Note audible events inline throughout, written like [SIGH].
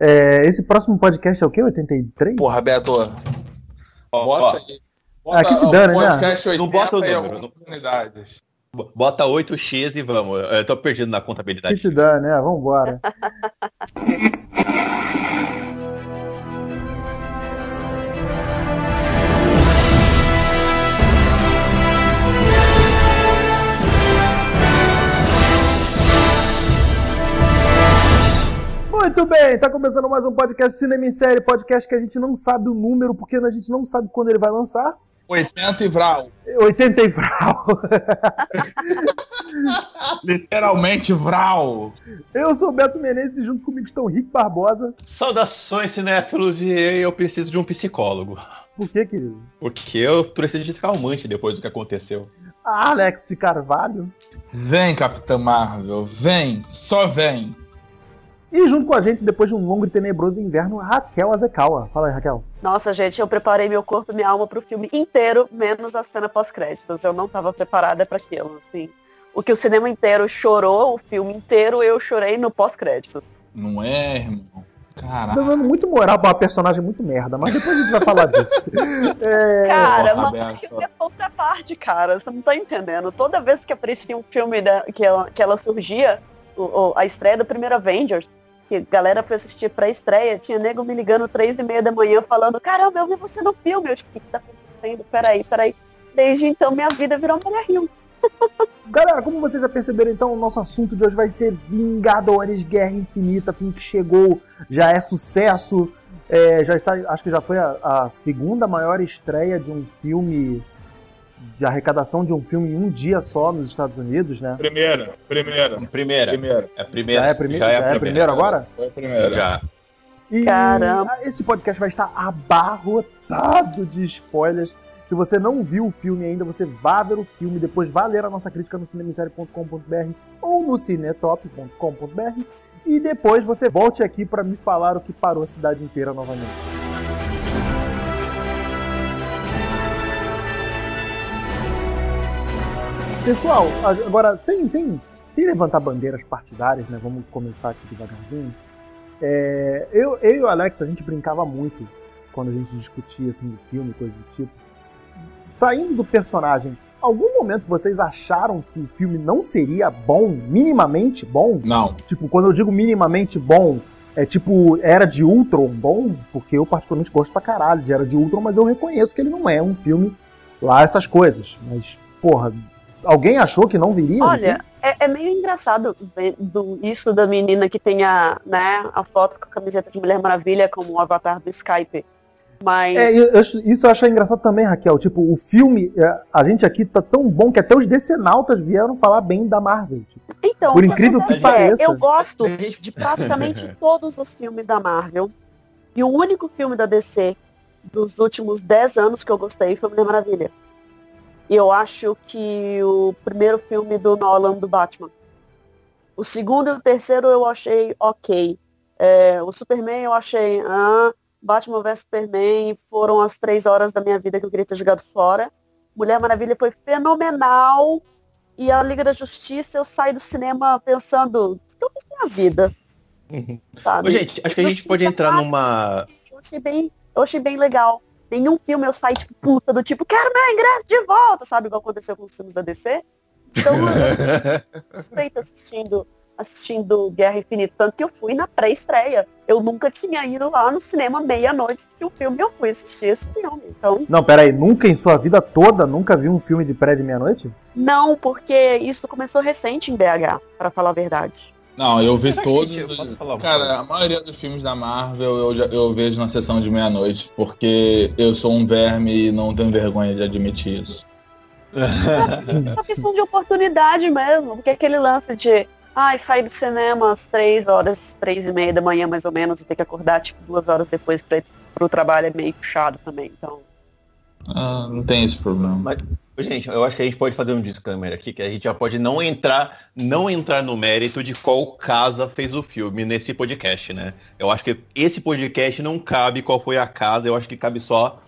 É, esse próximo podcast é o quê? 83? Porra, Beto. Ó, Bota ó, aí. Bota Aqui se dane, né? podcast Não 80 bota o número, oportunidades. bota 8x e vamos. Eu tô perdido na Que contabilidade. se dane, né? Vambora. [LAUGHS] Muito bem, tá começando mais um podcast Cinema em Série, podcast que a gente não sabe o número, porque a gente não sabe quando ele vai lançar. 80 e Vral. 80 e Vral. [LAUGHS] Literalmente Vral. Eu sou o Beto Menezes e junto comigo estão Rick Barbosa. Saudações, cinéfilos, e eu preciso de um psicólogo. Por quê, querido? Porque eu preciso de calmante depois do que aconteceu. A Alex de Carvalho. Vem, Capitã Marvel. Vem. Só vem. E junto com a gente, depois de um longo e tenebroso inverno, Raquel Azekawa. Fala aí, Raquel. Nossa, gente, eu preparei meu corpo e minha alma pro filme inteiro, menos a cena pós-créditos. Eu não tava preparada para aquilo, assim. O que o cinema inteiro chorou, o filme inteiro, eu chorei no pós-créditos. Não é, irmão? Tá Caraca. dando muito moral pra uma personagem muito merda, mas depois a gente vai falar disso. [LAUGHS] É, Cara, mas é outra parte, cara. Você não tá entendendo. Toda vez que aparecia um filme da- que, ela, que ela surgia, o- o- a estreia do primeiro Avengers, que a galera foi assistir pra estreia, tinha nego me ligando três e meia da manhã falando, caramba, eu vi você no filme. Eu tipo, o que, que tá acontecendo? Peraí, peraí. Desde então minha vida virou Maria Rio. [LAUGHS] Galera, como vocês já perceberam, então, o nosso assunto de hoje vai ser Vingadores Guerra Infinita, filme que chegou, já é sucesso, é, já está, acho que já foi a, a segunda maior estreia de um filme, de arrecadação de um filme em um dia só nos Estados Unidos, né? Primeira, primeira, Primeira. primeira. É a primeira. Já é, prime já é a primeira agora? Foi a primeira. Já. E Caramba. esse podcast vai estar abarrotado de spoilers. Se você não viu o filme ainda, você vá ver o filme, depois vá ler a nossa crítica no cinemissérie.com.br ou no cinetop.com.br e depois você volte aqui para me falar o que parou a cidade inteira novamente. Pessoal, agora sem, sem, sem levantar bandeiras partidárias, né? Vamos começar aqui devagarzinho. É, eu, eu e o Alex, a gente brincava muito quando a gente discutia assim, do filme, coisa do tipo. Saindo do personagem, algum momento vocês acharam que o filme não seria bom, minimamente bom? Não. Tipo, quando eu digo minimamente bom, é tipo Era de Ultron bom? Porque eu particularmente gosto pra caralho de Era de Ultron, mas eu reconheço que ele não é um filme lá essas coisas. Mas, porra, alguém achou que não viria? assim? Olha, é, é meio engraçado do, isso da menina que tem a, né, a foto com a camiseta de Mulher Maravilha como o avatar do Skype. Mas É, eu- isso eu acho engraçado também, Raquel. Tipo, o filme, é, a gente aqui tá tão bom que até os decenautas vieram falar bem da Marvel. Tipo. Então, Por o que incrível que acontece é, pareça. eu gosto [LAUGHS] de praticamente [LAUGHS] todos os filmes da Marvel. E o único filme da DC dos últimos 10 anos que eu gostei foi Mulher Maravilha. E eu acho que o primeiro filme do Nolan do Batman. O segundo e o terceiro eu achei ok. É, o Superman eu achei. Ah, Batman vs Superman foram as três horas da minha vida que eu queria ter jogado fora. Mulher Maravilha foi fenomenal. E a Liga da Justiça, eu saio do cinema pensando, o que eu fiz com a minha vida? Sabe? Ô, gente, acho que a gente pode entrar numa. Eu achei bem, eu achei bem legal. Nenhum filme eu saio, tipo, puta, do tipo, quero meu ingresso de volta, sabe? Igual aconteceu com os filmes da DC. Então, eu [LAUGHS] suspeito assistindo, assistindo Guerra Infinita. Tanto que eu fui na pré-estreia. Eu nunca tinha ido lá no cinema meia-noite assistir o filme. Eu fui assistir esse filme. Então, Não, peraí, nunca em sua vida toda, nunca viu um filme de pré de meia-noite? não, porque isso começou recente em BH, pra falar a verdade. Não, eu vi Será todos. eu Cara, a maioria dos filmes da Marvel eu, já- eu vejo na sessão de meia-noite, porque eu sou um verme e não tenho vergonha de admitir isso. É só questão de oportunidade mesmo, porque aquele lance de ai, sair do cinema às três horas, três e meia da manhã mais ou menos, e ter que acordar tipo duas horas depois pra, pro trabalho é meio puxado também. Então, Ah, não tem esse problema. Mas, gente, eu acho que a gente pode fazer um disclaimer aqui, que a gente já pode não entrar, não entrar no mérito de qual casa fez o filme nesse podcast, né? Eu acho que esse podcast não cabe qual foi a casa, eu acho que cabe só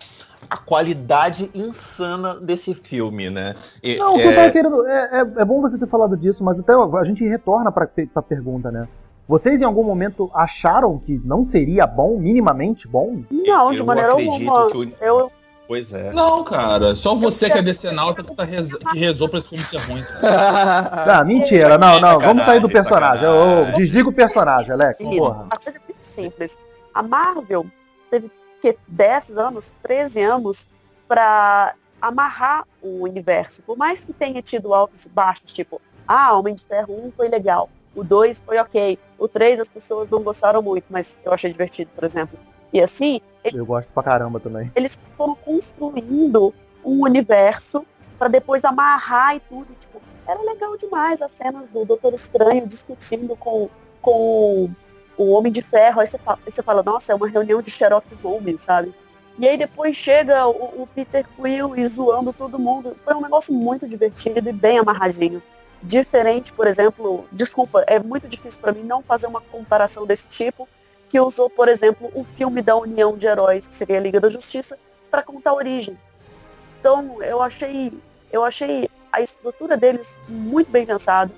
a qualidade insana desse filme, né? E- Não, o que eu é, tava querendo. É, é, é bom você ter falado disso, mas até a gente retorna pra, pra pergunta, né? Vocês em algum momento acharam que não seria bom, minimamente bom? Não, de Eu maneira acredito alguma. que o- Eu, Pois é. Não, cara, só você que é decenalta que, tá rez... que rezou pra esse filme ser ruim. [LAUGHS] Ah, mentira, não, não. Vamos sair do personagem. Ô, ô, desliga o personagem, Alex. Porra. a coisa é muito simples. A Marvel teve que 10 anos, 13 anos para amarrar o universo. Por mais que tenha tido altos e baixos, tipo, ah, Homem de Ferro 1 foi legal, o 2 foi ok, o 3 as pessoas não gostaram muito, mas eu achei divertido, por exemplo. E assim, Eu gosto pra caramba também. eles foram construindo um universo para depois amarrar e tudo. Tipo, era legal demais as cenas do Doutor Estranho discutindo com, com o Homem de Ferro. Aí você fala, aí você fala, nossa, é uma reunião de Sherlock Holmes, sabe? E aí depois chega o, o Peter Quill e zoando todo mundo. Foi um negócio muito divertido e bem amarradinho. Diferente, por exemplo, desculpa, é muito difícil para mim não fazer uma comparação desse tipo, que usou, por exemplo, o filme da União de Heróis, que seria a Liga da Justiça, para contar a origem. Então, eu achei, eu achei a estrutura deles muito bem pensada,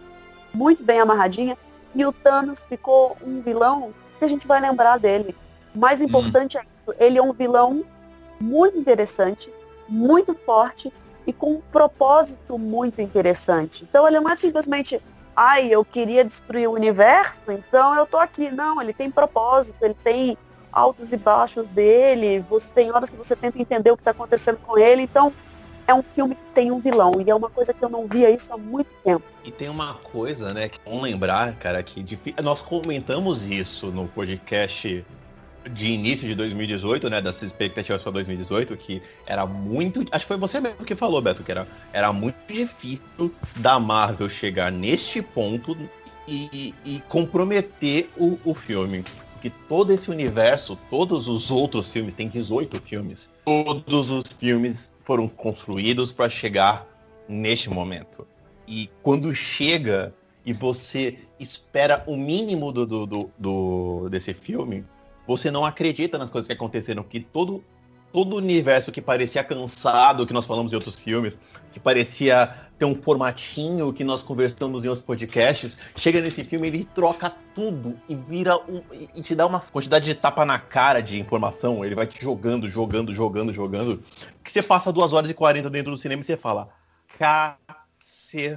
muito bem amarradinha, e o Thanos ficou um vilão que a gente vai lembrar dele. Mais importante é isso, ele é um vilão muito interessante, muito forte e com um propósito muito interessante. Então ele é simplesmente, ai, eu queria destruir o universo, então eu tô aqui. Não, ele tem propósito, ele tem altos e baixos dele, você tem horas que você tenta entender o que está acontecendo com ele, então é um filme que tem um vilão, e é uma coisa que eu não via isso há muito tempo. E tem uma coisa, né, que vamos lembrar, cara, que nós comentamos isso no podcast de início de 2018, né, das expectativas para 2018, que era muito, acho que foi você mesmo que falou, Beto, que era, era muito difícil da Marvel chegar neste ponto e, e comprometer o, o filme. Que todo esse universo, todos os outros filmes, tem 18 filmes, todos os filmes foram construídos para chegar neste momento. E quando chega e você espera o mínimo do, do, do, do- desse filme, você não acredita nas coisas que aconteceram, que todo todo o universo que parecia cansado, que nós falamos em outros filmes, que parecia ter um formatinho que nós conversamos em outros podcasts, chega nesse filme ele troca tudo e vira um e te dá uma quantidade de tapa na cara de informação, ele vai te jogando, jogando, jogando, jogando, que você passa duas horas e 40 dentro do cinema e você fala, cacetada,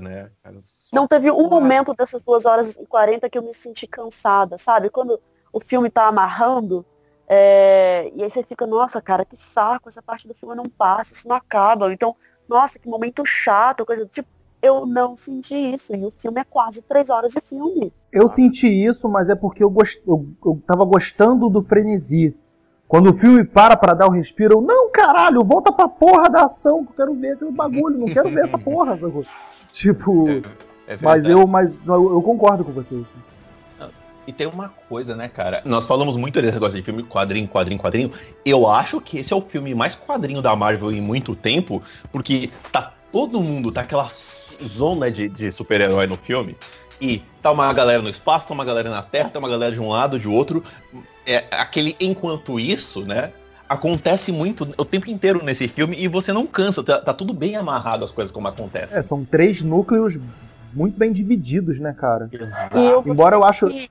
né? cara? Não teve um momento dessas duas horas e 40 que eu me senti cansada, sabe? Quando o filme tá amarrando, é, e aí você fica, nossa, cara, que saco, essa parte do filme não passa, isso não acaba. Então, nossa, que momento chato, coisa do tipo. Eu não senti isso. E o filme é quase três horas de filme. Eu senti isso, mas é porque eu, gost... eu, eu tava gostando do frenesi. Quando o filme para pra dar o respiro, eu, não, caralho, volta pra porra da ação, que eu quero ver aquele bagulho, não quero ver essa [LAUGHS] porra, sacou? Tipo, É mas eu, mas eu, eu concordo com vocês. E tem uma coisa, né, cara? Nós falamos muito desse negócio de filme quadrinho, quadrinho, quadrinho. Eu acho que esse é o filme mais quadrinho da Marvel em muito tempo, porque tá todo mundo, tá aquela zona de, de super-herói no filme. E tá uma galera no espaço, tá uma galera na Terra, tá uma galera de um lado, de outro. É aquele enquanto isso, né? Acontece muito o tempo inteiro nesse filme e você não cansa, tá, tá tudo bem amarrado as coisas como acontecem. É, são três núcleos muito bem divididos, né, cara? Exato. E eu Embora eu acho que-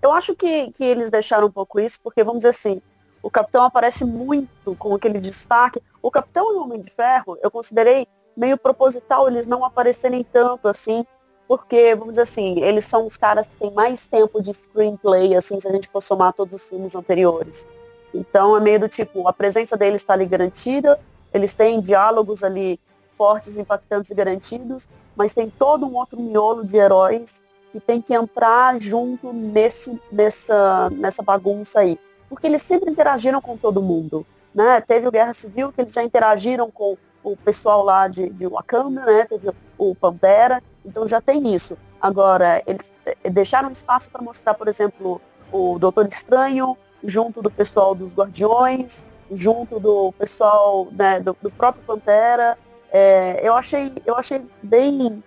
Eu acho que, que eles deixaram um pouco isso, porque, vamos dizer assim, o Capitão aparece muito com aquele destaque. O Capitão e o Homem de Ferro, eu considerei meio proposital eles não aparecerem tanto assim, porque, vamos dizer assim, eles são os caras que têm mais tempo de screenplay, assim, se a gente for somar todos os filmes anteriores. Então é meio do tipo, a presença deles está ali garantida, eles têm diálogos ali fortes, impactantes e garantidos, mas tem todo um outro miolo de heróis que tem que entrar junto nesse, nessa, nessa bagunça aí. Porque eles sempre interagiram com todo mundo. Né? Teve o Guerra Civil, que eles já interagiram com o pessoal lá de, de Wakanda, né? teve o Pantera, então já tem isso. Agora, eles eh, deixaram espaço para mostrar, por exemplo, o Doutor Estranho, junto do pessoal dos Guardiões, junto do pessoal né, do, do próprio Pantera. É, eu achei, eu achei bem,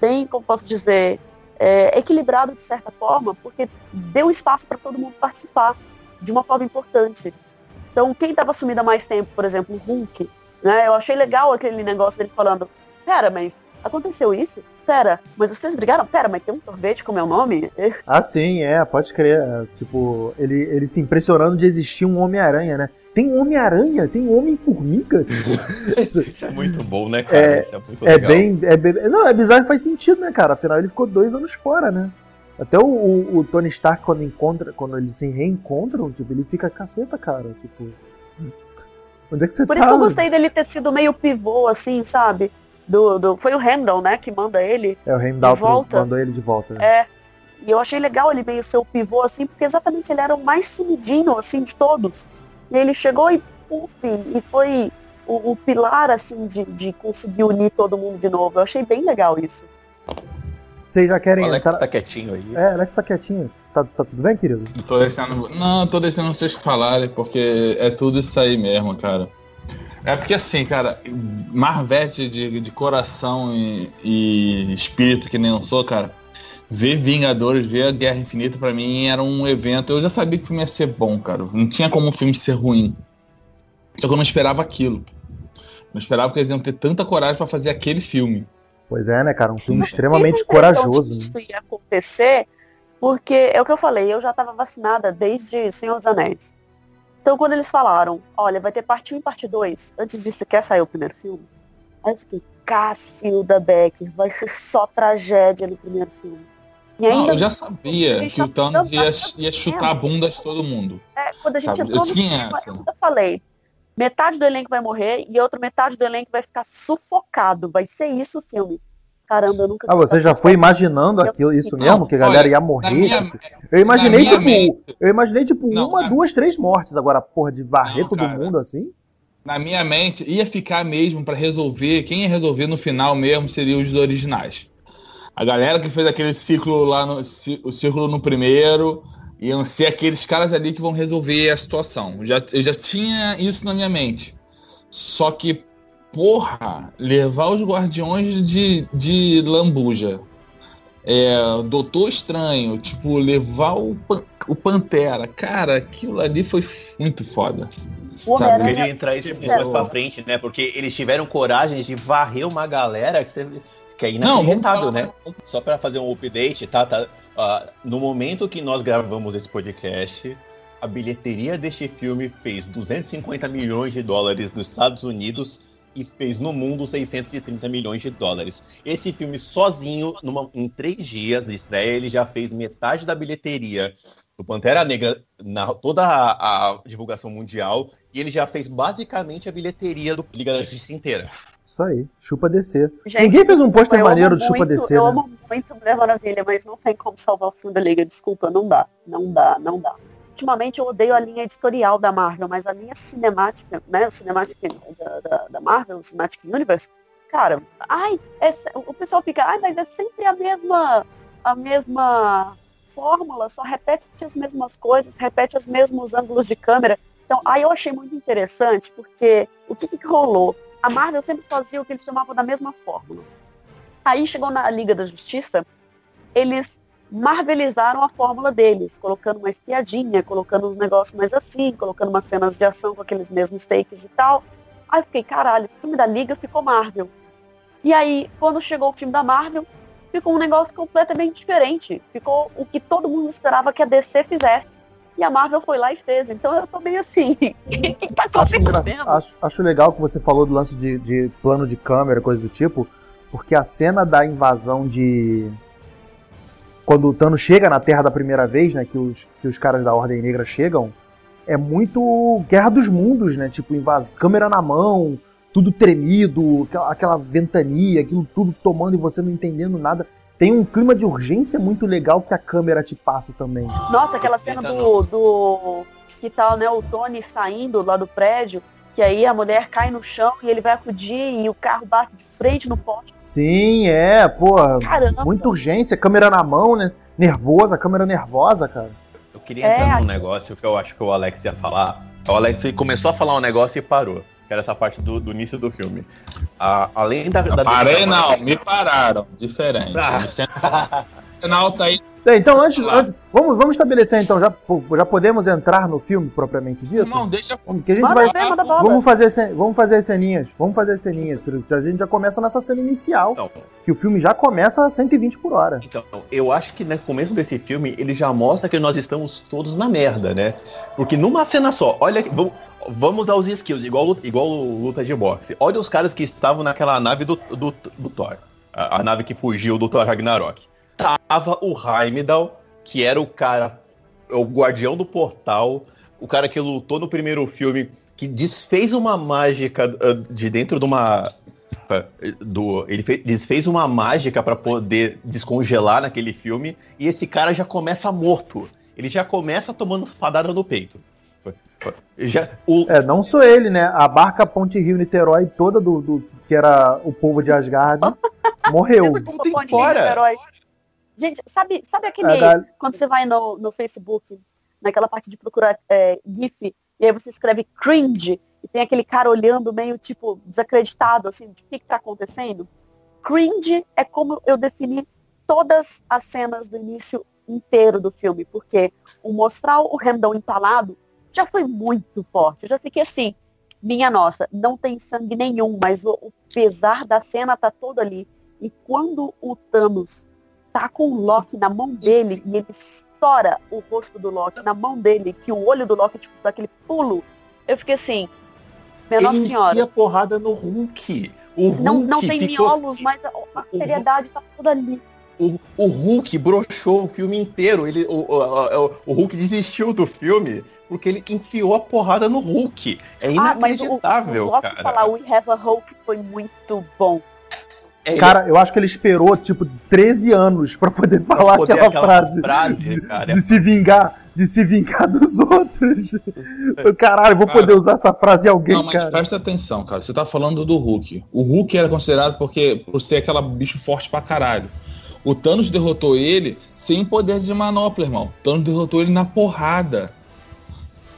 bem, como posso dizer, é, equilibrado de certa forma, porque deu espaço para todo mundo participar de uma forma importante. Então, quem tava sumido há mais tempo, por exemplo, o Hulk, né? Eu achei legal aquele negócio dele falando, pera, mas aconteceu isso? Pera, mas vocês brigaram? Pera, mas tem um sorvete com meu nome? Ah, sim, é, pode crer. Tipo, ele, ele se impressionando de existir um Homem-Aranha, né? Tem um Homem-Aranha, tem um Homem-Formiga. Isso é muito bom, né, cara? É, Isso é muito É legal. bem, é bem. Não, é bizarro e faz sentido, né, cara? Afinal, ele ficou dois anos fora, né? Até o, o- o Tony Stark, quando encontra, quando eles se reencontram, tipo, ele fica caceta, cara. Tipo. Onde é que você Por tá? isso que eu gostei dele ter sido meio pivô, assim, sabe? Do, do, foi o Randall, né, que manda ele. É, o de volta. mandou ele de volta. né? É. E eu achei legal ele meio ser o pivô, assim, porque exatamente ele era o mais sumidinho, assim, de todos. E ele chegou e, puf, e foi o, o pilar, assim, de, de conseguir unir todo mundo de novo. Eu achei bem legal isso. Vocês já O querem Alex entrar. tá quietinho aí. É, Alex tá quietinho. Tá, tá tudo bem, querido? Tô deixando. Não, tô deixando vocês falarem, porque é tudo isso aí mesmo, cara. É porque assim, cara, Marvete de, de coração e, e espírito que nem eu sou, cara. Ver Vingadores, ver a Guerra Infinita pra mim era um evento. Eu já sabia que o filme ia ser bom, cara. Não tinha como o filme ser ruim. Só que eu não esperava aquilo. Não esperava que eles iam ter tanta coragem pra fazer aquele filme. Pois é, né, cara? Um filme Mas extremamente corajoso. Né? que isso ia acontecer, porque é o que eu falei, eu já estava vacinada desde Senhor dos Anéis. Então quando eles falaram, olha, vai ter parte 1 e parte 2, antes de sequer sair o primeiro filme, aí eu fiquei, Cacilda Becker, vai ser só tragédia no primeiro filme. E Não, eu já sabia que tá o Thanos ia, ia chutar a bunda de todo mundo. é, quando a gente Sabe, entrou eu tinha essa. eu falei, metade do elenco vai morrer e outra metade do elenco vai ficar sufocado. Vai ser isso o filme. Caramba, eu nunca Ah, você já foi imaginando aquilo, isso Não, mesmo? Que a galera olha, ia morrer? minha, tipo, eu imaginei, tipo, mente- eu imaginei, tipo, Não, uma, na- duas, três mortes. Agora, porra, de varrer Não, todo cara. mundo assim? na minha mente ia ficar mesmo pra resolver, quem ia resolver no final mesmo seriam os originais. A galera que fez aquele ciclo lá no o círculo no primeiro, iam ser aqueles caras ali que vão resolver a situação. Eu já, eu já tinha isso na minha mente. Só que, porra, levar os guardiões de, de lambuja. É, Doutor Estranho, tipo, levar o, Pan- o Pantera. Cara, aquilo ali foi muito foda. O Sabe, Eu queria entrar isso Isso mais pra frente, né? Porque eles tiveram coragem de varrer uma galera que, você, que é inacreditável, né? Só pra fazer um update, tá? tá ah, no momento que nós gravamos esse podcast, a bilheteria deste filme fez 250 milhões de dólares nos Estados Unidos e fez no mundo 630 milhões de dólares. Esse filme sozinho, numa- em três dias de estreia, ele já fez metade da bilheteria do Pantera Negra na toda a, a divulgação mundial e ele já fez basicamente a bilheteria do Liga da Justiça inteira. Isso aí, chupa descer. Ninguém fez um pôster maneiro de chupa descer, Eu né? amo muito Mulher Maravilha, mas não tem como salvar o filme da Liga. Desculpa, não dá. Não dá, não dá. Ultimamente eu odeio a linha editorial da Marvel, mas a linha cinemática, né? O Cinematic da, da, da Marvel, o Cinematic Universe, cara, ai, é o pessoal fica, ai, mas é sempre a mesma, a mesma fórmula, só repete as mesmas coisas, repete os mesmos ângulos de câmera. Então, aí eu achei muito interessante, porque o que, que rolou? A Marvel sempre fazia o que eles chamavam da mesma fórmula. Aí chegou na Liga da Justiça, eles marvelizaram a fórmula deles, colocando uma espiadinha, colocando uns negócios mais assim, colocando umas cenas de ação com aqueles mesmos takes e tal. Aí eu fiquei, caralho, o filme da Liga ficou Marvel. E aí, quando chegou o filme da Marvel, ficou um negócio completamente diferente. Ficou o que todo mundo esperava que a DC fizesse. E a Marvel foi lá e fez. Então eu tô meio assim, [LAUGHS] o que, que tá acontecendo? acho, acho legal que você falou do lance de, de plano de câmera, coisa do tipo, porque a cena da invasão de. Quando o Thanos chega na Terra da primeira vez, né? Que os, que os caras da Ordem Negra chegam, é muito Guerra dos Mundos, né? Tipo, invas... câmera na mão, tudo tremido, aquela, aquela ventania, aquilo tudo tomando e você não entendendo nada. Tem um clima de urgência muito legal que a câmera te passa também. Nossa, aquela cena do, do. Que tal, né? O Tony saindo lá do prédio, que aí a mulher cai no chão e ele vai acudir e o carro bate de frente no poste. Sim, é, pô, Caramba! Muita urgência, câmera na mão, né? Nervosa, câmera nervosa, cara. Eu queria É, entrar num aqui- negócio que eu acho que o Alex ia falar. O Alex começou a falar um negócio e parou. Que era essa parte do, do início do filme. A- além da, da Parei não, me pararam. Diferente. Ah. Me sento- Nauta aí. É, então, antes, antes- vamos, vamos estabelecer então, já, já podemos entrar no filme propriamente dito? Irmão, deixa. Vamos, que a gente Manda vai, ver, manda bala. vamos fazer, vamos fazer as ceninhas, vamos fazer as ceninhas, porque a gente já começa nessa cena inicial, Então, que o filme já começa a 120 por hora. então, eu acho que no começo desse filme ele já mostra que nós estamos todos na merda, né? Porque numa cena só, olha, vamos, vamos aos skills, igual, igual luta de boxe. Olha os caras que estavam naquela nave do, do, do Thor, a, a nave que fugiu do Thor Ragnarok. Tava o Heimdall, que era o cara, o guardião do portal, o cara que lutou no primeiro filme, que desfez uma mágica ah, de dentro de uma do ele fe- desfez uma mágica pra poder descongelar naquele filme e esse cara já começa morto. Ele já começa tomando espadada no peito. Já, o, É, não só ele, né? A barca Ponte Rio Niterói toda do, do- que era o povo de Asgard [LAUGHS] morreu. De fora. Gente, sabe, sabe aquele. Gal- Quando você vai no, no Facebook, naquela parte de procurar é, GIF, e aí você escreve cringe, e tem aquele cara olhando meio, tipo, desacreditado, assim, de o que, que tá acontecendo? Cringe é como eu defini todas as cenas do início inteiro do filme, porque o mostrar o Randall empalado já foi muito forte. Eu já fiquei assim, minha nossa, não tem sangue nenhum, mas o, o pesar da cena tá todo ali. E quando o Thanos tá com o Loki na mão dele e ele estoura o rosto do Loki na mão dele, que o olho do Loki, tipo, dá aquele pulo, eu fiquei assim, minha ele senhora, porrada no Hulk. O Hulk não, não tem ficou- miolos, mas a, seriedade tá toda ali. O, o Hulk broxou o filme inteiro. Ele, o, o, o- o Hulk desistiu do filme porque ele enfiou a porrada no Hulk. É Ah, mas o, o inacreditável, Loki cara. falar We have a Hulk foi muito bom. É, Cara, eu acho que ele esperou, tipo, 13 anos pra poder falar poder aquela, aquela frase. frase, de, de se vingar, de se vingar dos outros. [LAUGHS] Caralho, vou Cara. poder usar essa frase em alguém, Não, mas cara. presta atenção, cara. Você tá falando do Hulk. O Hulk era considerado porque, por ser aquela bicho forte pra caralho. O Thanos derrotou ele sem poder de manopla, irmão. O Thanos derrotou ele na porrada.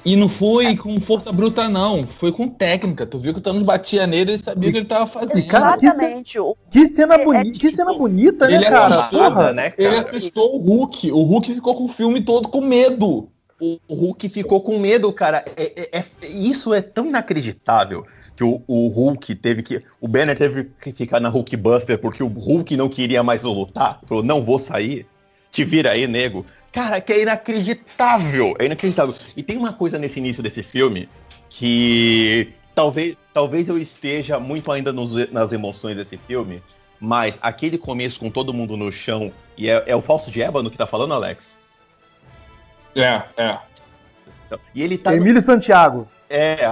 E não foi com força bruta, não. Foi com técnica. Tu viu que o Thanos batia nele e sabia o que ele tava fazendo. Cara, que Exatamente. O- Que cena, É- é boni que tipo- cena bonita, né, ele é cara? né, Ele cara? assustou o Hulk. O Hulk ficou com o filme todo com medo. O, o Hulk ficou com medo, cara. É, é- é- isso é tão inacreditável que o, o Hulk teve que. O Banner teve que ficar na Hulk Buster porque o Hulk não queria mais lutar. Falou, não vou sair. Te vira aí, nego. Cara, que é inacreditável. É inacreditável. E tem uma coisa nesse início desse filme que talvez, talvez eu esteja muito ainda nos- nas emoções desse filme. Mas aquele começo com todo mundo no chão, e é, é o falso de ébano que tá falando, Alex? É, é. Então, E ele tá. no- Emílio Santiago. É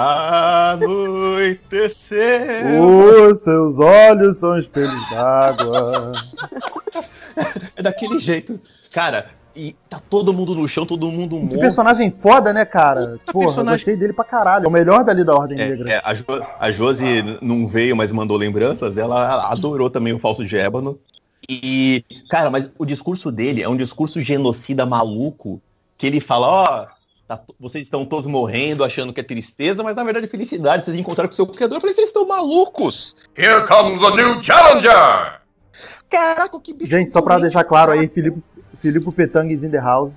anoitecer. Os seus olhos são espelhos d'água. [LAUGHS] [LAUGHS] É daquele jeito. Cara, e tá todo mundo no chão, todo mundo Que morto. personagem foda, né, cara? Puta Porra, eu personagem. gostei dele pra caralho. É o melhor dali da Ordem É, Negra. é, a, jo a Josi não veio, mas mandou lembranças. Ela adorou também o falso de ébano. E, cara, mas o discurso dele é um discurso genocida maluco. Que ele fala, ó, tá vocês estão todos morrendo, achando que é tristeza, mas na verdade é felicidade. Vocês encontraram com o seu criador. Eu falei, vocês estão malucos. Here comes a new challenger! Caraca, que bicho. Gente, só pra doente. deixar claro aí, Filipe, Filipe Petang is in the house.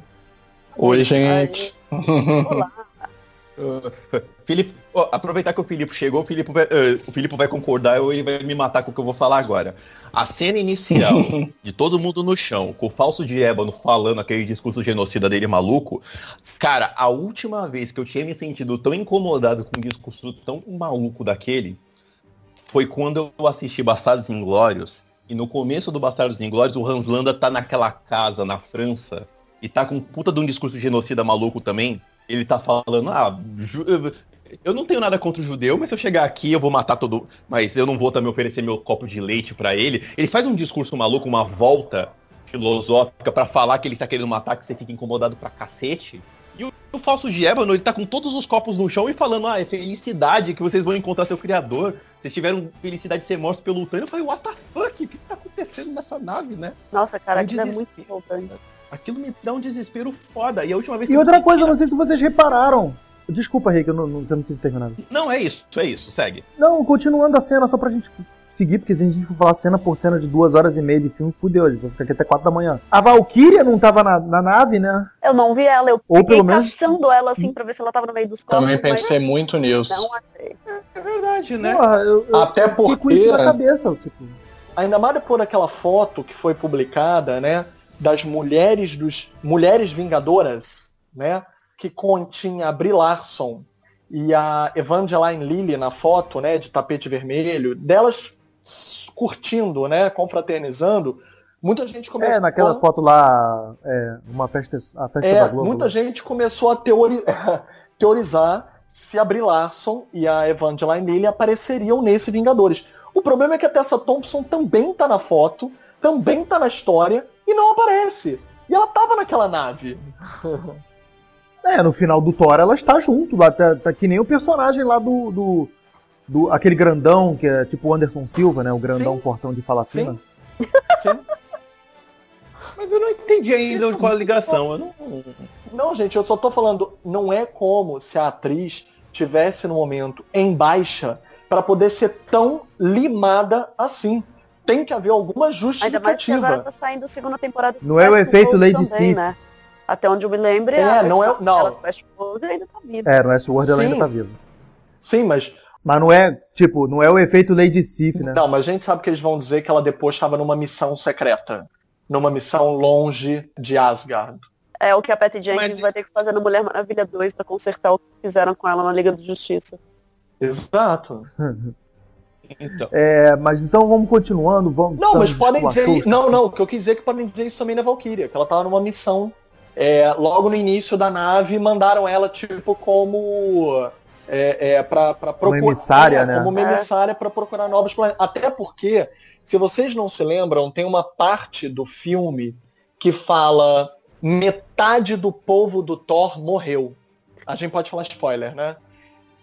Oi, gente. [LAUGHS] Olá. [LAUGHS] Felipe, ó, aproveitar que o Filipe chegou, o Filipe, vai, eh, o Filipe vai concordar ou ele vai me matar com o que eu vou falar agora. A cena inicial [LAUGHS] de todo mundo no chão, com o falso de ébano falando aquele discurso genocida dele maluco, cara, a última vez que eu tinha me sentido tão incomodado com um discurso tão maluco daquele foi quando eu assisti Bastardos Inglórios. E no começo do Bastardos Inglórios, o Hans Landa tá naquela casa na França e tá com puta de um discurso genocida maluco também. Ele tá falando, ah, eu não tenho nada contra o judeu, mas se eu chegar aqui eu vou matar todo. Mas eu não vou também oferecer meu copo de leite pra ele. Ele faz um discurso maluco, uma volta filosófica pra falar que ele tá querendo matar, que você fica incomodado pra cacete. E o, o falso de ébano, ele tá com todos os copos no chão e falando, ah, é felicidade que vocês vão encontrar seu criador. Vocês tiveram felicidade de ser mortos pelo Thanos. Eu falei, what the fuck? O que tá acontecendo nessa nave, né? Nossa, cara, Um aquilo é muito revoltante. Aquilo me dá um desespero foda. E a última vez E eu outra coisa, eu não sei se vocês repararam. Desculpa, Rick, eu não, não, você não tinha terminado. Não, é isso, é isso, segue. Não, continuando a cena, só pra gente seguir, porque se a gente for falar cena por cena de duas horas e meia de filme, fudeu, a gente vai ficar aqui até quatro da manhã. A Valkyria não tava na, na nave, né? Eu não vi ela, eu Ou fiquei pelo menos- caçando ela assim pra ver se ela tava no meio dos corpos, Também pensei muito nisso. mas não achei. É verdade, né? Porra, eu, eu Até fiquei com isso na porque- cabeça, tipo. Ainda mais depois daquela foto que foi publicada, né? Das mulheres dos. Mulheres Vingadoras, né? Que continha a Brie Larson e a Evangeline Lilly na foto, né? De tapete vermelho, delas curtindo, né? Confraternizando. Muita gente começou É, naquela foto lá, é, uma festa, a festa É, da Globo. muita gente começou a teori- [LAUGHS] teorizar se a Brie Larson e a Evangeline Lilly apareceriam nesse Vingadores. O problema é que a Tessa Thompson também tá na foto, também tá na história e não aparece. E ela tava naquela nave. [LAUGHS] É, no final do Thor ela está junto, lá, tá, tá que nem o personagem lá do, do, do- aquele grandão, que é tipo o Anderson Silva, né? O grandão Sim. fortão de fala fina. Sim. [LAUGHS] Mas eu não entendi ainda qual a ligação. Eu não... Não, gente, eu só tô falando, não é como se a atriz tivesse no momento em baixa para poder ser tão limada assim. Tem que haver alguma Ainda mais que agora justificativa. tá saindo a segunda temporada Não é o efeito Lady também, Sif. né? Até onde eu me lembro, É, a não é- não. Westworld ainda tá viva. É, no Westworld ela Sim. ainda tá viva. Sim, mas Mas não é, tipo, não é o efeito Lady Sif, né? Não, mas a gente sabe que eles vão dizer que ela depois estava numa missão secreta. Numa missão longe de Asgard. É o que a Patty Jenkins Mas- vai ter que fazer no Mulher Maravilha 2 pra consertar o que fizeram com ela na Liga da Justiça. Exato. Então, É, mas então vamos continuando, vamos. Não, mas podem dizer. Xuxa. Não, não, o que eu quis dizer é que podem dizer isso também na Valkyria, que ela tava numa missão. é, logo no início da nave, mandaram ela, tipo, como. É, é, pra, pra procurar. emissária, é, né? Como uma É. emissária pra procurar novos planetas. Até porque, se vocês não se lembram, tem uma parte do filme que fala metade do povo do Thor morreu. A gente pode falar spoiler, né?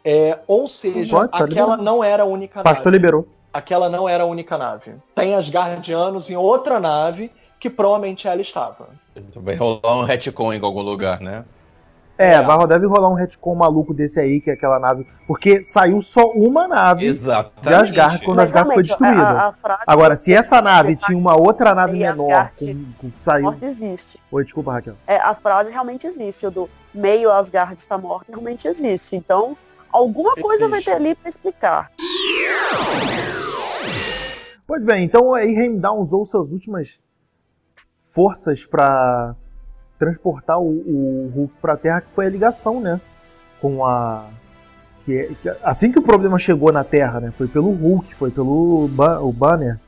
É, ou seja, Pode, tá aquela liberado. não era a única pastor nave liberou. aquela não era a única nave. Tem as Guardianos em outra nave que provavelmente ela estava. vai rolar um retcon em algum lugar, né? É, É. vai, deve rolar um retcon maluco desse aí, que é aquela nave. Porque saiu só uma nave. Exatamente. De Asgard, quando Mas Asgard foi destruída. A, a frase Agora, se essa nave tinha uma outra nave E menor, Asgard. com, com, saiu. morte existe. Oi, desculpa, Raquel. É, a frase realmente existe. O do meio Asgard está morto realmente existe. Então, alguma coisa vai ter ali pra explicar. Pois bem, então aí Heimdall usou suas últimas forças pra transportar o, o Hulk pra Terra, que foi a ligação, né? Com a. Que, é- que- assim que o problema chegou na Terra, né? Foi pelo Hulk, foi pelo Ba- o Banner.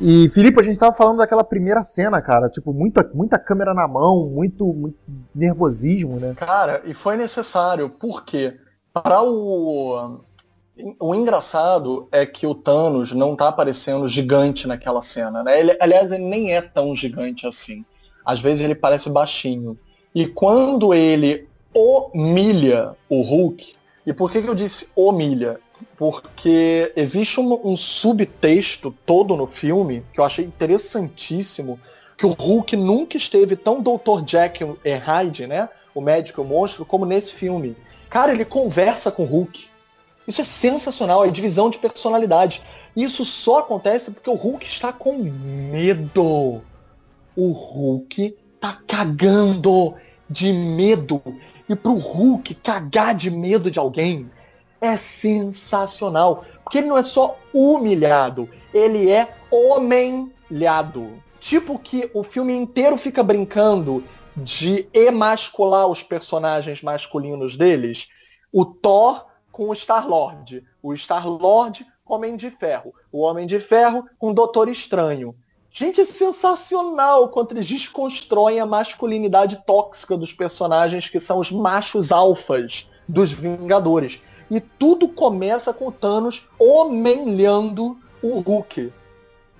E, Felipe, a gente tava falando daquela primeira cena, cara. Tipo, muita, muita câmera na mão, muito, muito nervosismo, né? Cara, e foi necessário, porque para o. O engraçado é que o Thanos não tá aparecendo gigante naquela cena, né? Ele, aliás, ele nem é tão gigante assim. Às vezes ele parece baixinho. E quando ele humilha o Hulk, e por que, que eu disse humilha? Porque existe um, um subtexto todo no filme que eu achei interessantíssimo, que o Hulk nunca esteve tão Dr. Jack e Hyde, né? O médico e o monstro, como nesse filme. Cara, ele conversa com o Hulk. Isso é sensacional, é divisão de personalidade. Isso só acontece porque o Hulk está com medo. O Hulk tá cagando de medo. E pro Hulk cagar de medo de alguém é sensacional. Porque ele não é só humilhado, ele é homenlhado. Tipo que o filme inteiro fica brincando de emascular os personagens masculinos deles. O Thor com o Star-Lord. O Star-Lord com o Homem de Ferro. O Homem de Ferro com o Doutor Estranho. Gente, é sensacional quanto eles desconstroem a masculinidade tóxica dos personagens que são os machos alfas dos Vingadores. E tudo começa com o Thanos homenhando o Hulk.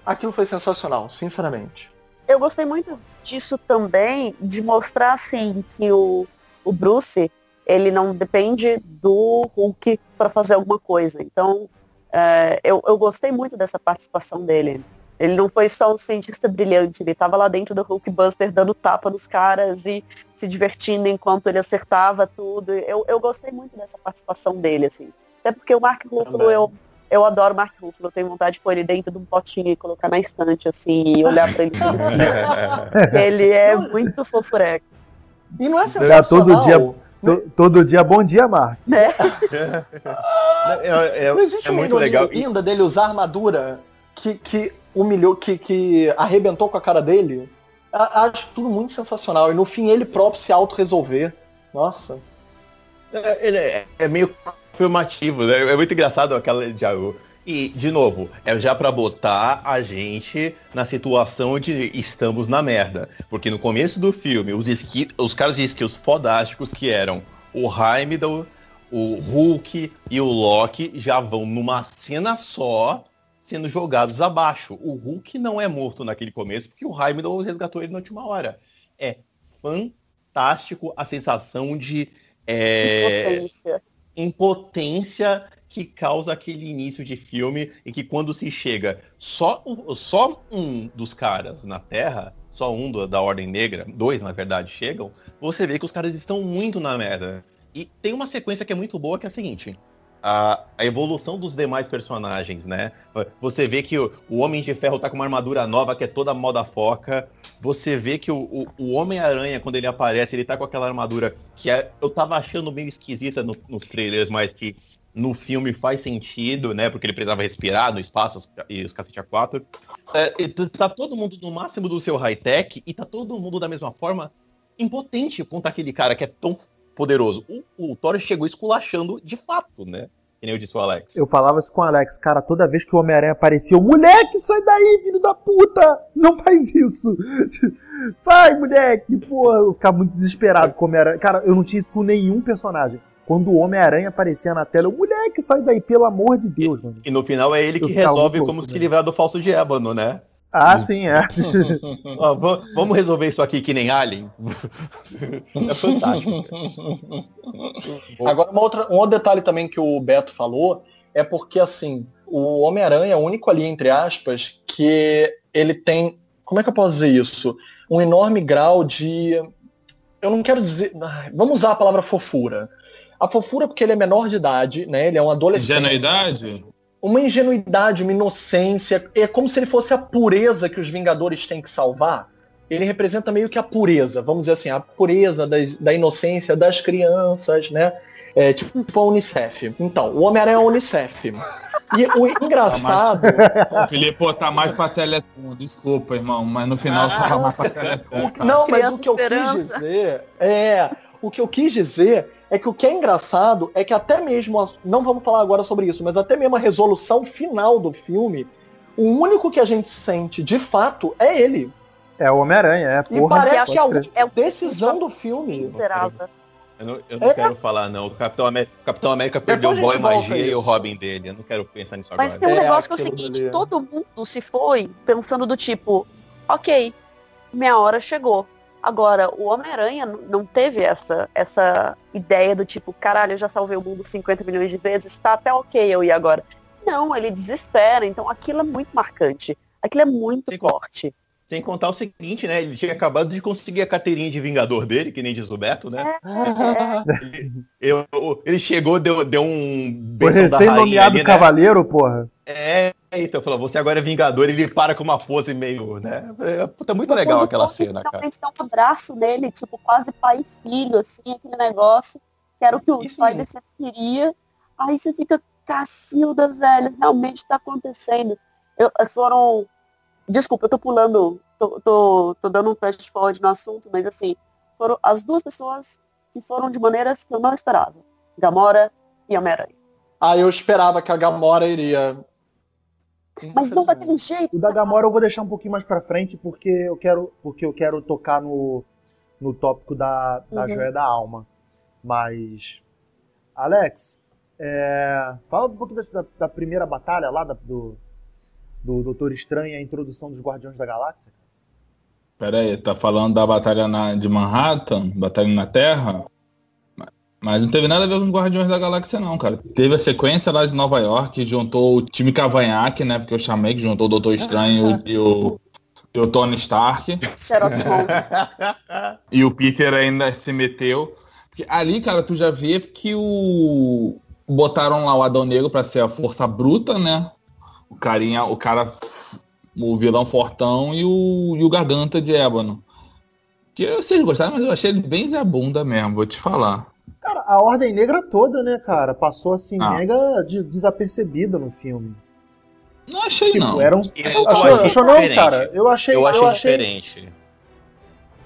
Aquilo foi sensacional, sinceramente. Eu gostei muito disso também, de mostrar assim que o, o Bruce ele não depende do Hulk para fazer alguma coisa. Então, é, eu, eu gostei muito dessa participação dele. Ele não foi só um cientista brilhante, ele estava lá dentro do Hulkbuster dando tapa nos caras e se divertindo enquanto ele acertava tudo. Eu, eu gostei muito dessa participação dele, assim. Até porque o Mark Ruffalo eu, Eu adoro Mark Ruffalo, eu tenho vontade de pôr ele dentro de um potinho e colocar na estante, assim, e olhar pra ele. [LAUGHS] ele é muito fofureco. E não é Já sensacional. todo dia, to- todo dia, bom dia, Mark. Né? [LAUGHS] É, é- Não existe é uma muito legal. Ainda dele usar armadura que, que humilhou, que, que arrebentou com a cara dele. Acho tudo muito sensacional. E no fim ele próprio se auto-resolver. Nossa. É, é, é meio afirmativo, né? É muito engraçado aquela diálogo. E, de novo, é já pra botar a gente na situação de estamos na merda. Porque no começo do filme, os, esqui, os caras de skills fodásticos que eram o Heimdall, o Hulk e o Loki já vão numa cena só sendo jogados abaixo. O Hulk não é morto naquele começo, porque o Heimdall resgatou ele na última hora. É fantástico a sensação de é, Potência. impotência que causa aquele início de filme e que quando se chega só, só um dos caras na Terra, só um do- da Ordem Negra, dois na verdade chegam, você vê que os caras estão muito na merda. E tem uma sequência que é muito boa que é a seguinte. A, a evolução dos demais personagens, né? Você vê que o, o Homem de Ferro tá com uma armadura nova que é toda moda foca. Você vê que o, o, o Homem-Aranha, quando ele aparece, ele tá com aquela armadura que é- eu tava achando meio esquisita no- nos trailers, mas que no filme faz sentido, né? Porque ele precisava respirar no espaço e os cacete a quatro. É, tá todo mundo no máximo do seu high-tech e tá todo mundo da mesma forma impotente contra aquele cara que é tão poderoso. O, o Thor chegou esculachando de fato, né? Que nem eu disse o Alex. Eu falava isso com o Alex, cara, toda vez que o Homem-Aranha aparecia, eu, moleque, sai daí, filho da puta! Não faz isso! [LAUGHS] Sai, moleque! Porra, eu ficava muito desesperado com o Homem-Aranha. Cara, eu não tinha isso com nenhum personagem. Quando o Homem-Aranha aparecia na tela, eu, moleque, sai daí, pelo amor de Deus, mano. E no final é ele Eu que resolve como louco, se né? livrar do falso de ébano, né? Ah, sim, é. [LAUGHS] Ó, va- vamos resolver isso aqui que nem Alien? é fantástico. cara. [LAUGHS] Agora, uma outra, um outro detalhe também que o Beto falou é porque, assim, o Homem-Aranha é o único ali, entre aspas, que ele tem. Como é que eu posso dizer isso? Um enorme grau de. Eu não quero dizer. Vamos usar a palavra fofura. A fofura porque ele é menor de idade, né? Ele é um adolescente. Ingenuidade? Uma ingenuidade, uma inocência. É como se ele fosse a pureza que os Vingadores têm que salvar. Ele representa meio que a pureza, vamos dizer assim, a pureza das- da inocência das crianças, né? É, tipo a Unicef. Então, o Homem-Aranha é a Unicef. E o engraçado. O Felipe, pô, tá mais pra Teleton. Desculpa, irmão, mas no final tá mais pra Teleton. cara. Não, mas o que eu quis dizer é. O que eu quis dizer é que o que é engraçado é que até mesmo. a- Não vamos falar agora sobre isso, mas até mesmo a resolução final do filme, o único que a gente sente de fato é ele. É o Homem-Aranha, é, E porra. parece pode que é a decisão do filme. Eu não, eu não É. quero falar, não. O Capitão América, Capitão América perdeu o boy magia e o. Robin dele. Eu não quero pensar nisso Mas agora. tem um É, negócio que é o seguinte, dali. todo mundo se foi pensando do tipo, ok, minha hora chegou. Agora, o Homem-Aranha não teve essa, essa ideia do tipo, caralho, eu já salvei o mundo 50 milhões de vezes, tá até ok eu ir agora. Não, ele desespera, então aquilo é muito marcante. Aquilo é muito Sim, forte. Sem contar o seguinte, né? Ele tinha acabado de conseguir a carteirinha de Vingador dele, que nem diz o Beto, né? [LAUGHS] Ele, eu- ele chegou, deu, deu um Foi recém-nomeado né? cavaleiro, porra. É, então, falou, você agora é Vingador, ele para com uma pose meio, né? É, puta, muito legal aquela cena, cara. Dá um abraço nele, tipo, quase pai e filho, assim, aquele negócio, que era o que o Isso Spider sempre queria. Aí você fica, Cacilda, velho, realmente tá acontecendo. Eu, eh, foram. Desculpa, eu tô pulando, tô, tô, tô dando um flash forward no assunto, mas assim, foram as duas pessoas que foram de maneiras que eu não esperava. Gamora e Homem-Aranha. Ah, eu esperava que a Gamora iria. Mas não daquele jeito. O da Gamora eu vou deixar um pouquinho mais pra frente, porque eu quero, porque eu quero tocar no, no tópico da, da Uhum. joia da alma. Mas, Alex, é, fala um pouquinho da, da primeira batalha lá da- do, do Doutor Estranho e a introdução dos Guardiões da Galáxia. Pera aí, tá falando da batalha na- de Manhattan? Batalha na Terra? Mas- não teve nada a ver com os Guardiões da Galáxia, não, cara. Teve a sequência lá de Nova York, juntou o time Cavanhaque, né? Porque eu chamei que juntou o Doutor Estranho e o, e o Tony Stark. [LAUGHS] E o Peter ainda se meteu. Porque ali, cara, tu já vê que o, botaram lá o Adão Negro pra ser a força bruta, né? O carinha, o cara, o vilão fortão e o, e o garganta de ébano. Que vocês gostaram, mas eu achei ele bem Zé Bunda mesmo, vou te falar. A Ordem Negra toda, né, cara, passou assim, Ah. mega de- desapercebida no filme. Não achei Tipo, não. era um. Eu achei achou não, cara? Eu achei. Eu achei, eu achei diferente.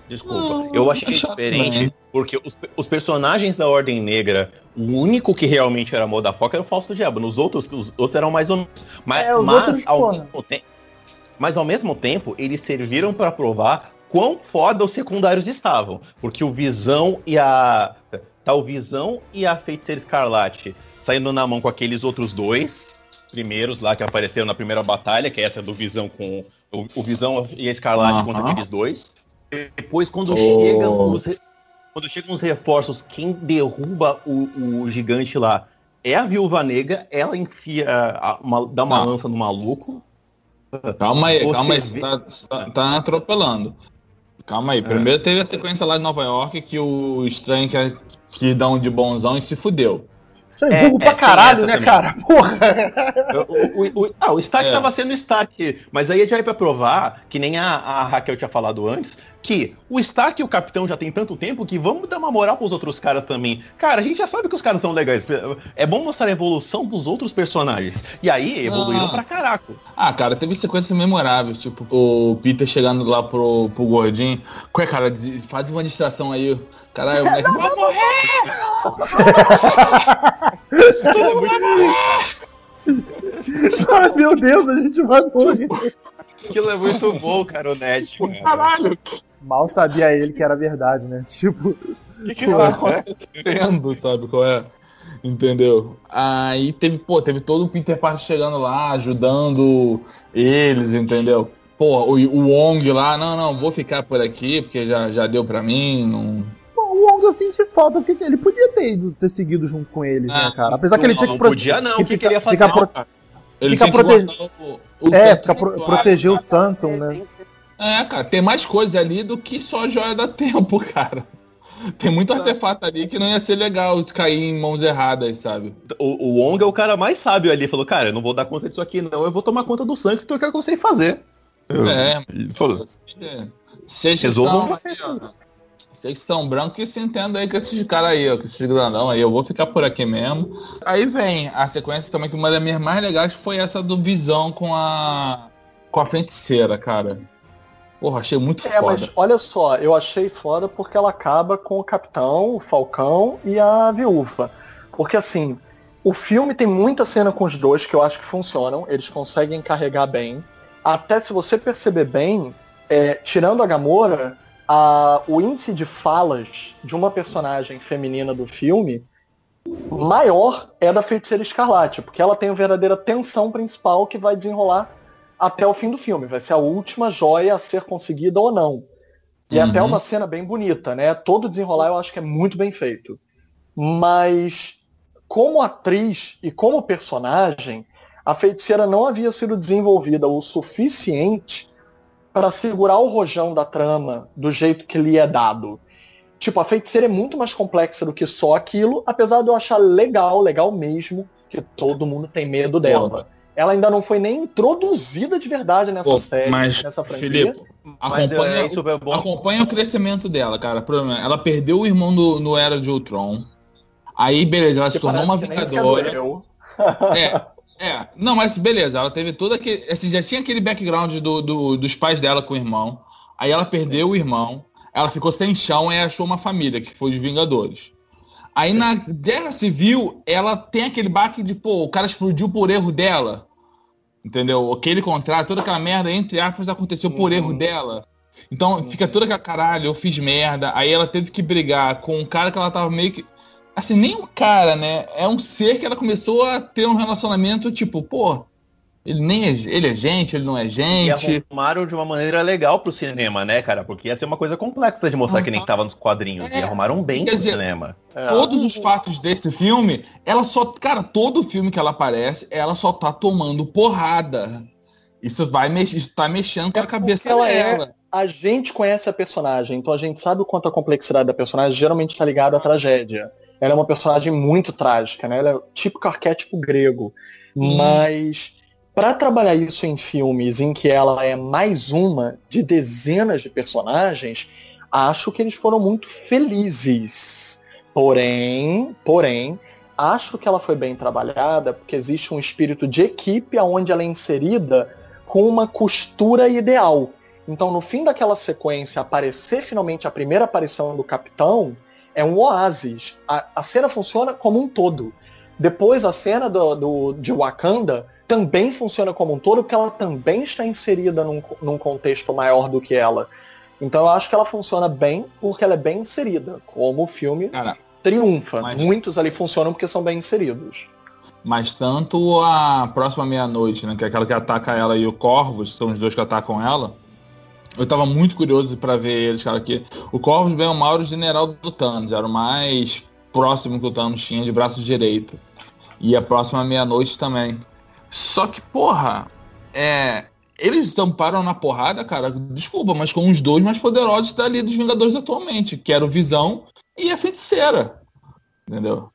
Desculpa. Não, eu achei diferente também. porque os, os personagens da Ordem Negra, o único que realmente era Modafoca era o Fausto Diabo. Os outros, os outros eram mais ou menos. Mas, É, mas, ao mesmo tempo, mas ao mesmo tempo, eles serviram para provar quão foda os secundários estavam. Porque o Visão e a. Tá o Visão e a Feiticeira Escarlate saindo na mão com aqueles outros dois primeiros lá que apareceram na primeira batalha, que é essa do Visão com o, o Visão e a Escarlate Aham. contra aqueles dois. Depois quando Oh. chegam os quando chegam os reforços, quem derruba o, o gigante lá é a Viúva Negra, ela enfia a- uma- dá uma Não. lança no maluco. Calma aí, Você calma aí, vê- tá, tá- tá atropelando. Calma aí, primeiro teve a sequência lá de Nova York que o estranho que, que dá um de bonzão e se fudeu. Achei É, burro é, pra caralho, né, também. cara? Porra! O, o- o- ah, o Stark É. tava sendo Stark, mas aí já é pra provar, que nem a, a Raquel tinha falado antes, que o Stark e o Capitão já tem tanto tempo que vamos dar uma moral pros outros caras também. Cara, a gente já sabe que os caras são legais. É bom mostrar a evolução dos outros personagens. E aí evoluíram Ah. pra caraca. Ah, cara, teve sequências memoráveis, tipo o Peter chegando lá pro, pro gordinho. Qual é, cara? Faz uma distração aí. Caralho, o moleque. Vai morrer! Ai, meu Deus, a gente vai morrer. Aquilo é muito bom, cara, o Ned. cara. Caralho, Mal sabia ele que era verdade, né? Tipo, O que, que vai acontecer? entendo, sabe qual é? Entendeu? Aí teve, pô, teve todo o Peter Parker chegando lá, ajudando eles, entendeu? Pô, o, o Wong lá, não, não, vou ficar por aqui, porque já, já deu pra mim, não. O Wong eu senti falta, porque ele podia ter ido, ter seguido junto com eles, né, Ah, cara? Apesar que ele tinha que não podia não, que o que, que ele ia fazer? fica pro- Ele Fica tinha que o, o É, fica pro- proteger o Santum, né? É, cara, tem mais coisa ali do que só a joia da tempo, [LAUGHS] cara. Tem muito artefato ali que não ia ser legal cair em mãos erradas, sabe? O, o Wong é o cara mais sábio ali. Falou, cara, eu não vou dar conta disso aqui, não. Eu vou tomar conta do sangue que eu quero que eu sei fazer. É, Ele falou, Vocês que Resolvam são- vocês. Vocês são brancos que se entendam aí com esses caras aí, ó, com esses grandão aí, eu vou ficar por aqui mesmo. Aí vem a sequência também, que uma das minhas mais legais foi essa do Visão com a. com a feiticeira, cara. Porra, achei muito É, foda. mas olha só, eu achei foda porque ela acaba com o Capitão, o Falcão e a Viúva. Porque assim, o filme tem muita cena com os dois que eu acho que funcionam, eles conseguem carregar bem. Até se você perceber bem, é, tirando a Gamora, a- o índice de falas de uma personagem feminina do filme maior é da Feiticeira Escarlate, porque ela tem a verdadeira tensão principal que vai desenrolar até o fim do filme. Vai ser a última joia a ser conseguida ou não. E é Uhum. até uma cena bem bonita, né? Todo desenrolar eu acho que é muito bem feito. Mas como atriz e como personagem, a feiticeira não havia sido desenvolvida o suficiente para segurar o rojão da trama do jeito que lhe é dado. Tipo, a feiticeira é muito mais complexa do que só aquilo, apesar de eu achar legal, legal mesmo, que todo mundo tem medo dela. Ela ainda não foi nem introduzida de verdade nessa Pô, série, mas, nessa franquia. Filipe, Mas acompanha, é, isso é bom. acompanha o crescimento dela, cara. Problema, ela perdeu o irmão no, no Era de Ultron. Aí, beleza, ela se que tornou uma vingadora. É, [LAUGHS] é. Não, mas beleza, ela teve todo aquele. Assim, já tinha aquele background do, do- dos pais dela com o irmão. Aí ela perdeu o irmão. Ela ficou sem chão e achou uma família, que foi os Vingadores. Aí na Guerra Civil, ela tem aquele baque de, pô, o cara explodiu por erro dela. Entendeu? Aquele contrato, toda aquela merda, entre aspas, aconteceu por Uhum. erro dela. Então fica toda aquela caralho, eu fiz merda. Aí ela teve que brigar com um cara que ela tava meio que. Assim, nem um cara, né? É um ser que ela começou a ter um relacionamento, tipo, pô, ele nem é, ele é gente, ele não é E gente. arrumaram de uma maneira legal pro cinema, né, cara? Porque ia ser uma coisa complexa de mostrar que nem tava nos quadrinhos. É, E arrumaram bem pro dizer, cinema. É. Todos os fatos desse filme, ela só. Cara, todo filme que ela aparece, ela só tá tomando porrada. Isso vai mex, isso tá mexendo com É a cabeça porque ela é- dela. A gente conhece a personagem, então a gente sabe o quanto a complexidade da personagem geralmente está ligada à tragédia. Ela é uma personagem muito trágica, né? Ela é típico arquétipo grego. Mas para trabalhar isso em filmes em que ela é mais uma de dezenas de personagens, acho que eles foram muito felizes. Porém, porém, acho que ela foi bem trabalhada porque existe um espírito de equipe onde ela é inserida com uma costura ideal. Então, no fim daquela sequência, aparecer finalmente a primeira aparição do capitão é um oásis. A, a cena funciona como um todo. Depois, a cena do, do, de Wakanda também funciona como um todo, porque ela também está inserida num, num contexto maior do que ela. Então eu acho que ela funciona bem porque ela é bem inserida, como o filme Cara, triunfa. mas- Muitos ali funcionam porque são bem inseridos. Mas tanto a próxima meia-noite, né? Que é aquela que ataca ela e o Corvus, são os dois que atacam ela. Eu tava muito curioso pra ver eles, cara, que o Corvus bem ou mal era o general do Thanos, era o mais próximo que o Thanos tinha de braço direito. E a próxima meia-noite também. Só que, porra, é. Eles estamparam na porrada, cara, desculpa, mas com os dois mais poderosos dali dos Vingadores atualmente, que era o Visão e a Feiticeira. Entendeu?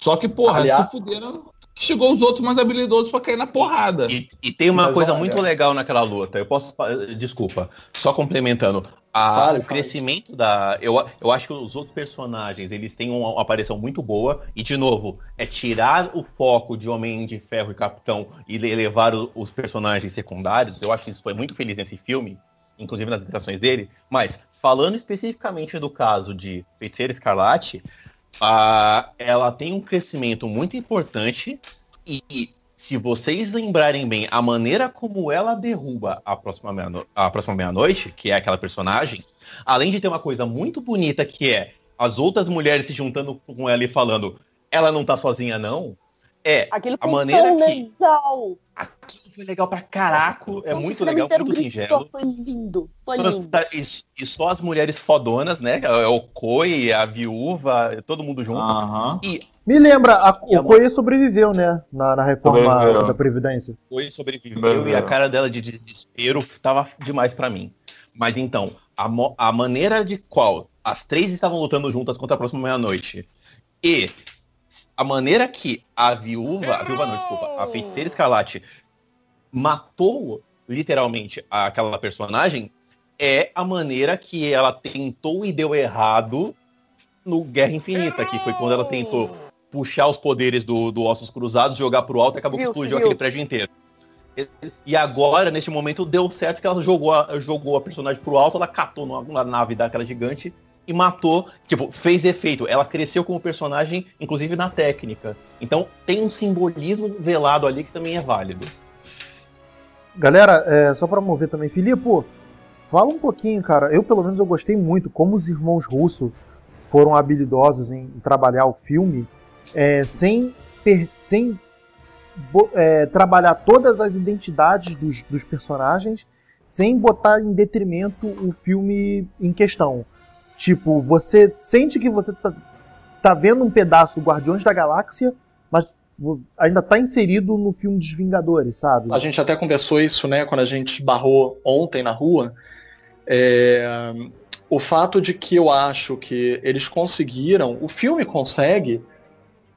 Só que, porra, Aliás- se fuderam chegou os outros mais habilidosos pra cair na porrada. E, e tem uma Mas coisa olha- muito legal naquela luta. Eu posso. Desculpa. Só complementando. A- o crescimento da. Eu, eu acho que os outros personagens eles têm uma, uma aparição muito boa. E, de novo, é tirar o foco de Homem de Ferro e Capitão e le- levar o- os personagens secundários. Eu acho que isso foi muito feliz nesse filme, inclusive nas interações dele. Mas, falando especificamente do caso de Feiticeira Escarlate, a- ela tem um crescimento muito importante e se vocês lembrarem bem a maneira como ela derruba a próxima meia-no- a próxima meia-noite, que é aquela personagem, além de ter uma coisa muito bonita que é as outras mulheres se juntando com ela e falando ela não tá sozinha não, é Aquilo A foi maneira que- legal. aquilo foi legal pra caraco, é Nossa, muito legal, muito gritou, singelo. Foi lindo, foi lindo. E, e só as mulheres fodonas, né? É o Koi, a viúva, todo mundo junto. Aham. Me lembra, a, E a o Coe sobreviveu, né? Na, na reforma Sobreviveu. da Previdência. Foi sobreviveu Sobreviveu. e a cara dela de desespero tava demais pra mim. Mas então, a, a maneira de qual as três estavam lutando juntas contra a próxima meia-noite e a maneira que a viúva, a viúva não, desculpa, a feiticeira escarlate matou literalmente aquela personagem é a maneira que ela tentou e deu errado no Guerra Infinita, que foi quando ela tentou puxar os poderes do, do Ossos Cruzados, jogar pro alto e acabou que explodiu aquele prédio inteiro. E- E agora, neste momento, deu certo que ela jogou a, jogou a personagem pro alto, ela catou numa, numa nave daquela gigante e matou, tipo, fez efeito. Ela cresceu como personagem, inclusive na técnica. Então tem um simbolismo velado ali que também é válido. Galera, é, só pra mover também, Filipe, fala um pouquinho, cara. Eu, pelo menos, eu gostei muito como os irmãos Russo foram habilidosos em, trabalhar o filme é, sem, per- sem é, trabalhar todas as identidades dos, dos personagens, sem botar em detrimento o filme em questão. Tipo, você sente que você tá, tá vendo um pedaço do Guardiões da Galáxia, mas ainda tá inserido no filme dos Vingadores, sabe? A gente até conversou isso, né, quando a gente barrou ontem na rua. É, o fato de que eu acho que eles conseguiram, o filme consegue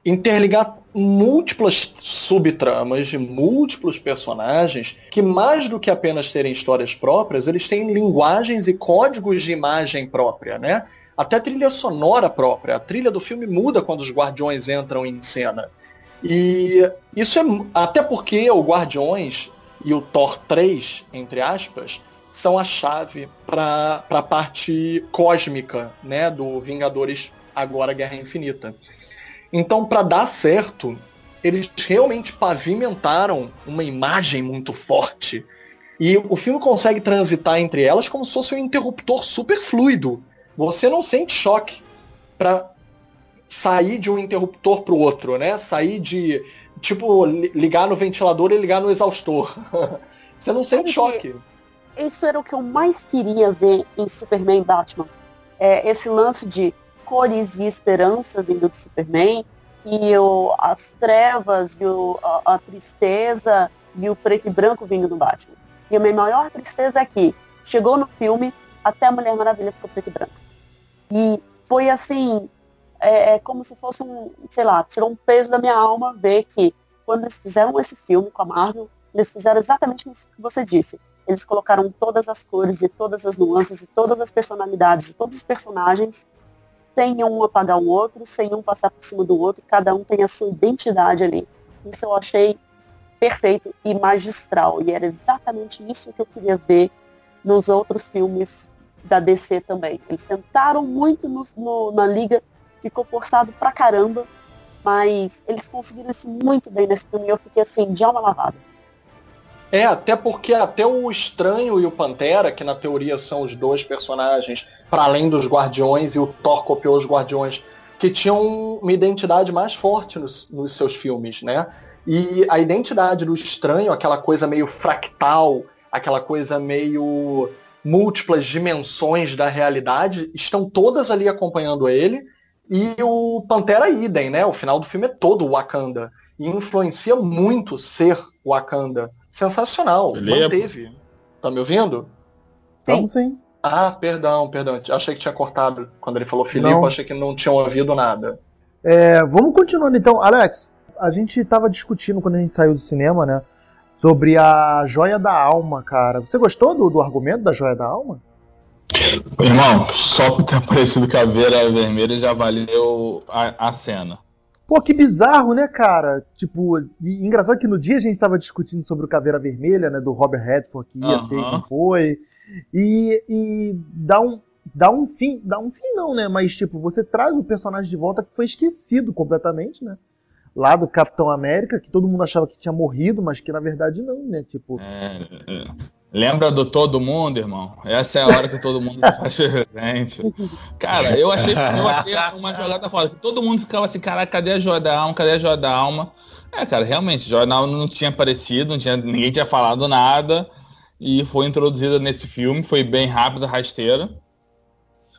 interligar múltiplas subtramas de múltiplos personagens que mais do que apenas terem histórias próprias, eles têm linguagens e códigos de imagem própria, né? Até trilha sonora própria. A trilha do filme muda quando os guardiões entram em cena. E isso é até porque o Guardiões e o Thor 3, entre aspas, são a chave para a parte cósmica, né, do Vingadores agora Guerra Infinita. Então, para dar certo, eles realmente pavimentaram uma imagem muito forte. E o filme consegue transitar entre elas como se fosse um interruptor super fluido. Você não sente choque para sair de um interruptor para o outro, né? Sair de, tipo, li- ligar no ventilador e ligar no exaustor. [LAUGHS] Você não sente choque. Isso era o que eu mais queria ver em Superman e Batman. É, esse lance de cores e esperança vindo do Superman e o, as trevas e o, a, a tristeza e o preto e branco vindo do Batman. E a minha maior tristeza é que chegou no filme, até a Mulher Maravilha ficou preto e branco. E foi assim, é, é como se fosse um, sei lá, tirou um peso da minha alma ver que quando eles fizeram esse filme com a Marvel, eles fizeram exatamente o que você disse. Eles colocaram todas as cores e todas as nuances e todas as personalidades e todos os personagens sem um apagar o outro, sem um passar por cima do outro, cada um tem a sua identidade ali. Isso eu achei perfeito e magistral. E era exatamente isso que eu queria ver nos outros filmes da DC também. Eles tentaram muito no, no, na liga, ficou forçado pra caramba, mas eles conseguiram isso muito bem nesse filme e eu fiquei assim, de alma lavada. É, até porque até o Estranho e o Pantera, que na teoria são os dois personagens, para além dos Guardiões, e o Thor copiou os Guardiões, que tinham uma identidade mais forte nos, nos seus filmes, né? E a identidade do Estranho, aquela coisa meio fractal, aquela coisa meio múltiplas dimensões da realidade, estão todas ali acompanhando ele. E o Pantera Idem, né? O final do filme é todo Wakanda. E influencia muito ser Wakanda. Sensacional. Beleza. Manteve. Tá me ouvindo? Então, sim. Ah, perdão, perdão. Achei que tinha cortado. Quando ele falou Filipe, Não. achei que não tinha ouvido nada. É, vamos continuando então. Alex, a gente tava discutindo quando a gente saiu do cinema, né? Sobre a joia da alma, cara. Você gostou do, do argumento da joia da alma? Irmão, só por ter aparecido caveira vermelha já valeu a, a cena. Pô, que bizarro, né, cara? Tipo, e engraçado que no dia a gente tava discutindo sobre o Caveira Vermelha, né, do Robert Redford, que ia Aham. ser quem foi. E, e dá um dá um fim, dá um fim não, né? Mas tipo, você traz o personagem de volta que foi esquecido completamente, né? Lá do Capitão América, que todo mundo achava que tinha morrido, mas que na verdade não, né? Tipo, É, é. Lembra do todo mundo, irmão? Essa é a hora que todo mundo faz presente. Cara, eu achei, eu achei uma jogada foda. que Todo mundo ficava assim, caraca, cadê a joia da alma? Cadê a joia da alma? É, cara, realmente, a joia da alma não tinha aparecido, não tinha, ninguém tinha falado nada. E foi introduzida nesse filme, foi bem rápido, rasteira.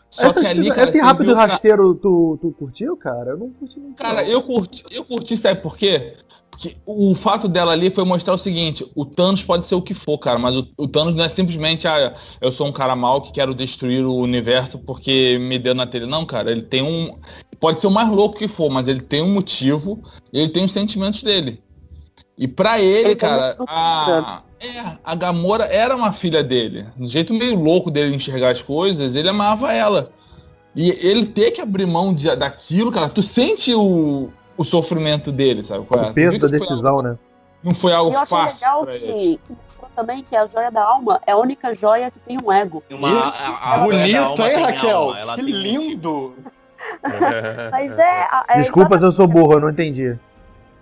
Só essa, ali, cara, esse rápido viu rasteiro, tu, tu curtiu, cara? Eu não curti muito. Cara, não. eu curti, eu curti, sabe por quê? Porque o fato dela ali foi mostrar o seguinte, o Thanos pode ser o que for, cara, mas o, o Thanos não é simplesmente, ah, eu sou um cara mau que quero destruir o universo porque me deu na telha. Não, cara, ele tem um. Pode ser o mais louco que for, mas ele tem um motivo, ele tem os sentimentos dele. E pra ele, Ele cara, a, é, a Gamora era uma filha dele. Do jeito meio louco dele enxergar as coisas, ele amava ela. E ele ter que abrir mão de, daquilo, cara, tu sente o, o sofrimento dele, sabe? qual é? O peso da decisão, algo- né? não foi algo E eu fácil legal que, que mostrou também que a joia da alma é a única joia que tem um ego. Uma, a, a, a Bonito, hein, Raquel? alma, ela que lindo! [LAUGHS] Mas é. é Desculpa se eu sou burro, eu não entendi.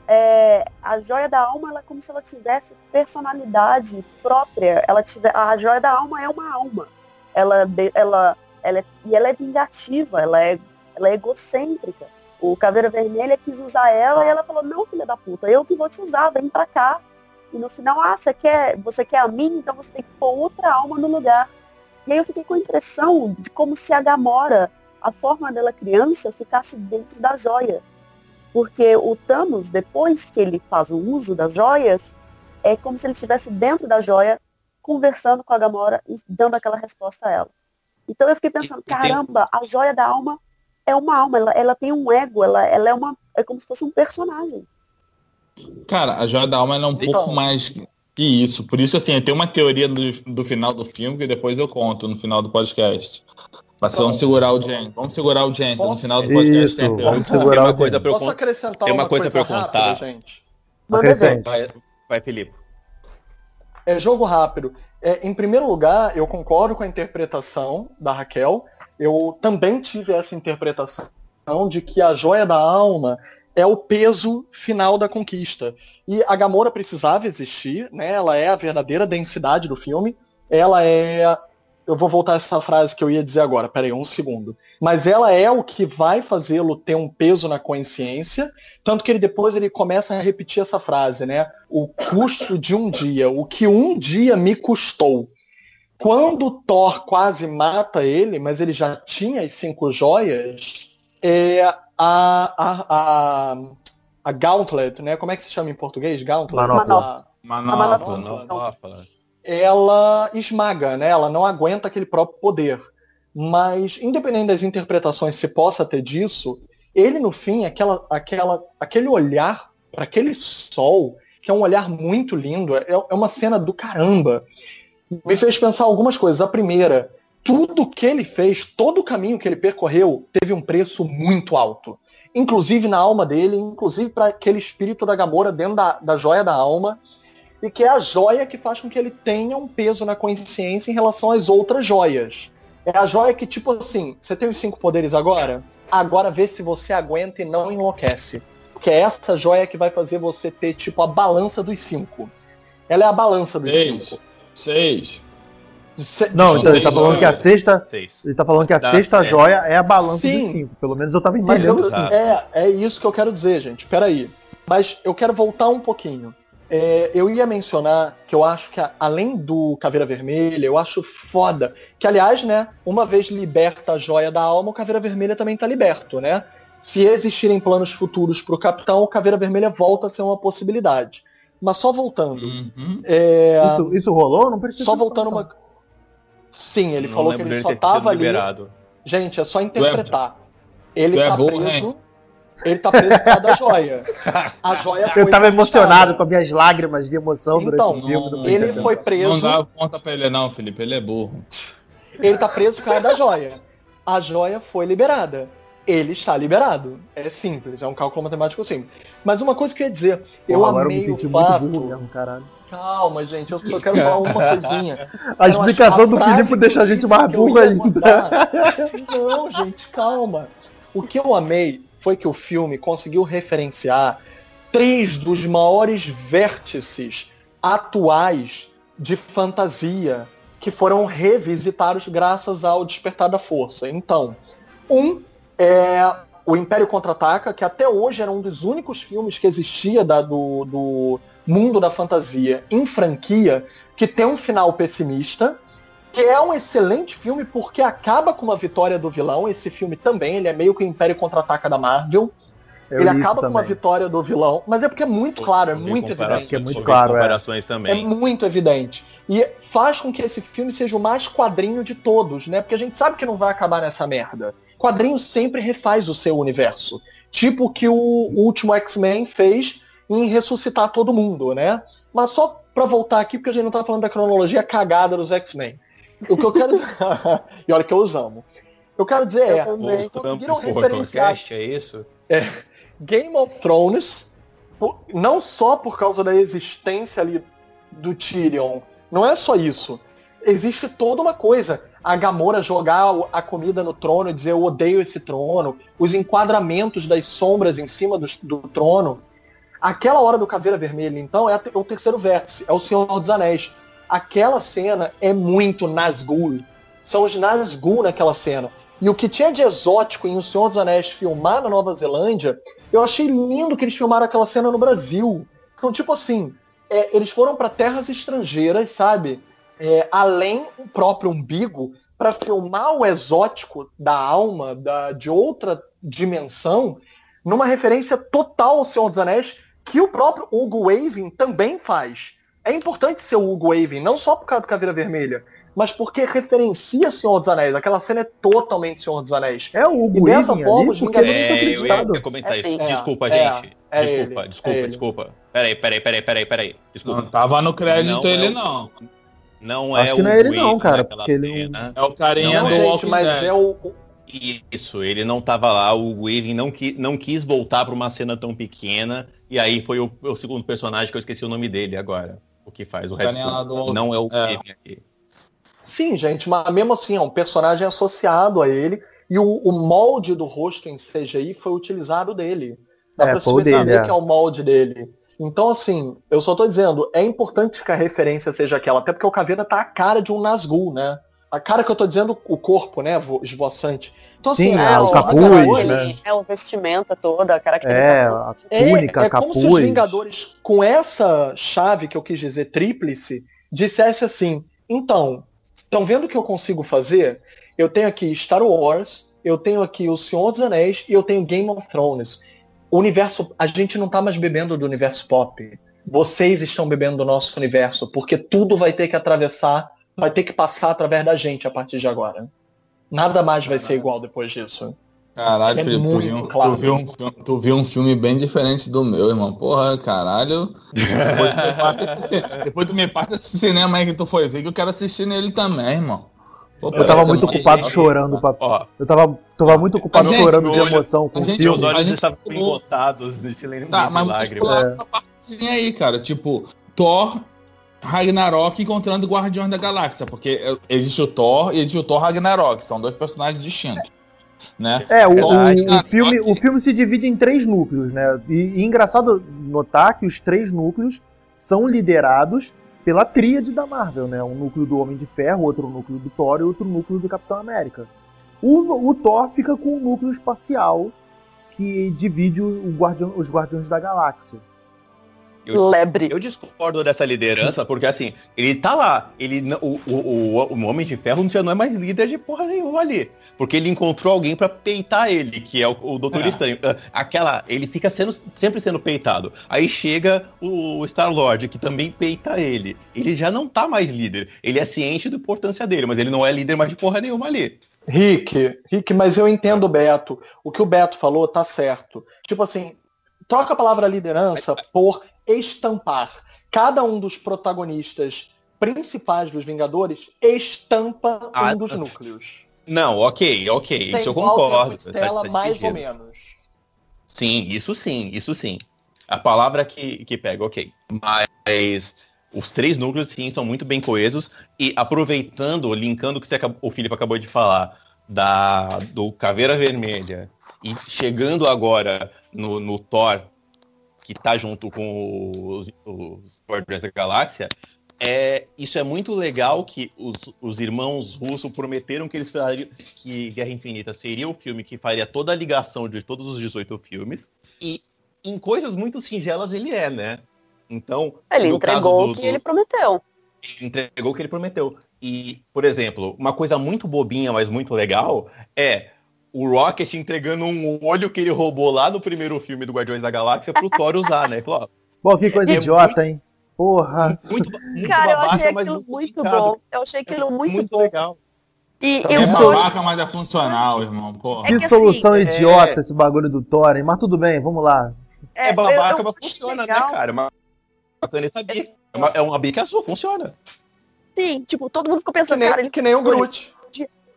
é, a joia da alma ela é como se ela tivesse personalidade própria. Ela tiver, a joia da alma é uma alma. Ela, de- ela, ela é, e ela é vingativa, ela é, ela é egocêntrica. O Caveira Vermelha quis usar ela e ela falou, não, filha da puta, eu que vou te usar, vem pra cá. E no final, ah, você quer, você quer a mim, então você tem que pôr outra alma no lugar. E aí eu fiquei com a impressão de como se a Gamora, a forma dela criança, ficasse dentro da joia. Porque o Thanos, depois que ele faz o uso das joias, é como se ele estivesse dentro da joia, conversando com a Gamora e dando aquela resposta a ela. Então eu fiquei pensando, caramba, a joia da alma é uma alma, ela, ela tem um ego, ela, ela é uma. É como se fosse um personagem. Cara, a Joia da Alma ela é um Então. pouco mais que isso. Por isso, assim, tem uma teoria do, do final do filme que depois eu conto no final do podcast. Mas vamos segurar a audiência. Vamos segugar a audiência. No final do podcast Isso, tem vamos Tem segurar uma o coisa pra eu Posso acrescentar tem uma uma coisa pra eu contar. gente? Manda ver. Acrescente. Vai, vai, Felipe. É jogo rápido. É, em primeiro lugar, eu concordo com a interpretação da Raquel. Eu também tive essa interpretação de que a joia da alma é o peso final da conquista. E a Gamora precisava existir, né? Ela é a verdadeira densidade do filme. Ela é. Eu vou voltar a essa frase que eu ia dizer agora, peraí, um segundo. Mas ela é o que vai fazê-lo ter um peso na consciência, tanto que ele depois ele começa a repetir essa frase, né? O custo de um dia, o que um dia me custou. Quando Thor quase mata ele, mas ele já tinha as cinco joias, é a, a, a, a Gauntlet, né? Como é que se chama em português? Gauntlet? Manopla. Manopla. Manopla. Manopla. ela esmaga, né? Ela não aguenta aquele próprio poder. Mas, independente das interpretações se possa ter disso, ele no fim, aquela, aquela, aquele olhar para aquele sol, que é um olhar muito lindo, é, é uma cena do caramba. Me fez pensar algumas coisas. A primeira, tudo que ele fez, todo o caminho que ele percorreu, teve um preço muito alto. Inclusive na alma dele, inclusive para aquele espírito da Gamora dentro da, da joia da alma, e que é a joia que faz com que ele tenha um peso na consciência em relação às outras joias. É a joia que, tipo assim, você tem os cinco poderes agora? Agora vê se você aguenta e não enlouquece. Porque é essa joia que vai fazer você ter, tipo, a balança dos cinco. Ela é a balança dos Seis. cinco. Seis. Se- Não, então ele tá falando que a sexta. Seis. Ele tá falando que a Tá, sexta é. joia é a balança Sim. dos cinco. Pelo menos eu tava entendendo assim. é, é isso que eu quero dizer, gente. Peraí. Mas eu quero voltar um pouquinho. É, eu ia mencionar que eu acho que, a- além do Caveira Vermelha, eu acho foda. Que, aliás, né, uma vez liberta a joia da alma, o Caveira Vermelha também tá liberto, né? Se existirem planos futuros pro Capitão, o Caveira Vermelha volta a ser uma possibilidade. Mas só voltando. Uhum. é, Isso, isso rolou? Não precisa. só voltando uma. Sim, ele Não falou que ele só tava ali. liberado. Gente, é só interpretar. Ele é tá burro, preso. Ele tá preso por causa da joia. [LAUGHS] A joia foi Eu tava emocionado com as minhas lágrimas de emoção Então, durante o filme. do não, Ele foi Não preso. dá conta pra ele não, Felipe. Ele é burro. Ele tá preso por causa da joia. A joia foi liberada. Ele está liberado. É simples, é um cálculo matemático simples. Mas uma coisa que eu ia dizer, eu agora eu me amei o fato. mesmo. Calma, gente, eu só quero falar uma coisinha. [LAUGHS] A Eu explicação do Filipe deixa a gente mais burro ainda. Não, gente, calma. O que eu amei foi que o filme conseguiu referenciar três dos maiores vértices atuais de fantasia que foram revisitados graças ao Despertar da Força. Então, um é o Império Contra-Ataca, que até hoje era um dos únicos filmes que existia da- do, do mundo da fantasia em franquia que tem um final pessimista, que é um excelente filme porque acaba com uma vitória do vilão. Esse filme também, ele é meio que o Império Contra-Ataca da Marvel. Eu ele acaba com uma também. vitória do vilão, mas é porque é muito claro, é muito evidente. É muito claro, é. comparações É também. muito evidente. E faz com que esse filme seja o mais quadrinho de todos, né? Porque a gente sabe que não vai acabar nessa merda. Quadrinho sempre refaz o seu universo. Tipo o que o último X-Men fez em ressuscitar todo mundo, né? Mas só pra voltar aqui, porque a gente não tá falando da cronologia cagada dos X-Men. O que eu quero. [LAUGHS] e olha que eu os amo. Eu quero dizer Eu é, também. eles conseguiram referenciar é isso? Game of Thrones, po- não só por causa da existência ali do Tyrion, não é só isso. Existe toda uma coisa. A Gamora jogar a comida no trono e dizer eu odeio esse trono, os enquadramentos das sombras em cima do, do trono. Aquela hora do Caveira Vermelha, então, é te- o terceiro vértice, é o Senhor dos Anéis. Aquela cena é muito Nazgûl. São os Nazgûl naquela cena. E o que tinha de exótico em O Senhor dos Anéis filmar na Nova Zelândia, eu achei lindo que eles filmaram aquela cena no Brasil. Então, tipo assim, é, eles foram para terras estrangeiras, sabe? É, além do próprio umbigo, para filmar o exótico da alma, da, de outra dimensão, numa referência total ao Senhor dos Anéis, que o próprio Hugo Weaving também faz. É importante ser o Hugo Weaving, não só por causa do Caveira Vermelha, mas porque referencia Senhor dos Anéis. Aquela cena é totalmente Senhor dos Anéis. É o E Hugo dessa Weaving forma, ali, porque É, eu ia, comentar É isso. sim. Desculpa, É, gente. é desculpa, ele, desculpa, é desculpa. Peraí, peraí, peraí, peraí, peraí. Desculpa. Não tava no crédito Não, ele, é o- não. Não Acho é que o não é ele não, cara, porque ele cena. É o carinha Não, do gente, Walking mas Dead. é o. o- Isso, ele não tava lá, o Weaving não, qui, não quis voltar para uma cena tão pequena, e aí foi o, o segundo personagem que eu esqueci o nome dele agora. O que faz o lá resto. do- Não é o é. Aqui. Sim, gente, mas mesmo assim, é um personagem associado a ele. E o, o molde do rosto em CGI foi utilizado dele. Dá É, pra foi o se perceber dele, é. que é o molde dele. Então, assim, eu só tô dizendo, é importante que a referência seja aquela, até porque o Caveira tá a cara de um Nazgûl, né? A cara que eu tô dizendo, o corpo, né, vo- esvoaçante. Então, Sim, assim, é, o a- capuz, a- né? É o vestimenta toda, a É, caracterização. a É, túnica, é como se os capuz. Vingadores, com essa chave que eu quis dizer, tríplice, dissesse assim, então, estão vendo o que eu consigo fazer? Eu tenho aqui Star Wars, eu tenho aqui O Senhor dos Anéis e eu tenho Game of Thrones. O universo, a gente não tá mais bebendo do universo pop. Vocês estão bebendo do nosso universo, porque tudo vai ter que atravessar, vai ter que passar através da gente a partir de agora. Nada mais vai ser igual depois disso. Caralho, É Felipe, tu viu, um- claro. tu, viu um, filme- tu viu um filme bem diferente do meu, irmão. Porra, caralho. [LAUGHS] Depois tu me passa esse, ci- depois tu me passa esse cinema aí que tu foi ver, que eu quero assistir nele também, irmão. Pô, Eu tava muito uma- ocupado chorando, pra... Ó, eu tava, tava muito ocupado Gente, chorando de emoção com o gente, meus filme. a olhos estavam engotados de silêncio Tá, de mas lágrimas. essa partezinha aí, cara. Tipo, Thor, Ragnarok encontrando Guardiões da Galáxia. Porque existe o Thor e existe o Thor Ragnarok. São dois personagens distintos. Né? É, o, Thor, o- o filme, o filme se divide em três núcleos, né? E, e engraçado notar que os três núcleos são liderados pela tríade da Marvel, né? Um núcleo do Homem de Ferro, outro núcleo do Thor e outro núcleo do Capitão América. O, o Thor fica com o núcleo espacial que divide o, o guardião- os Guardiões da Galáxia. Lebre. Eu discordo dessa liderança, porque assim, ele tá lá. Ele, o, o, o, o Homem de Ferro já não é mais líder de porra nenhuma ali. Porque ele encontrou alguém pra peitar ele, que é o, o Doutor É. Estranho. Ah, Aquela. Ele fica sendo, sempre sendo peitado. Aí chega o Star-Lord, que também peita ele. Ele já não tá mais líder. Ele é ciente da importância dele, mas ele não é líder mais de porra nenhuma ali. Rick, Rick, mas eu entendo o Beto. O que o Beto falou tá certo. Tipo assim, troca a palavra liderança por estampar. Cada um dos protagonistas principais dos Vingadores estampa Ah, um dos núcleos. Não, ok, ok. Tem isso eu concordo. de tá- tela, tá mais ou menos. Sim, isso sim, isso sim. A palavra que, que pega, ok. Mas os três núcleos, sim, são muito bem coesos. E aproveitando, linkando o que você o Felipe acabou de falar, da, do Caveira Vermelha, e chegando agora no, no Thor, que tá junto com os, os Guardiões da Galáxia, é, isso é muito legal que os, os irmãos russos prometeram que eles fariam, que Guerra Infinita seria o filme que faria toda a ligação de todos os 18 filmes. E em coisas muito singelas ele é, né? Então, Ele entregou o que do- ele prometeu. entregou o que ele prometeu. E, por exemplo, uma coisa muito bobinha, mas muito legal, é o Rocket entregando um olho que ele roubou lá no primeiro filme do Guardiões da Galáxia pro Thor usar, né? Falou, Bom, que coisa É idiota, hein? Porra. muito, muito Cara, eu babaca, achei mas aquilo muito bom. Eu achei aquilo muito, Muito bom. legal. E, Também e É sonho. babaca, mas é funcional, irmão. Porra. É Que que solução assim, idiota esse bagulho do Thor, hein? Mas tudo bem, vamos lá. É, eu- babaca, eu mas acho funciona, legal. né, cara? Caneta bica. É uma, é uma bica azul, funciona. Sim, tipo, todo mundo ficou Que pensando, cara, nem, ele que nem o Groot.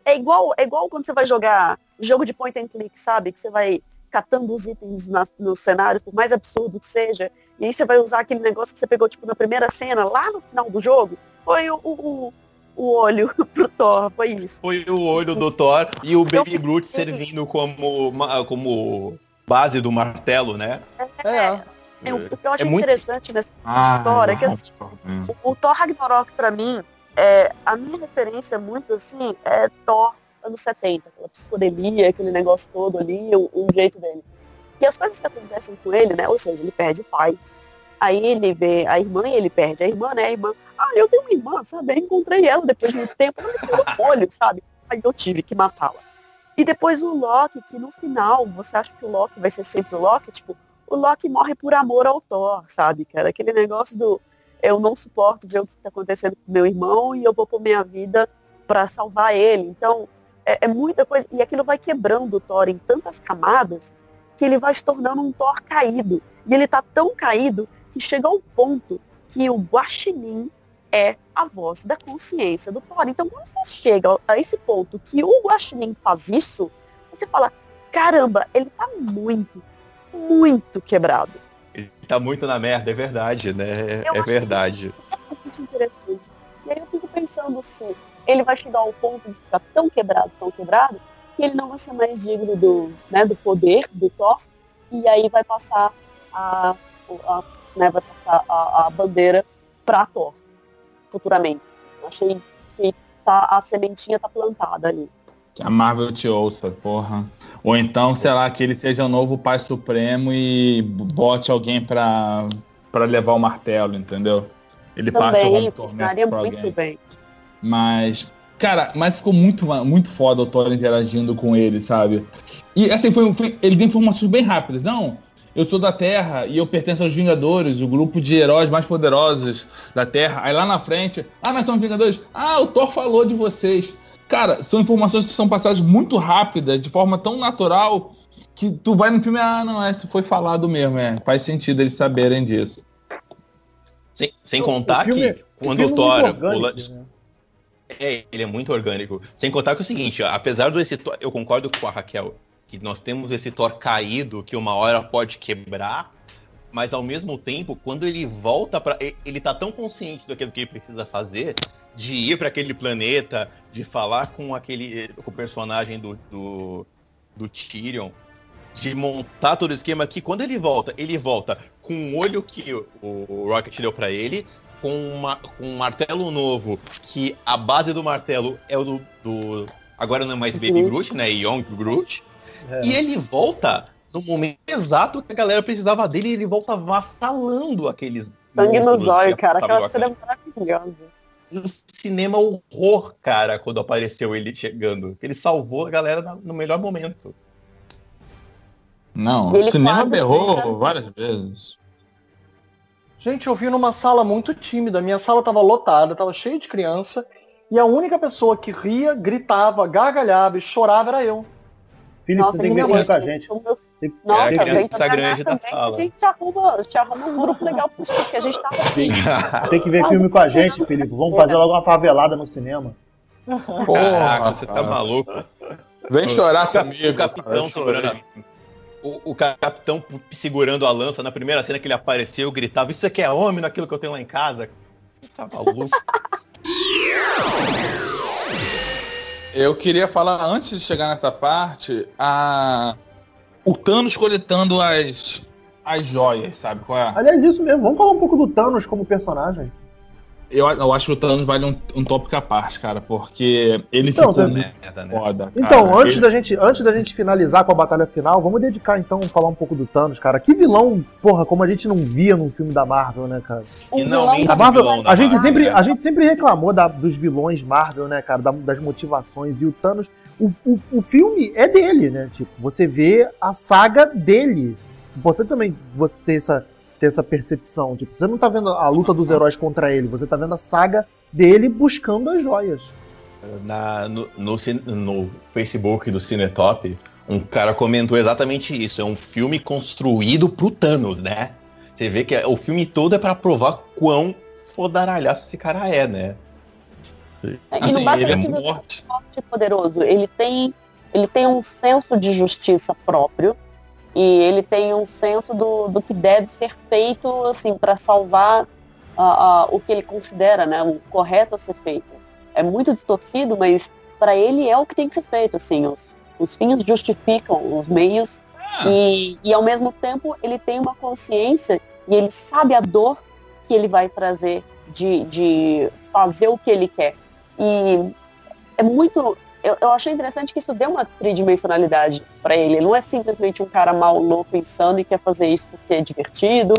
É igual, é igual quando você vai jogar jogo de point and click, sabe? Que você vai catando os itens na, nos cenários, por mais absurdo que seja, e aí você vai usar aquele negócio que você pegou, tipo, na primeira cena, lá no final do jogo, foi o, o, o olho [LAUGHS] pro Thor, foi isso. Foi o olho do Thor e o Baby Eu- Groot servindo como, como base do martelo, né? É. É, o que eu acho É muito- interessante nesse Ah, Thor, é que assim. O, o Thor Ragnarok, pra mim, é, a minha referência muito assim é Thor anos 70, aquela psicodelia, aquele negócio todo ali, o, o jeito dele. E as coisas que acontecem com ele, né? Ou seja, ele perde o pai. Aí ele vê a irmã e ele perde a irmã, né? A irmã, ah, eu tenho uma irmã, sabe? Eu encontrei ela depois de muito tempo, ela tirou o olho, sabe? Aí eu tive que matá-la. E depois o Loki, que no final, você acha que o Loki vai ser sempre o Loki? Tipo, o Loki morre por amor ao Thor, sabe, cara? Aquele negócio do eu não suporto ver o que está acontecendo com meu irmão e eu vou pôr minha vida para salvar ele. Então, é, é muita coisa. E aquilo vai quebrando o Thor em tantas camadas que ele vai se tornando um Thor caído. E ele tá tão caído que chega ao ponto que o Guaxinim é a voz da consciência do Thor. Então, quando você chega a esse ponto que o Guaxinim faz isso, você fala, caramba, ele tá muito, muito quebrado. Ele tá muito na merda, é verdade, né? Eu É verdade. muito interessante. E aí eu fico pensando se ele vai chegar ao ponto de ficar tão quebrado, tão quebrado, que ele não vai ser mais digno do, né, do poder do Thor, e aí vai passar a, a- né, vai passar a, a bandeira pra Thor, futuramente. assim. Achei que tá, a sementinha tá plantada ali. Que a Marvel te ouça, porra. Ou então, sei lá, que ele seja o novo Pai Supremo e bote alguém pra, pra levar o martelo, entendeu? Ele parte o Também Homem Tormento pra muito alguém. bem. Mas, cara, mas ficou muito, muito foda o Thor interagindo com ele, sabe? E assim, foi, foi- ele deu informações bem rápidas. Não, eu sou da Terra e eu pertenço aos Vingadores, o grupo de heróis mais poderosos da Terra. Aí lá na frente, ah, nós somos Vingadores. Ah, o Thor falou de vocês. cara, são informações que são passadas muito rápidas, de forma tão natural, que tu vai no filme, ah, não, é, isso foi falado mesmo, é. Faz sentido eles saberem disso. Sem, sem contar filme- que o quando o é Thor pula- né? É, ele é muito orgânico. Sem contar que é o seguinte, ó, apesar do esse Thor, eu concordo com a Raquel, que nós temos esse Thor caído que uma hora pode quebrar, mas ao mesmo tempo, quando ele volta para ele tá tão consciente daquilo que ele precisa fazer, de ir para aquele planeta, de falar com aquele com o personagem do, do do Tyrion, de montar todo o esquema que quando ele volta, ele volta com o olho que o, Rocket deu para ele, com, uma, com um martelo novo, que a base do martelo é o do. do- agora não é mais Baby Groot, né? Young Groot. É. E ele volta no momento exato que a galera precisava dele e ele volta vassalando aqueles. Sangue no zóio, que cara. Aquela cena é maravilhosa. no cinema horror, cara, quando apareceu ele chegando. Ele salvou a galera no melhor momento. Não, Ele o cinema berrou fica- várias vezes. Gente, eu vi numa sala muito tímida. Minha sala tava lotada, tava cheia de criança. E a única pessoa que ria, gritava, gargalhava e chorava era eu. Felipe, você tem que ver com a gente. Tem- Nossa, É a vem pra grande da também, sala. a gente arruma, te arruma grupos legais pra assistir, porque a gente assim. Tem que ver filme com a gente, Felipe. Vamos fazer logo uma favelada no cinema. Caraca, você tá maluco. Vem chorar comigo. capitão cara, o, o capitão segurando a lança na primeira cena que ele apareceu, gritava, isso aqui é homem naquilo que eu tenho lá em casa. Tá maluco? Eu queria falar, antes de chegar nessa parte, a... o Thanos coletando as, as joias, sabe qual é? Aliás, isso mesmo. Vamos falar um pouco do Thanos como personagem. Eu, eu acho que o Thanos vale um, um tópico à parte, cara, porque ele Então, ficou Merda, né? foda. Então, cara. antes, Ele- da gente, antes da gente finalizar com a batalha final, vamos dedicar então falar um pouco do Thanos, cara. Que vilão, porra, como a gente não via no filme da Marvel, né, cara? Um A Marvel, vilão a gente Marvel, sempre, né? a gente sempre reclamou da- dos vilões Marvel, né, cara, da- das motivações e o Thanos, o, o, o filme é dele, né? Tipo, você vê a saga dele. Importante também você ter essa, ter essa percepção. Tipo, você não tá vendo a luta dos heróis contra ele, você tá vendo a saga dele buscando as joias. Na- no, no no Facebook do Cinetop, um cara comentou exatamente isso. É um filme construído pro Thanos, né? Você vê que é- o filme todo é pra provar quão fodaralhaço esse cara é, né? É, e Assim, não basta ele é morte. forte e poderoso. Ele tem, ele tem um senso de justiça próprio e ele tem um senso do, do que deve ser feito assim para salvar ah, ah, o que ele considera né, o correto a ser feito. É muito distorcido, mas para ele é o que tem que ser feito. Assim, os, os fins justificam os meios e, e ao mesmo tempo ele tem uma consciência e ele sabe a dor que ele vai trazer de, de fazer o que ele quer. E é muito. Eu, eu achei interessante que isso deu uma tridimensionalidade para ele. Ele não é simplesmente um cara mal louco, insano e quer fazer isso porque é divertido,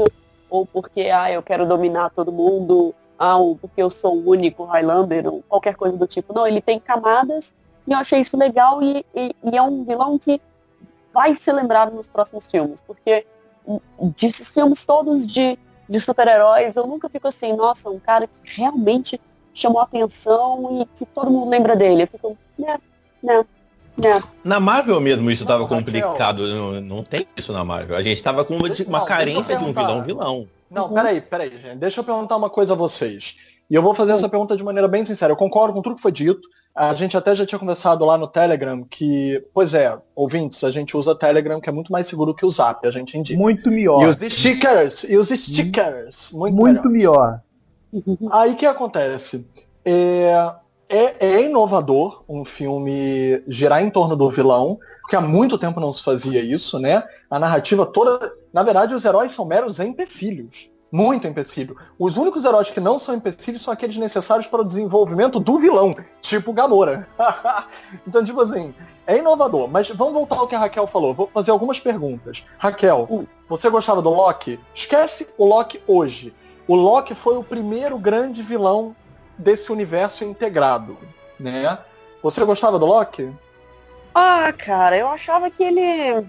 ou porque ah, eu quero dominar todo mundo, ah, ou porque eu sou o único Highlander, ou qualquer coisa do tipo. Não, ele tem camadas e eu achei isso legal e, e, e é um vilão que vai ser lembrado nos próximos filmes, porque desses filmes todos de, de super-heróis, eu nunca fico assim, nossa, um cara que realmente chamou atenção e que todo mundo lembra dele. Eu fico, né, né, né. Na Marvel mesmo isso tava Não, Raquel. complicado. Não, não tem isso na Marvel. A gente tava com uma, uma Não, carência de um vilão vilão. Não, Uhum. peraí, peraí, gente. Deixa eu perguntar uma coisa a vocês. E eu vou fazer essa pergunta de maneira bem sincera. Eu concordo com tudo que foi dito. A gente até já tinha conversado lá no Telegram que, pois é, ouvintes, a gente usa Telegram que é muito mais seguro que o Zap, a gente indica. Muito E melhor. os stickers, e os stickers, muito, Muito melhor. melhor. [LAUGHS] Aí o que acontece? É, é, é inovador um filme girar em torno do vilão, porque há muito tempo não se fazia isso, né? A narrativa toda. Na verdade, os heróis são meros empecilhos. Muito empecilho. Os únicos heróis que não são empecilhos são aqueles necessários para o desenvolvimento do vilão, tipo Gamora. [LAUGHS] então, tipo assim, é inovador. Mas vamos voltar ao que a Raquel falou. Vou fazer algumas perguntas. Raquel, você gostava do Loki? Esquece o Loki hoje. O Loki foi o primeiro grande vilão desse universo integrado, né? Você gostava do Loki? Ah, cara, eu achava que ele.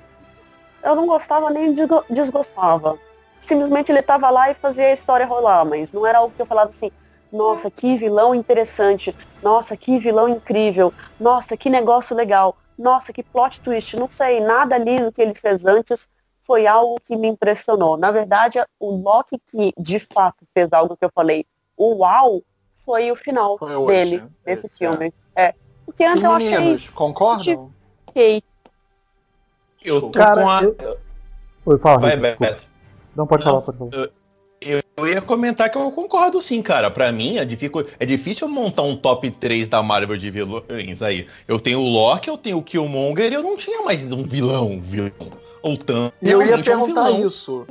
Eu não gostava nem desgo- desgostava. Simplesmente ele tava lá e fazia a história rolar, mas não era algo que eu falava assim, nossa, que vilão interessante. nossa, que vilão incrível, nossa, que negócio legal, nossa, que plot twist, não sei, nada ali do que ele fez antes foi algo que me impressionou. Na verdade, o Loki que de fato fez algo que eu falei, o uau, foi o final Foi hoje, dele, desse esse, filme. É. Porque antes E eu achei meninos, concordam? ok. Eu tô Cara, com a... eu- Oi, fala, Vai. Beto. Não, pode Não. falar, pode falar. Eu, eu ia comentar que eu concordo sim, cara. Pra mim é, dificu... é difícil montar um top 3 da Marvel de vilões aí. Eu tenho o Loki, eu tenho o Killmonger e eu não tinha mais um vilão, vilão. Ou tanto. Eu ia realmente é um perguntar vilão. isso.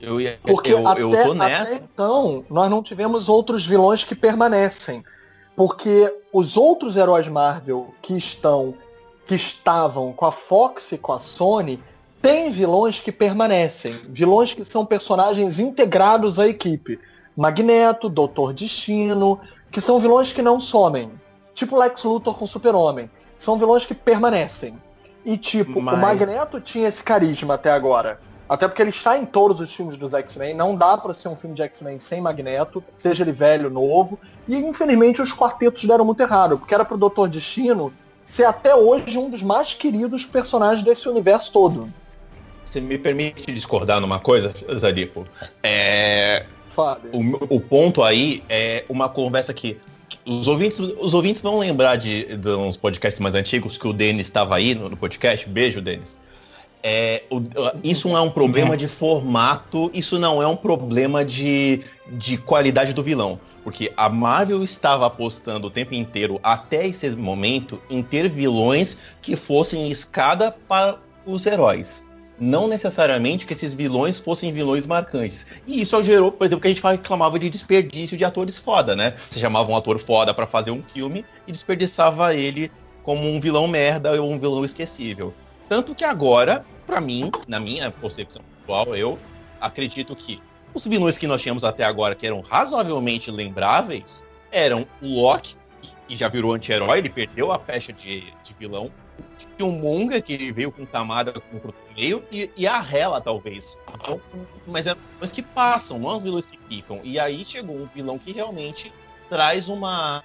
Eu ia. Porque eu, até, eu até então, nós não tivemos outros vilões que permanecem. Porque os outros heróis Marvel que estão, que estavam com a Fox e com a Sony, têm vilões que permanecem. Vilões que são personagens integrados à equipe. Magneto, Doutor Destino, que são vilões que não somem. Tipo Lex Luthor com Super-Homem. São vilões que permanecem. E tipo, Mas- o Magneto tinha esse carisma até agora. Até porque ele está em todos os filmes dos X-Men. Não dá pra ser um filme de X-Men sem Magneto, seja ele velho, novo. E infelizmente os quartetos deram muito errado, porque era pro Doutor Destino ser até hoje um dos mais queridos personagens desse universo todo. Você me permite discordar numa coisa, Zadipo? É, o, o ponto aí é uma conversa que os ouvintes, os ouvintes vão lembrar de, de uns podcasts mais antigos que o Denis estava aí no, no podcast. Beijo, Denis. É, o- isso não é um problema de formato, isso não é um problema de, de qualidade do vilão. Porque a Marvel estava apostando o tempo inteiro, até esse momento, em ter vilões que fossem escada para os heróis. Não necessariamente que esses vilões fossem vilões marcantes. E isso gerou, por exemplo, que a gente reclamava de desperdício de atores foda, né? Você chamava um ator foda para fazer um filme e desperdiçava ele como um vilão merda ou um vilão esquecível. Tanto que agora, pra mim, na minha concepção pessoal, eu acredito que os vilões que nós tínhamos até agora, que eram razoavelmente lembráveis, eram o Loki, que já virou anti-herói, ele perdeu a pecha de, de vilão. O Munga, que veio com camada com o meio, e, e a Hela, talvez. Então, mas eram vilões que passam, não os vilões que ficam. E aí chegou um vilão que realmente traz uma,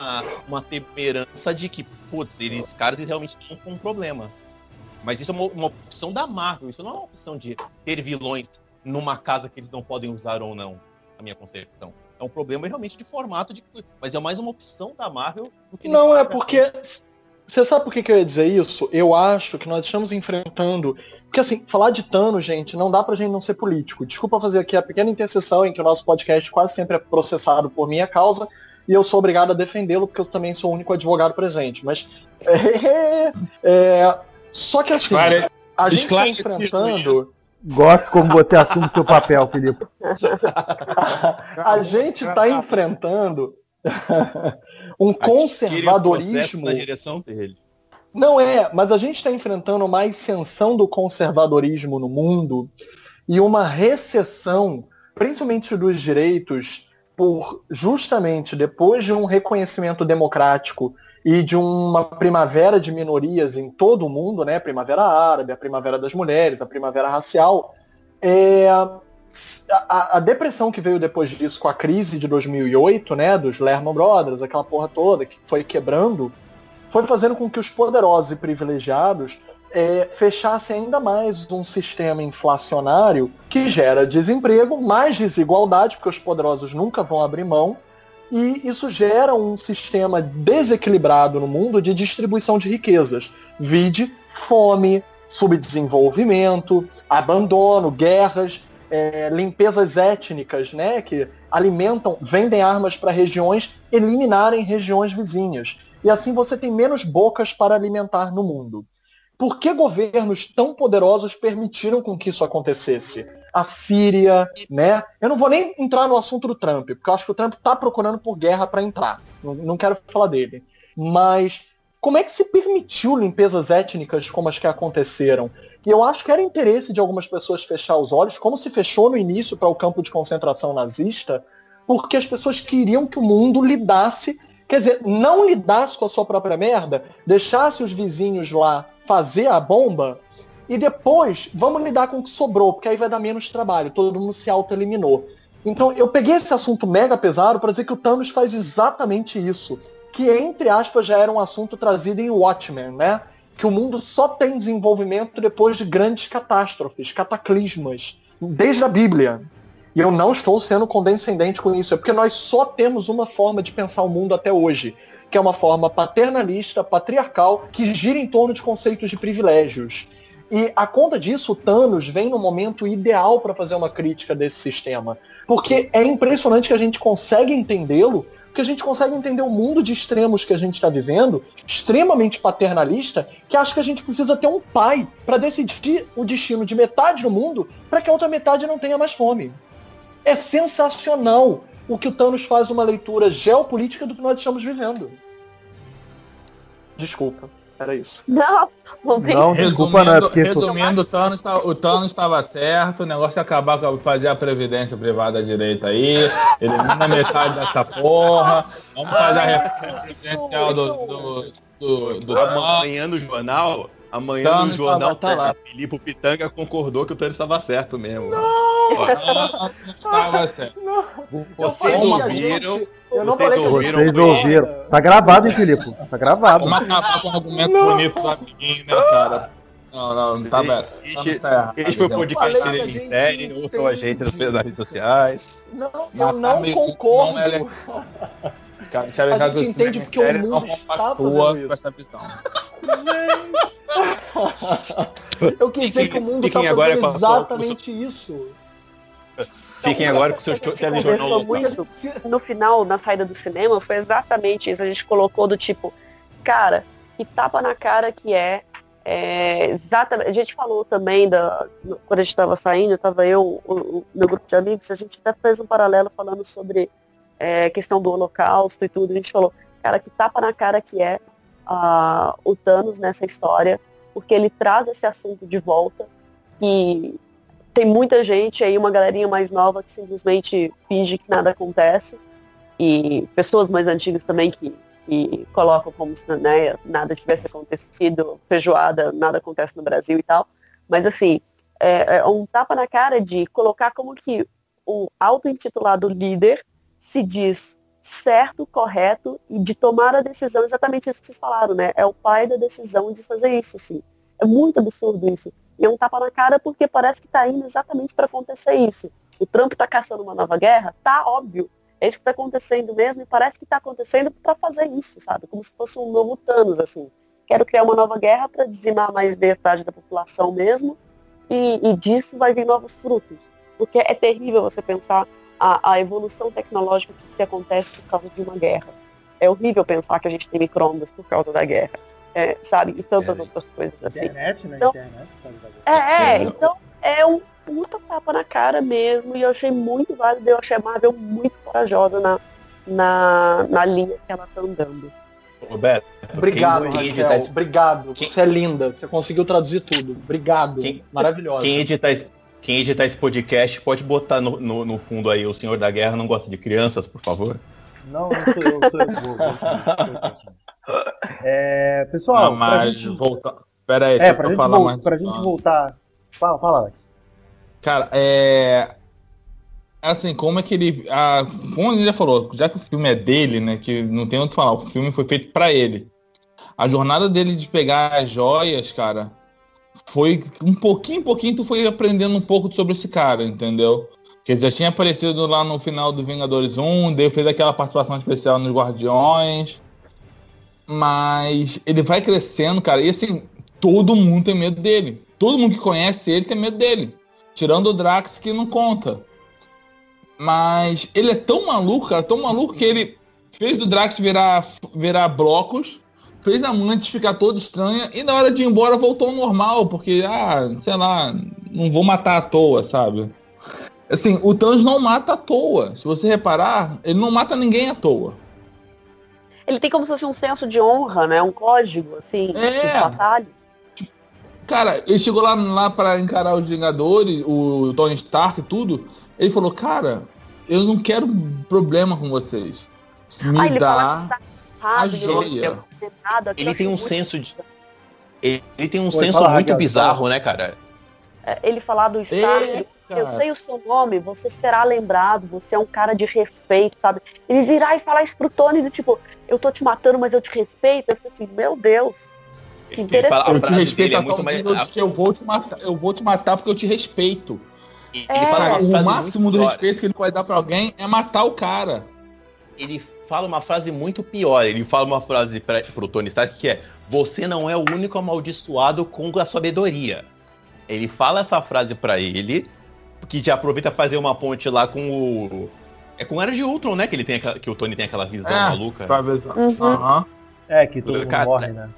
uma temerança de que, putz, eles caras eles realmente estão com um problema. Mas isso é uma, uma opção da Marvel, isso não é uma opção de ter vilões numa casa que eles não podem usar ou não, na minha concepção. É um problema realmente de formato, de, mas é mais uma opção da Marvel do que Não, é porque. Você sabe por que, que eu ia dizer isso? Eu acho que nós estamos enfrentando. Porque assim, falar de Thanos, gente, não dá pra gente não ser político. Desculpa fazer aqui a pequena interseção em que o nosso podcast quase sempre é processado por minha causa e eu sou obrigado a defendê-lo porque eu também sou o único advogado presente. Mas. É, [LAUGHS] é, só que assim, Esclare- a gente está enfrentando. Gosto como você assume seu papel, Felipe. [LAUGHS] A gente está enfrentando [LAUGHS] um conservadorismo. na direção dele. Não é, mas a gente está enfrentando uma ascensão do conservadorismo no mundo e uma recessão, principalmente dos direitos, por justamente depois de um reconhecimento democrático e de uma primavera de minorias em todo o mundo, né? Primavera árabe, a primavera das mulheres, a primavera racial, é, a, a- depressão que veio depois disso com a crise de 2008, né? Dos Lehman Brothers, aquela porra toda que foi quebrando, foi fazendo com que os poderosos e privilegiados é, fechassem ainda mais um sistema inflacionário que gera desemprego, mais desigualdade, porque os poderosos nunca vão abrir mão, e isso gera um sistema desequilibrado no mundo de distribuição de riquezas. Vide fome, subdesenvolvimento, abandono, guerras, é, limpezas étnicas, né, que alimentam, vendem armas para regiões eliminarem regiões vizinhas. E assim você tem menos bocas para alimentar no mundo. Por que governos tão poderosos permitiram com que isso acontecesse? A Síria, né? Eu não vou nem entrar no assunto do Trump, porque eu acho que o Trump está procurando por guerra para entrar. Não, não quero falar dele. Mas como é que se permitiu limpezas étnicas como as que aconteceram? E eu acho que era interesse de algumas pessoas fechar os olhos, como se fechou no início para o campo de concentração nazista, porque as pessoas queriam que o mundo lidasse, quer dizer, não lidasse com a sua própria merda, deixasse os vizinhos lá fazer a bomba e depois vamos lidar com o que sobrou, porque aí vai dar menos trabalho, todo mundo se auto-eliminou. Então eu peguei esse assunto mega pesado para dizer que o Thanos faz exatamente isso. Que entre aspas já era um assunto trazido em Watchmen, né? Que o mundo só tem desenvolvimento depois de grandes catástrofes, cataclismas, desde a Bíblia. E eu não estou sendo condescendente com isso, é porque nós só temos uma forma de pensar o mundo até hoje, que é uma forma paternalista, patriarcal, que gira em torno de conceitos de privilégios. E a conta disso, o Thanos vem no momento ideal para fazer uma crítica desse sistema. Porque é impressionante que a gente consegue entendê-lo, porque a gente consegue entender o mundo de extremos que a gente está vivendo, extremamente paternalista, que acha que a gente precisa ter um pai para decidir o destino de metade do mundo para que a outra metade não tenha mais fome. É sensacional o que o Thanos faz uma leitura geopolítica do que nós estamos vivendo. Desculpa, era isso. Não, não desculpa, não, é porque... resumindo o, Thanos tá- o Thanos estava certo, o negócio é acabar com fazer a previdência privada direita aí, elimina metade dessa porra, vamos fazer a reforma presidencial do, do, do, do Trump. Amanhã no jornal, amanhã Thanos no jornal estava tá lá. Filipe Pitanga concordou que o Thanos estava certo mesmo. Não estava certo. Eu Vocês ouviram? gente- Eu não Vocês falei ouviram? Vocês ouviram. Tá gravado, hein, Filipe? Tá gravado. Vamos acabar com um argumento bonito do amiguinho, né, cara? Não, não, tá bem. Este- Tá. Esse foi o podcast dele em série, ouçam a gente nas redes sociais. Não, eu não concordo. não é. Cara, A gente o entende porque o série mundo está fazendo isso. com essa visão. [LAUGHS] Eu quis dizer que o mundo tá agora fazendo a exatamente isso. Fiquem agora com o seu telejornal muito no final, na saída do cinema, foi exatamente isso. A gente colocou do tipo, cara, que tapa na cara que é. é exatamente. A gente falou também da. Quando a gente estava saindo, tava eu, o, o meu grupo de amigos, a gente até fez um paralelo falando sobre é, questão do holocausto e tudo. A gente falou, cara, que tapa na cara que é ah, o Thanos nessa história, porque ele traz esse assunto de volta, que tem muita gente aí, uma galerinha mais nova que simplesmente finge que nada acontece. E pessoas mais antigas também que, que colocam como se né, nada tivesse acontecido, feijoada, nada acontece no Brasil e tal. Mas assim, é, é um tapa na cara de colocar como que o auto-intitulado líder se diz certo, correto e de tomar a decisão, exatamente isso que vocês falaram, né? É o pai da decisão de fazer isso, sim. É muito absurdo isso. E é um tapa na cara porque parece que está indo exatamente para acontecer isso. O Trump está caçando uma nova guerra? Tá, óbvio. É isso que está acontecendo mesmo e parece que está acontecendo para fazer isso, sabe? Como se fosse um novo Thanos, assim. Quero criar uma nova guerra para dizimar mais metade da população mesmo e, e disso vai vir novos frutos. Porque é terrível você pensar a, a evolução tecnológica que se acontece por causa de uma guerra. É horrível pensar que a gente tem micro-ondas por causa da guerra. É, sabe? E tantas É. outras coisas assim. Internet, né? Então- Internet. É, é, então é um puta tapa na cara mesmo, e eu achei muito válido, eu achei a Marvel muito corajosa na, na, na linha que ela tá andando. Roberto, Obrigado, quem, Raquel. Obrigado. Quem- Você é linda. Você conseguiu traduzir tudo. Obrigado. Quem- Maravilhosa. quem editar esse- quem editar esse podcast pode botar no, no, no fundo aí o Senhor da Guerra não gosta de crianças, por favor. Não, não sou eu, sou eu. Vou. É, pessoal, Não, pra mas gente, voltar. Pera aí, é, deixa pra eu gente, falar vol- mais. pra gente Ah. voltar. Fala, fala, Alex. Cara, é. Assim, como é que ele. A... Como ele já falou, já que o filme é dele, né? Que não tem outro falar, o filme foi feito pra ele. A jornada dele de pegar as joias, cara, foi um pouquinho, pouquinho, tu foi aprendendo um pouco sobre esse cara, entendeu? Que ele já tinha aparecido lá no final do Vingadores 1, daí fez aquela participação especial nos Guardiões. Mas ele vai crescendo, cara, e assim, todo mundo tem medo dele. Todo mundo que conhece ele tem medo dele. Tirando o Drax que não conta. Mas ele é tão maluco, cara, tão maluco que ele fez do Drax virar, virar blocos, fez a Mantis ficar toda estranha e na hora de ir embora voltou ao normal, porque, ah, sei lá, não vou matar à toa, sabe? Assim, o Thanos não mata à toa. Se você reparar, ele não mata ninguém à toa. Ele tem como se fosse um senso de honra, né? Um código, assim, É. de batalha. Cara, ele chegou lá, lá para encarar os Vingadores, o Tony Stark e tudo. Ele falou, cara, eu não quero problema com vocês. Me Ah, fala que dá. Errado, a ele joia. Ele eu tem um muito- senso de. Ele, ele tem um Oi, senso muito bizarro, né, cara? É, Ele falar do Stark, eu sei o seu nome, você será lembrado, você é um cara de respeito, sabe? Ele virar e falar isso pro Tony do tipo, eu tô te matando, mas eu te respeito. Eu fico assim, meu Deus. Que Ele interessante. Eu te respeito é a tal muito mais- nível de que eu vou te matar. Eu vou te matar porque eu te respeito. Ele É. Cara, o máximo do respeito que ele pode dar pra alguém é matar o cara. Ele fala uma frase muito pior. Ele fala uma frase pra, pro Tony Stark que é Você não é o único amaldiçoado com a sabedoria. Ele fala essa frase pra ele, que já aproveita pra fazer uma ponte lá com o. É com o Era de Ultron, né? Que, ele tem aquela- que o Tony tem aquela visão É, maluca. Se- Uhum. Aham. É, que todo mundo Cara, morre, né?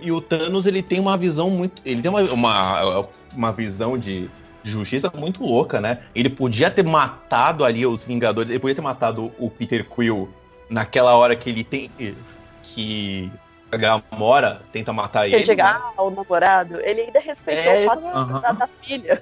E o Thanos, ele tem uma visão muito. Ele tem uma, uma, uma visão de justiça muito louca, né? Ele podia ter matado ali os Vingadores, ele podia ter matado o Peter Quill naquela hora que ele tem. que a Gamora tenta matar ele. chegar ao namorado, ele ainda respeitou É, o fato aham. da, da filha.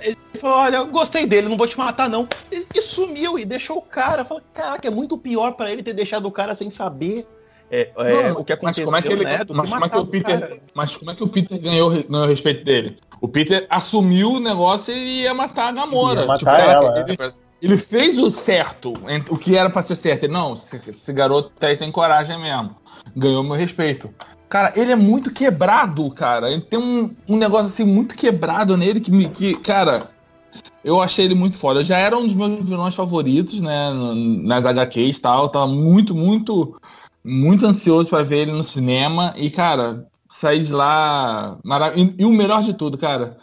Ele falou, olha, eu gostei dele, não vou te matar não. E, e sumiu e deixou o cara. Falou, caraca, é muito pior pra ele ter deixado o cara sem saber é, é, Não, o que mas aconteceu, como é que ele, né? mas como é que o Peter, cara. mas como é que o Peter ganhou, ganhou o respeito dele? O Peter assumiu o negócio e ia matar a Gamora. Ia matar Tipo, ela, ele, ele fez o certo, o que era pra ser certo. Ele, não, esse, esse garoto aí tem coragem mesmo. Ganhou meu respeito. Cara, ele é muito quebrado, cara. Ele tem um, um negócio assim muito quebrado nele que me. Que, cara, eu achei ele muito foda. Já era um dos meus vilões favoritos, né? Nas HQs e tal. Tava muito, muito, muito ansioso pra ver ele no cinema. E, cara, saí de lá. marav- E, e o melhor de tudo, cara.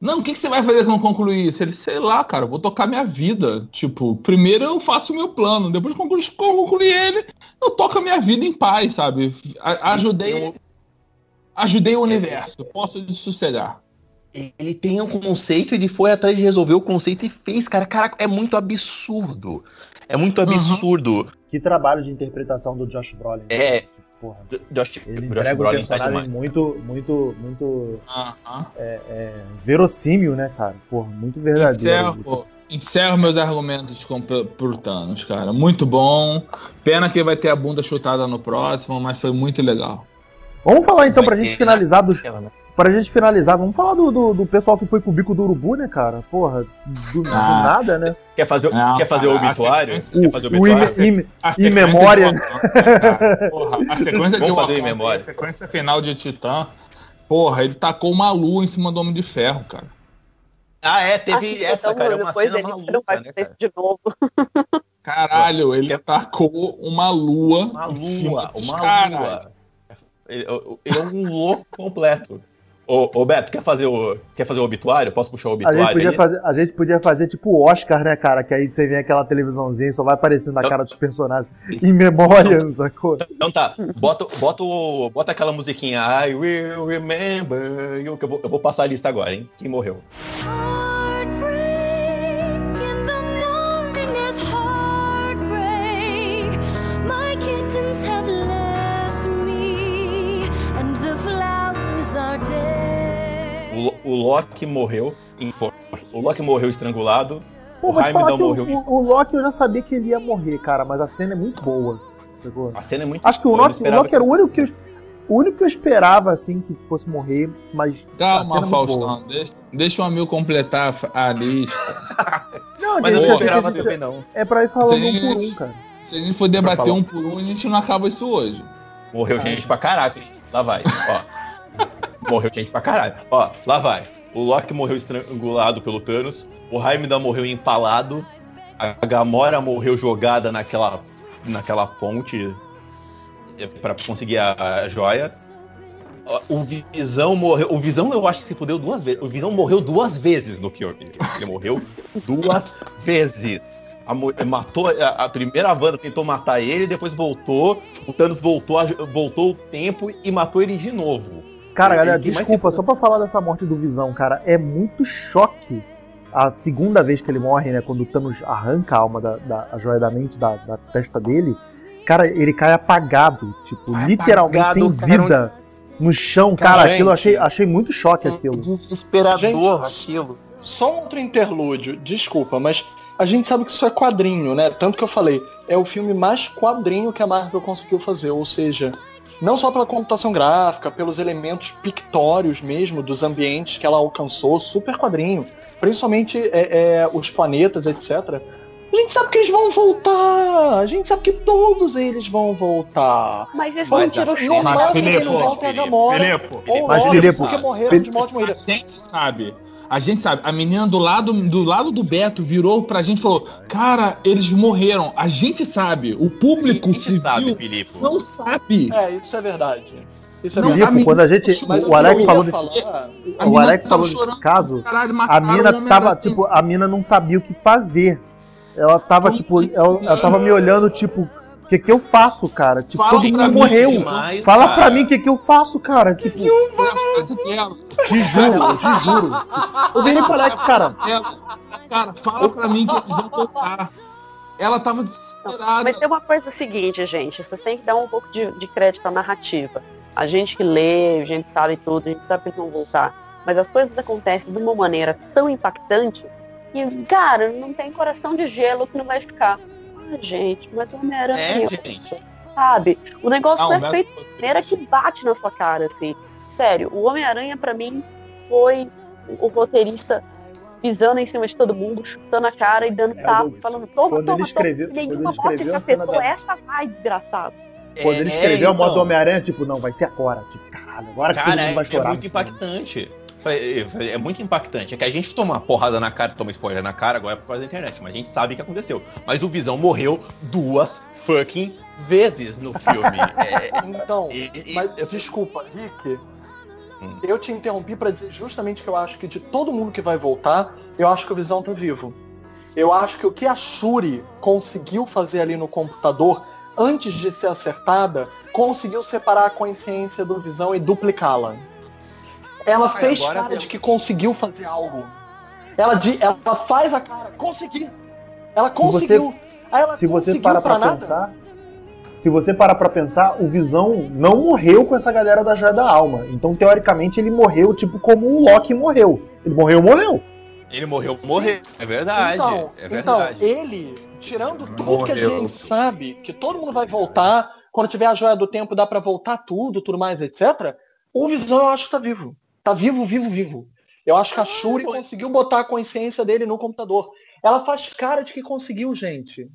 Não, o que, que você vai fazer quando concluir isso? Ele, sei lá, cara, eu vou tocar minha vida. Tipo, primeiro eu faço o meu plano, depois que concluir, concluir ele, eu toco a minha vida em paz, sabe? A- ajudei, ajudei o universo, posso sossegar. Ele tem um conceito, ele foi atrás de resolver o conceito e fez, cara. Cara, é muito absurdo. É muito absurdo. Que trabalho de interpretação do Josh Brolin. É. Tipo, porra. Josh, Ele Josh entrega um Brolin tá personagem demais. muito, muito, muito Aham. verossímil, né, cara? Porra, muito verdadeiro. Encerro, encerro meus argumentos com, por Thanos, cara. Muito bom. Pena que vai ter a bunda chutada no próximo, mas foi muito legal. Vamos falar então, Vai pra gente finalizar dos. Né? Pra gente finalizar, vamos falar do, do, do pessoal que foi pro bico do urubu, né, cara? Porra, do, do Ah. nada, né? Quer fazer, Não, quer fazer o obituário? sequência- Quer fazer o O, o obituário? Em sequência memória. de cara, porra, a [LAUGHS] sequência de fazer em memória. A sequência final de Titã. Porra, ele tacou uma lua em cima do Homem de Ferro, cara. Ah, é, teve que essa, então, cara. É uma depois cena ele você não vai maluca, né, cara? de novo. [LAUGHS] Caralho, ele Que- tacou uma lua. Uma em cima lua, uma lua. Ele, ele é um louco completo. Ô, ô, Beto, quer fazer, o, quer fazer o obituário? Posso puxar o A obituário? gente, podia aí? fazer, a gente podia fazer tipo o Oscar, né, cara? Que aí você vê aquela televisãozinha e só vai aparecendo a cara dos personagens. Em memória, sacou? Então tá, bota, bota, o- bota aquela musiquinha I will remember you, que eu vou, eu vou passar a lista agora, hein? Quem morreu? Heartbreak in the morning, there's heartbreak. My kittens have left me, and the flowers are dead. O, o Loki morreu. em- O Loki morreu estrangulado. Pô, O Raimundão que o, morreu. o, Loki eu já sabia que ele ia morrer, cara, mas a cena é muito boa. Sacou? A cena é muito Acho que o Loki, o Loki era o único que eu, o único que eu esperava, assim, que fosse morrer, mas. a cena é Calma, muito boa. Faustão. Deixa, deixa o amigo completar a lista. [LAUGHS] Não, Mas gente, eu não é- esperava é- também, não. É pra ir falando um Gente. por um, cara. Se a gente for debater um por um, a gente não acaba isso hoje. Morreu gente pra caraca, hein? Lá vai, ó. [LAUGHS] morreu gente pra caralho. Ó, lá vai. O Loki morreu estrangulado pelo Thanos. O Heimdall morreu empalado. A Gamora morreu jogada naquela, naquela ponte é, pra conseguir a, a joia. O Visão morreu. O Visão eu acho que se fudeu duas vezes. O Visão morreu duas vezes no filme. Ele morreu duas vezes. A, matou a, a primeira Wanda tentou matar ele, depois voltou. O Thanos voltou, voltou o tempo e matou ele de novo. Cara, galera, mais desculpa, só pra falar dessa morte do Visão, cara, é muito choque a segunda vez que ele morre, né? Quando o Thanos arranca a alma da, da a joia da mente da, da testa dele, cara, ele cai apagado, tipo, Cai literalmente apagado, sem cara, vida no chão, Cara, cara, aquilo eu gente. achei, achei muito choque aquilo. Desesperador Gente, aquilo. Só um outro interlúdio, desculpa, mas a gente sabe que isso é quadrinho, né? Tanto que eu falei, é o filme mais quadrinho que a Marvel conseguiu fazer, ou seja, não só pela computação gráfica, pelos elementos pictórios mesmo, dos ambientes que ela alcançou, super quadrinho. Principalmente é, é, os planetas, etc. A gente sabe que eles vão voltar. A gente sabe que todos eles vão voltar. Mas eles não dar tiram o chão. No máximo quem Filipe, é a Gamora. Filipe, Ou Mas, Loki, Filipe, porque morreram Filipe- de morte A morrida. gente sabe. A gente sabe. A menina do lado do lado do Beto virou pra gente e falou: Cara, eles morreram. A gente sabe. O público civil sabe, Filipe. não sabe. É, isso é verdade. Isso é Não, verdade. Filipe, quando a gente. Mas o Alex falou desse. falar- O Alex falou desse caso. Caralho, A mina tava, tipo, a mina não sabia o que fazer. Ela tava, tipo, ela, ela tava me olhando, tipo, que que eu faço, cara? Tipo, Fala todo pra mundo mim morreu. demais, Fala cara. pra mim o que que eu faço, cara. Tipo, te juro, eu te juro. Tipo, eu virei pro Alex, cara. Cara, fala pra mim que eles vão voltar. Ela tava desesperada. Mas tem uma coisa seguinte, gente. Vocês têm que dar um pouco de, de crédito à narrativa. A gente que lê, a gente sabe tudo, a gente sabe que eles vão voltar. Mas as coisas acontecem de uma maneira tão impactante que, cara, não tem coração de gelo que não vai ficar. Ah, gente, mas o É, Homem-Aranha, gente. sabe? O negócio Não, é feito de maneira que bate na sua cara, assim. Sério, o Homem-Aranha, pra mim, foi o roteirista pisando em cima de todo mundo, chutando a cara e dando É, tapa, falando, toma, quando toma, escreveu- toma. Nenhuma morte te afetou, da- essa vai, desgraçado. Quando ele É, escreveu a moto do então. Homem-Aranha, tipo, não, vai ser agora. Tipo, caralho, agora que todo Cara, mundo vai é, é chorar. muito no cinema. impactante. É, muito impactante. É que a gente toma uma porrada na cara, toma spoiler na cara agora é por causa da internet, mas a gente sabe o que aconteceu. Mas o Visão morreu duas fucking vezes no filme. [LAUGHS] É, Então, e- e- mas desculpa, Rick. Hum. Eu te interrompi pra dizer justamente que eu acho que de todo mundo que vai voltar, eu acho que o Visão tá vivo. Eu acho que o que a Shuri conseguiu fazer ali no computador, antes de ser acertada, conseguiu separar a consciência do Visão e duplicá-la. Ela Ah, fez cara de que conseguiu fazer algo. Ela, di- ela faz a cara, consegui. Ela Se conseguiu. Aí ela Se você conseguiu para pra nada. pensar, se você parar pra pensar, o Visão não morreu com essa galera da Joia da Alma. Então, teoricamente, ele morreu tipo como o Loki morreu. Ele morreu, morreu. Ele morreu, morreu. É verdade. Então, é então, verdade. ele, tirando tudo que a Morreu. gente sabe, que todo mundo vai voltar, quando tiver a joia do tempo dá pra voltar tudo, tudo mais, etc. O Visão eu acho que tá vivo. Tá vivo, vivo, vivo. Eu acho que a Shuri conseguiu botar a consciência dele no computador. Ela faz cara de que conseguiu, gente.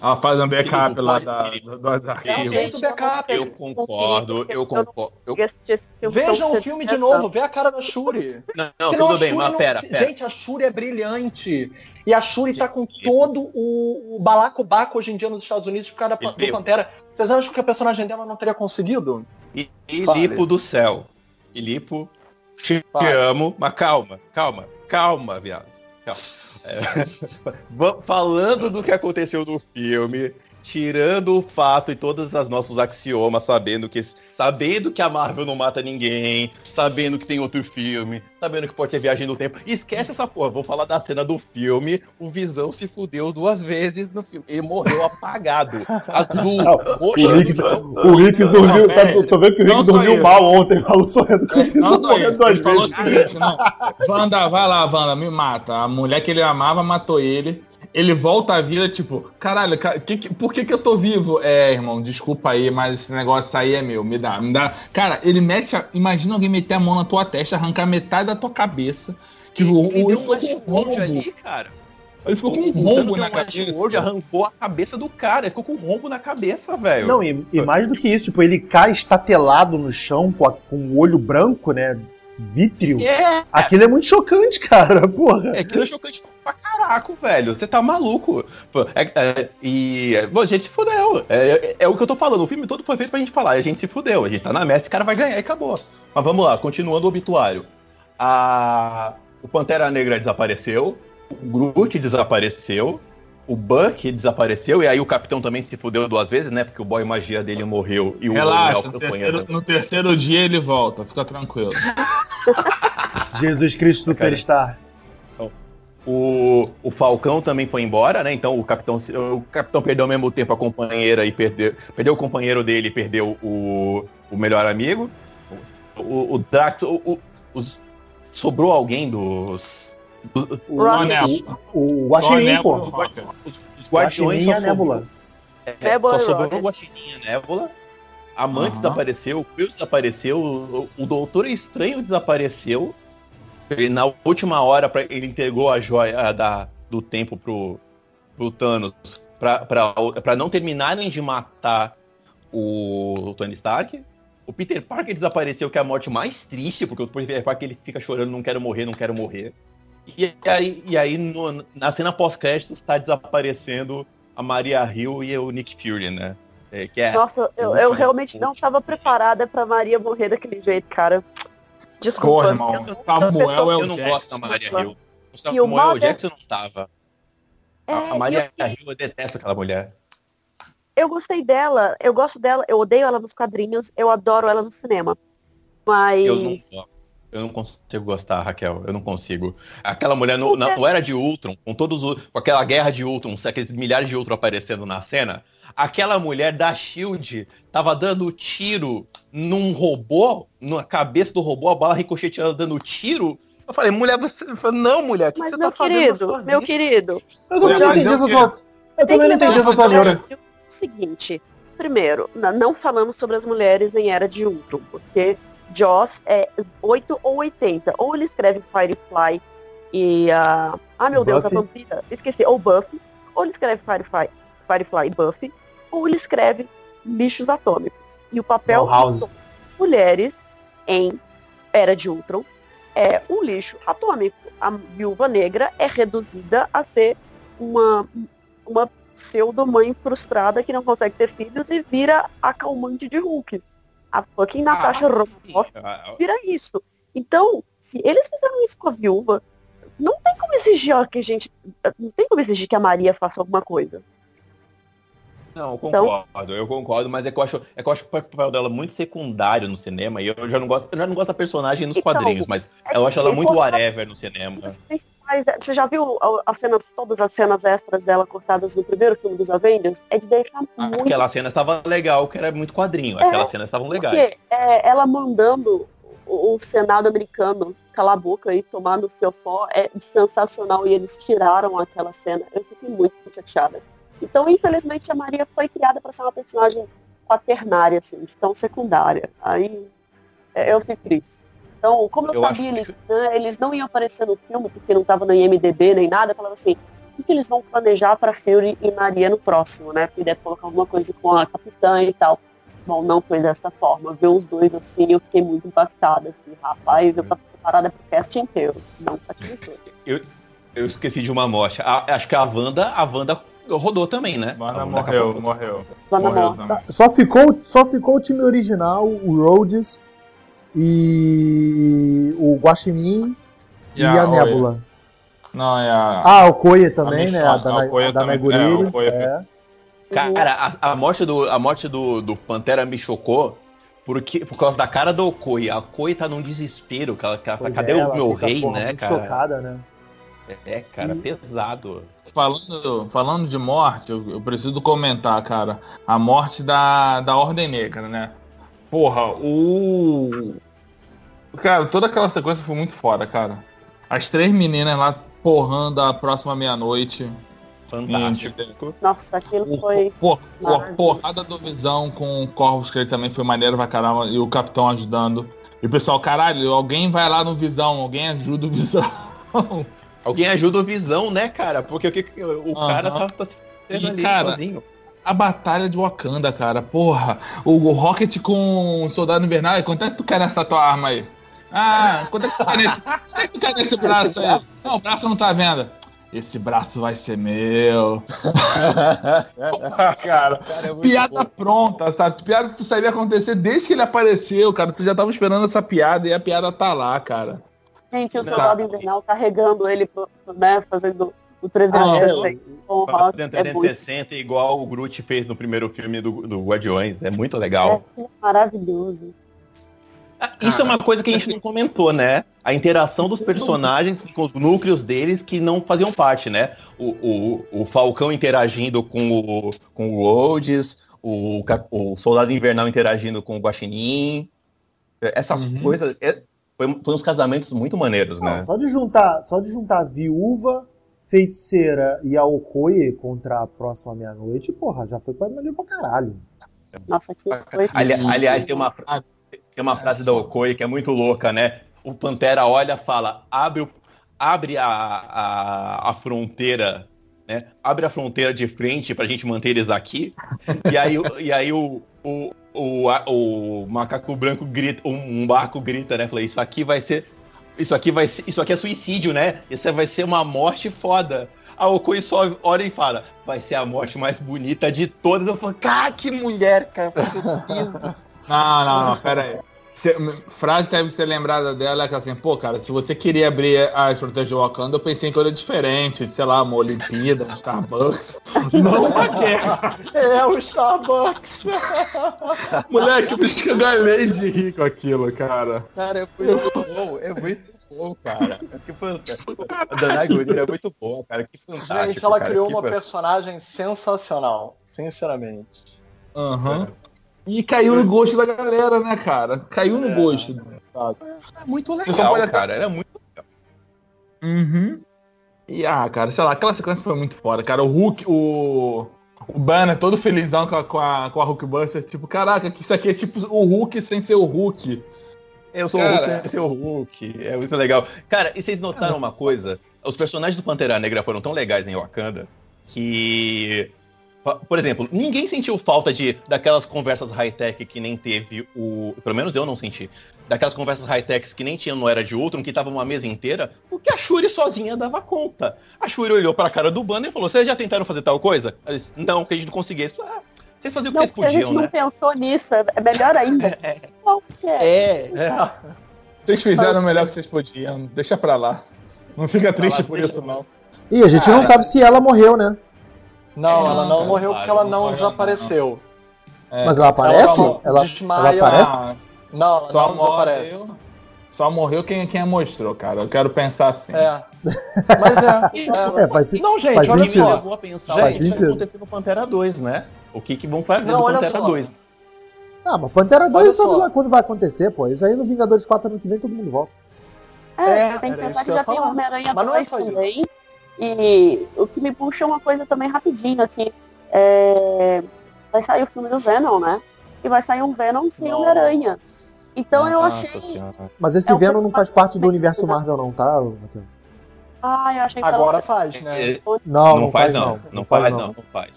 Ela faz um backup lá da, do, do. Gente, fez o backup. Eu concordo, eu concordo. Eu... consegui assistir esse filme Veja tão o filme de novo, vê a cara da Shuri. Não, não, Senão tudo a bem, Shuri mas não- pera, pera. Gente, a Shuri é brilhante. E a Shuri tá com todo o, o balacobaco hoje em dia nos Estados Unidos por causa da, do. Pantera. Vocês acham que a personagem dela não teria conseguido? E Fale. Filipe do céu. Filipe, te amo, mas calma, calma, calma, viado. Calma. É, [LAUGHS] falando do que aconteceu no filme, tirando o fato e todos os nossos axiomas, sabendo que, sabendo que a Marvel não mata ninguém, sabendo que tem outro filme, sabendo que pode ter viagem no tempo. Esquece essa porra, vou falar da cena do filme. O Visão se fudeu duas vezes no filme. Ele morreu apagado. Azul, [LAUGHS] O roxo. Rick, o Rick dormiu. tá- pera aí. tô vendo que o Rick Não dormiu mal ontem. Falou sorrindo com o Visão não morrendo duas ele falou o vezes. seguinte, não. Wanda, vai lá, Wanda, me mata. A mulher que ele amava matou ele. Ele volta à vida, tipo, caralho, ca- que, que- por que que eu tô vivo? É, irmão, desculpa aí, mas esse negócio aí é meu, me dá, me dá. Cara, ele mete, a, imagina alguém meter a mão na tua testa, arrancar metade da tua cabeça. Tipo, o, Ele o, deu ele um ficou com um rombo. ali, cara. Ele ficou com um rombo na um cabeça. Washword, arrancou a cabeça do cara. Ele ficou com um rombo na cabeça, velho. Não, e, e mais do que isso, tipo, ele cai estatelado no chão com, a- com o olho branco, né? Vítreo. É, Aquilo é muito chocante, [LAUGHS] cara, porra. é aquilo é chocante pra caraco, velho. Você tá maluco. É- é- e, é, bom, a gente se fudeu. É, é- é o que eu tô falando. O filme todo foi feito pra gente falar. E a gente se fudeu. A gente tá na meta, esse cara vai ganhar e acabou. Mas vamos lá, continuando o obituário. A, o Pantera Negra desapareceu. O Groot desapareceu. O Buck desapareceu. E aí o Capitão também se fudeu duas vezes, né? Porque o boy magia dele morreu. E o Relaxa, Léo no terceiro, no terceiro dia ele volta, fica tranquilo. [LAUGHS] [LAUGHS] Jesus Cristo Superstar. O, o Falcão também foi embora, né? Então o capitão, o capitão perdeu ao mesmo tempo a companheira e perdeu, perdeu o companheiro dele e perdeu o, o melhor amigo. O, o Drax, o, o- os- sobrou alguém dos, dos, O, o, Nebula. o a Guaxinim, Nebula pô. o os- os guardiões Guaxinim e só a Nebula. sobrou, é, Nebula só sobrou o Guaxinim e a Nebula. A Mantis Aham. desapareceu, o Quill desapareceu, o, o Doutor Estranho desapareceu. Ele, na última hora pra, ele entregou a joia da, do tempo pro, pro Thanos pra não terminarem de matar o Tony Stark. O Peter Parker desapareceu, que é a morte mais triste, porque o Peter Parker ele fica chorando, não quero morrer, não quero morrer. E aí, e aí no- na cena pós-créditos está desaparecendo a Maria Hill e o Nick Fury, né? É, que é, Nossa, eu, eu realmente não estava preparada pra Maria morrer daquele jeito, cara. Desculpa. Porra, irmão. Eu- Samuel é eu o não Jackson. gosto da Maria Hill. O E Samuel Mother- Jackson não tava. A- É, a Maria eu- Hill, eu detesto aquela mulher. Eu gostei dela, eu gosto dela, eu odeio ela nos quadrinhos, eu adoro ela no cinema. Mas. Eu não gosto. Eu não consigo gostar, Raquel. Eu não consigo. Aquela mulher no, na, no Era de Ultron, com todos os, com aquela guerra de Ultron, aqueles milhares de Ultron aparecendo na cena, aquela mulher da Shield tava dando tiro num robô, na cabeça do robô, a bala ricocheteando dando tiro. Eu falei, mulher, você. falei, Não, mulher, o que Mas você meu tá fazendo? na querido, sua meu vida?" querido, Eu não entendi essa tua. Eu também não que entendi essa tua neura. é o seguinte, primeiro, não falamos sobre as mulheres em Era de Ultron, porque Joss é 8 ou 80. Ou ele escreve Firefly e a. ah, meu Deus, a Buffy. vampira. Esqueci. Ou Buffy. Ou ele escreve Firefly, Firefly e Buffy. Ou ele escreve lixos atômicos. E o papel das mulheres em Era de Ultron é um lixo atômico. A viúva negra é reduzida a ser uma, uma pseudo-mãe frustrada que não consegue ter filhos e vira a calmante de Hulk. A fucking Natasha Romanoff Ah, vira isso. Então, se eles fizeram isso com a viúva, não tem como exigir ó, que a gente. Não tem como exigir que a Maria faça alguma coisa. Não, eu Então- concordo, eu concordo, mas é que eu acho, é que eu acho o papel dela muito secundário no cinema e eu já não gosto, eu já não gosto da personagem nos Então, quadrinhos, mas é eu acho ela muito whatever no cinema. Você já viu as cenas, todas as cenas extras dela cortadas no primeiro filme dos Avengers? É de deixar muito Aquela cena estava legal, que era muito quadrinho. É, Aquelas cenas estavam legais. Porque é, ela mandando o, o Senado americano calar a boca e tomar no seu fó é sensacional e eles tiraram aquela cena. Eu fiquei muito chateada. Então, infelizmente, a Maria foi criada para ser uma personagem quaternária, assim, tão secundária. Aí é, eu fico triste. Então, como eu, Eu sabia, eles, né, eles não iam aparecer no filme, porque não estava no IMDB nem nada, eu falava assim, o que, que eles vão planejar para Fury e Maria no próximo, né? Porque deve colocar alguma coisa com a capitã e tal. Bom, não foi desta forma. Ver os dois assim, eu fiquei muito impactada. Fiquei, rapaz, eu tava preparada pro cast inteiro. Não pra aqueles dois. Eu esqueci de uma morte. A- acho que a Wanda, a Wanda rodou também, né? Wanda A morreu, morreu. Wanda Morreu também. Só ficou, só ficou o time original, o Rhodes e o Guaxinim e, a, Okoye. Nebula. Não, é a... Ah, o Koye também, A né? A da, a Okoye a da também. Meguriri. É, a É. Cara, a, a morte, do, a morte do, do Pantera me chocou porque, por causa da cara do Okoi. A Okoi tá num desespero. Cadê é, o meu rei, porra, né, cara? chocada, né? É, cara, E- pesado. Falando, falando de morte, eu, eu preciso comentar, cara, a morte da, da Ordem Negra, né? Porra, o. Cara, toda aquela sequência foi muito foda, cara. As três meninas lá porrando a próxima meia-noite. Fantástico. Nossa, aquilo O, foi. por, porrada do Visão com o Corvus, que ele também foi maneiro pra caramba, e o Capitão ajudando. E o pessoal, caralho, alguém vai lá no Visão, alguém ajuda o Visão. [LAUGHS] Alguém ajuda o Visão, né, cara? Porque o, o cara tá, tá sendo E, ali cara, sozinho. A batalha de Wakanda, cara. Porra. O, o Rocket com o Soldado Invernal. Quanto é que tu quer nessa tua arma aí? Ah, quanto é que tu quer nesse, quanto é que tu quer nesse braço aí? Não, o braço não tá vendo. Esse braço vai ser meu. Porra, [LAUGHS] cara. Cara, é muito Piada bom. pronta, sabe? Piada que tu sabia acontecer desde que ele apareceu, cara. Tu já tava esperando essa piada e a piada tá lá, cara. Gente, o Não. soldado invernal carregando ele, pro- né? Fazendo o Ah, 360 com o Rock. Fazendo É muito 360 igual o Groot fez no primeiro filme do, do Guardiões. É muito legal. é maravilhoso. Ah, Isso é uma coisa que a gente não comentou, né? A interação dos personagens com os núcleos deles que não faziam parte, né? O, o, o Falcão interagindo com o, com o Rhodes, o, o Soldado Invernal interagindo com o Guaxinim. Essas Uhum. coisas... é- foi, foi uns casamentos muito maneiros, Não, né? só de juntar, só de juntar a viúva, feiticeira e a Okoye contra a próxima meia-noite, porra, já foi pra maneiro pra caralho. Nossa, aquilo foi. Ali- aliás, tem uma, tem uma frase da Okoye que é muito louca, né? O Pantera olha e fala, abre, o- abre a, a, a fronteira né? Abre a fronteira de frente pra gente manter eles aqui. E aí, e aí o, o, o, o macaco branco grita, um, barco grita, né? Fala, isso aqui vai ser. Isso aqui vai ser. Isso aqui é suicídio, né? Isso vai ser uma morte foda. A Okoi só olha e fala, vai ser a morte mais bonita de todas. Eu falo, cara, que mulher, cara. [LAUGHS] Não, não, não, pera aí. Cê- frase deve ser lembrada dela é que assim, pô, cara, se você queria abrir as fronteiras de Wakanda, eu pensei em coisa diferente, sei lá, uma Olimpíada, um Starbucks. [LAUGHS] Não uma guerra. É o Starbucks. [LAUGHS] Moleque, que eu galei de rir com aquilo, cara. Cara, é muito bom, é muito bom, cara. Que fantástico. A Danai Gurira é muito boa, cara. Que fantástico. Gente, ela cara. criou que uma personagem sensacional, sinceramente. Aham. E caiu no gosto da galera, né, cara? Caiu no gosto. É muito Você legal, até- cara. Ela é muito Uhum. E ah, cara, sei lá, aquela sequência foi muito foda, cara. O Hulk, o. O Banner todo felizão com a, com a, com a Hulkbuster, tipo, caraca, que isso aqui é tipo o Hulk sem ser o Hulk. Eu sou Cara. o Hulk, você é o Hulk. É muito legal. Cara, e vocês notaram uma coisa? Os personagens do Pantera Negra foram tão legais em Wakanda que. Por exemplo, ninguém sentiu falta de daquelas conversas high-tech que nem teve o. Pelo menos eu não senti. Daquelas conversas high-techs que nem tinha no Era de Ultron, que tava uma mesa inteira, porque a Shuri sozinha dava conta. A Shuri olhou pra cara do Banner e falou, vocês já tentaram fazer tal coisa? Ela disse, não, que a gente não conseguia. Isso, ah, vocês faziam o que Não, vocês porque a gente podiam, não né? pensou nisso, é é melhor ainda. [LAUGHS] Não, porque É, é. Vocês fizeram o melhor que vocês podiam, deixa pra lá. Não fica triste por isso, não. E a gente não Cara. sabe se ela morreu, né? Não, ela não morreu porque ela não desapareceu. É. Mas ela aparece? Ela, desmaia. ela aparece? Ah, Não, ela só não desaparece. morreu. Só morreu quem, quem a mostrou, cara. Eu quero pensar assim. É. Mas é. [LAUGHS] É, faz, Não, gente, Faz olha sentido. só, eu vou pensar Faz o que vai sentido. acontecer no Pantera 2, né? O que, que vão fazer Não, no Pantera só. 2. Ah, mas Pantera 2 Olha sabe só. lá quando vai acontecer, pô. Isso aí no Vingadores 4 ano que vem todo mundo volta. É, É, você tem que pensar que que já tem. Homem-Aranha Mas não é 2 só isso. E o que me puxa é uma coisa também rapidinho aqui. É, Vai sair o filme do Venom, né? E vai sair um Venom sem. Homem-Aranha. Então eu achei. Senhora. Mas esse É Venom não faz parte do universo Marvel, não, tá? Ah, eu achei que Agora faz, né? Não, Não, faz, não. Não faz, não. Não faz.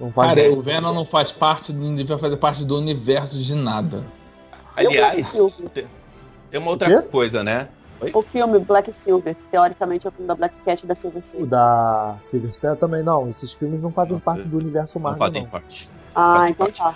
Não faz, Cara, não. o Venom não faz parte do vai fazer parte do universo de nada. Aliás, tem uma outra coisa, né? O filme Black Silver, que teoricamente é o filme da Black Cat e da Silver O Silver. da Silver Star também não. Esses filmes não fazem Não, parte do universo Não Marvel, fazem não. parte. Ah, fazem então tá.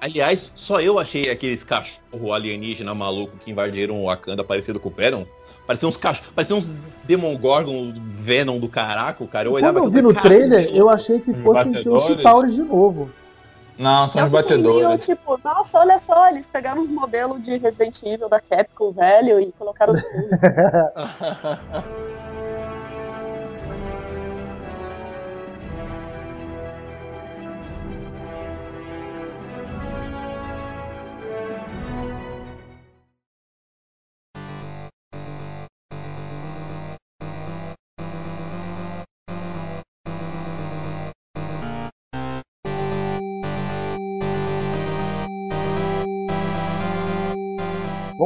Aliás, só eu achei aqueles cachorro alienígena maluco que invadiram o Wakanda parecido com o Venom. Pareciam uns cachorros, pareciam uns Demogorgon Venom do caraco, cara. Eu Quando olhava eu vi no trailer, "Cara, eu achei que Os fossem ser os? Chitauros de novo. Não, são Eu os meio batedores. tipo, nossa, olha só, eles pegaram os modelos de Resident Evil da Capcom velho e colocaram os [LAUGHS]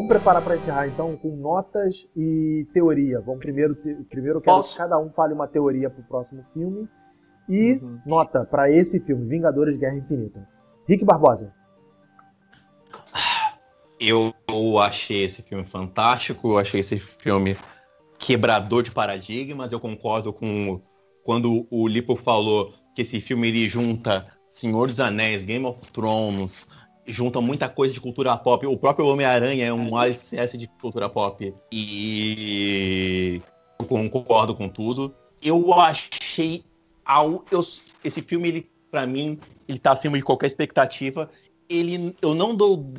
Vamos preparar para encerrar então com notas e teoria. Vamos primeiro, te- primeiro eu quero Posso? que cada um fale uma teoria pro próximo filme e Uhum. nota para esse filme, Vingadores Guerra Infinita. Rick Barbosa. Eu, eu achei esse filme fantástico, eu achei esse filme quebrador de paradigmas. Eu concordo com quando o Lipo falou que esse filme ele junta Senhor dos Anéis, Game of Thrones, junta muita coisa de cultura pop. O próprio Homem-Aranha é um alicerce de cultura pop. E eu concordo com tudo. Eu achei ao, eu, esse filme, ele, pra mim, ele tá acima de qualquer expectativa. Ele, eu não dou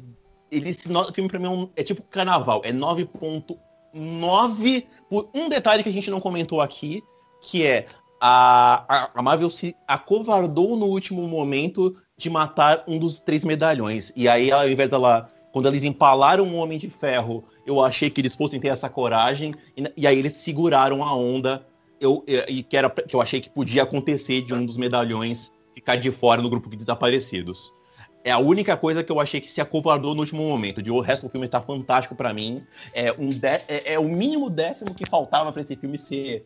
ele, esse filme pra mim é, um- é tipo carnaval, é 9.9 por um detalhe que a gente não comentou aqui, que é a, a, a Marvel se acovardou no último momento de matar um dos três medalhões. E aí, ao invés dela, quando eles empalaram o Homem de Ferro, eu achei que eles fossem ter essa coragem, e, e aí eles seguraram a onda, eu, e, que, era, que eu achei que podia acontecer de um dos medalhões ficar de fora no grupo de desaparecidos. É a única coisa que eu achei que se acovardou no último momento. De o resto do filme tá fantástico pra mim. É, um de- é, é o mínimo décimo que faltava pra esse filme ser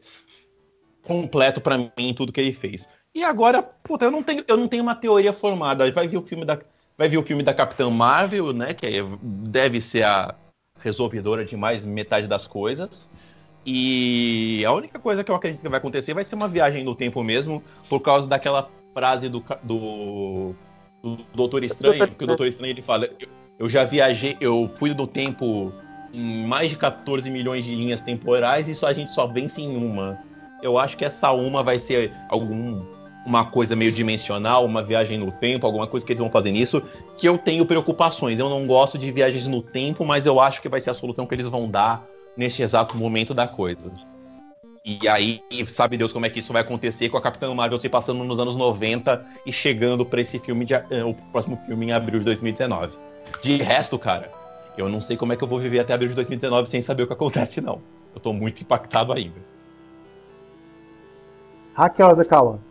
completo pra mim em tudo que ele fez. E agora, puta, eu não tenho, eu não tenho uma teoria formada. Vai vir o filme da, vai vir o filme da Capitã Marvel, né? Que deve ser a resolvedora de mais metade das coisas. E a única coisa que eu acredito que vai acontecer vai ser uma viagem no tempo mesmo, por causa daquela frase do, do, do Doutor Estranho, que o Doutor Estranho ele fala, eu, eu já viajei, eu fui do tempo em mais de 14 milhões de linhas temporais e só a gente só vence em uma. Eu acho que essa uma vai ser algum uma coisa meio dimensional, uma viagem no tempo, alguma coisa que eles vão fazer nisso, que eu tenho preocupações. Eu não gosto de viagens no tempo, mas eu acho que vai ser a solução que eles vão dar neste exato momento da coisa. E aí, sabe Deus como é que isso vai acontecer com a Capitã Marvel se passando nos anos 90 e chegando pra esse filme, de, eh, o próximo filme em abril de 2019. De resto, cara, eu não sei como é que eu vou viver até abril de 2019 sem saber o que acontece, não. Eu tô muito impactado ainda. Raquel Azekawa.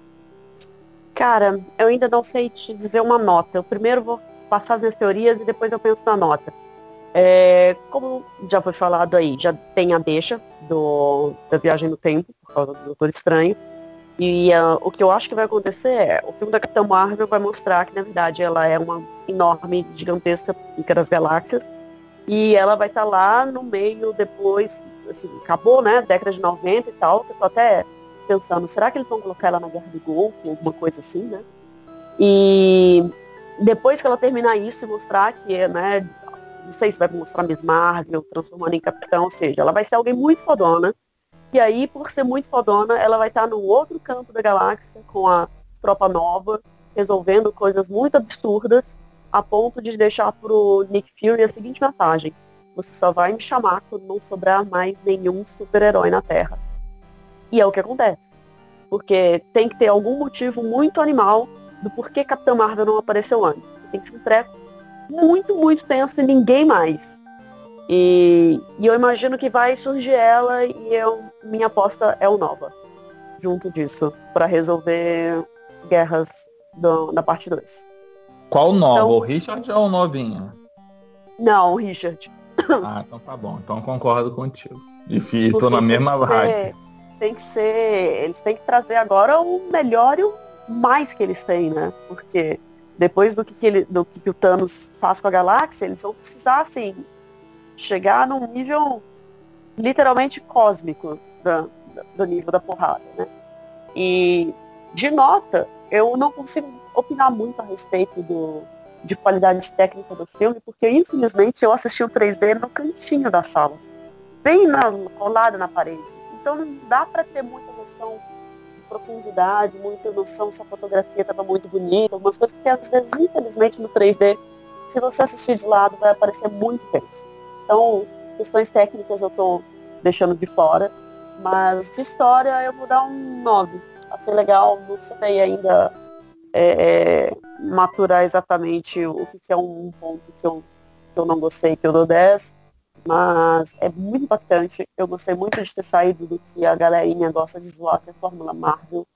Cara, eu ainda não sei te dizer uma nota. Eu primeiro vou passar as minhas teorias e depois eu penso na nota. É, como já foi falado aí, já tem a deixa do, da viagem no tempo, por causa do Doutor Estranho. E ah, o que eu acho que vai acontecer é, o filme da Capitã Marvel vai mostrar que, na verdade, ela é uma enorme, gigantesca pica das galáxias. E ela vai estar lá no meio depois, assim, acabou, né? Década de 90 e tal. que até pensando, será que eles vão colocar ela na Guerra do Golfo, alguma coisa assim, né? E depois que ela terminar isso e mostrar que é, né, não sei se vai mostrar Miss Marvel, transformando em capitão, ou seja, ela vai ser alguém muito fodona. E aí, por ser muito fodona, ela vai estar no outro canto da galáxia, com a tropa nova, resolvendo coisas muito absurdas, a ponto de deixar pro Nick Fury a seguinte mensagem. Você só vai me chamar quando não sobrar mais nenhum super-herói na Terra. E é o que acontece. Porque tem que ter algum motivo muito animal do porquê Capitã Marvel não apareceu antes. Tem que ter um treco muito, muito tenso e ninguém mais. E, e eu imagino que vai surgir ela e eu, minha aposta é o Nova. Junto disso, para resolver guerras do- da parte 2. Qual nova? Então- O Richard ou o novinho? Não, Richard. Ah, então tá bom. Então concordo contigo. Difícil, tô na mesma vibe. Tem que ser. Eles têm que trazer agora o melhor e o mais que eles têm, né? Porque depois do que, que ele, do que, que o Thanos faz com a galáxia, eles vão precisar, assim, chegar num nível literalmente cósmico da- do nível da porrada, né? E de nota, eu não consigo opinar muito a respeito do, de qualidade técnica do filme, porque infelizmente eu assisti o 3D no cantinho da sala bem na, colada na parede. Então não dá para ter muita noção de profundidade, muita noção se a fotografia estava muito bonita, algumas coisas que às vezes, infelizmente, no 3D, se você assistir de lado, vai aparecer muito tenso. Então, questões técnicas eu tô deixando de fora, mas de história eu vou dar um 9. Achei legal, não sei ainda é, é, maturar exatamente o que, que é um ponto que eu, que eu não gostei, que eu dou 10. Mas é muito impactante. Eu gostei muito de ter saído do que a galerinha gosta de zoar, que é a Fórmula Marvel.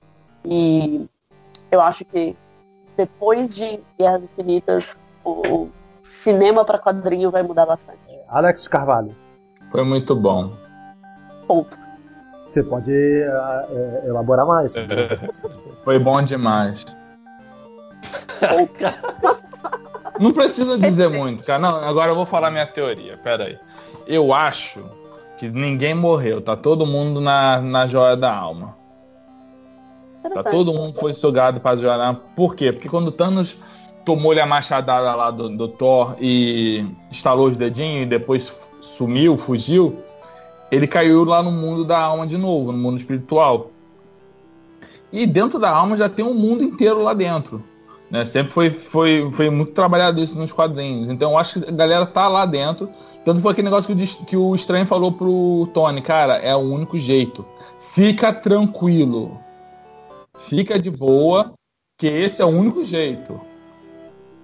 E eu acho que depois de Guerras Infinitas, o cinema para quadrinho vai mudar bastante. Alex Carvalho. Foi muito bom. Ponto. Você pode é, elaborar mais isso. Foi bom demais. Não precisa dizer muito, cara. Não, agora eu vou falar minha teoria. Pera aí. Eu acho que ninguém morreu. Tá todo mundo na, na joia da alma. Tá todo mundo foi sugado pra joia da alma. Por quê? Porque quando Thanos tomou-lhe a machadada lá do, do Thor e estalou os dedinhos e depois sumiu, fugiu, ele caiu lá no mundo da alma de novo, no mundo espiritual. E dentro da alma já tem um mundo inteiro lá dentro. Né? Sempre foi, foi, foi muito trabalhado isso nos quadrinhos. Então acho que a galera tá lá dentro. Tanto foi aquele negócio que o, que o estranho falou pro Tony, cara, é o único jeito. Fica tranquilo. Fica de boa, que esse é o único jeito.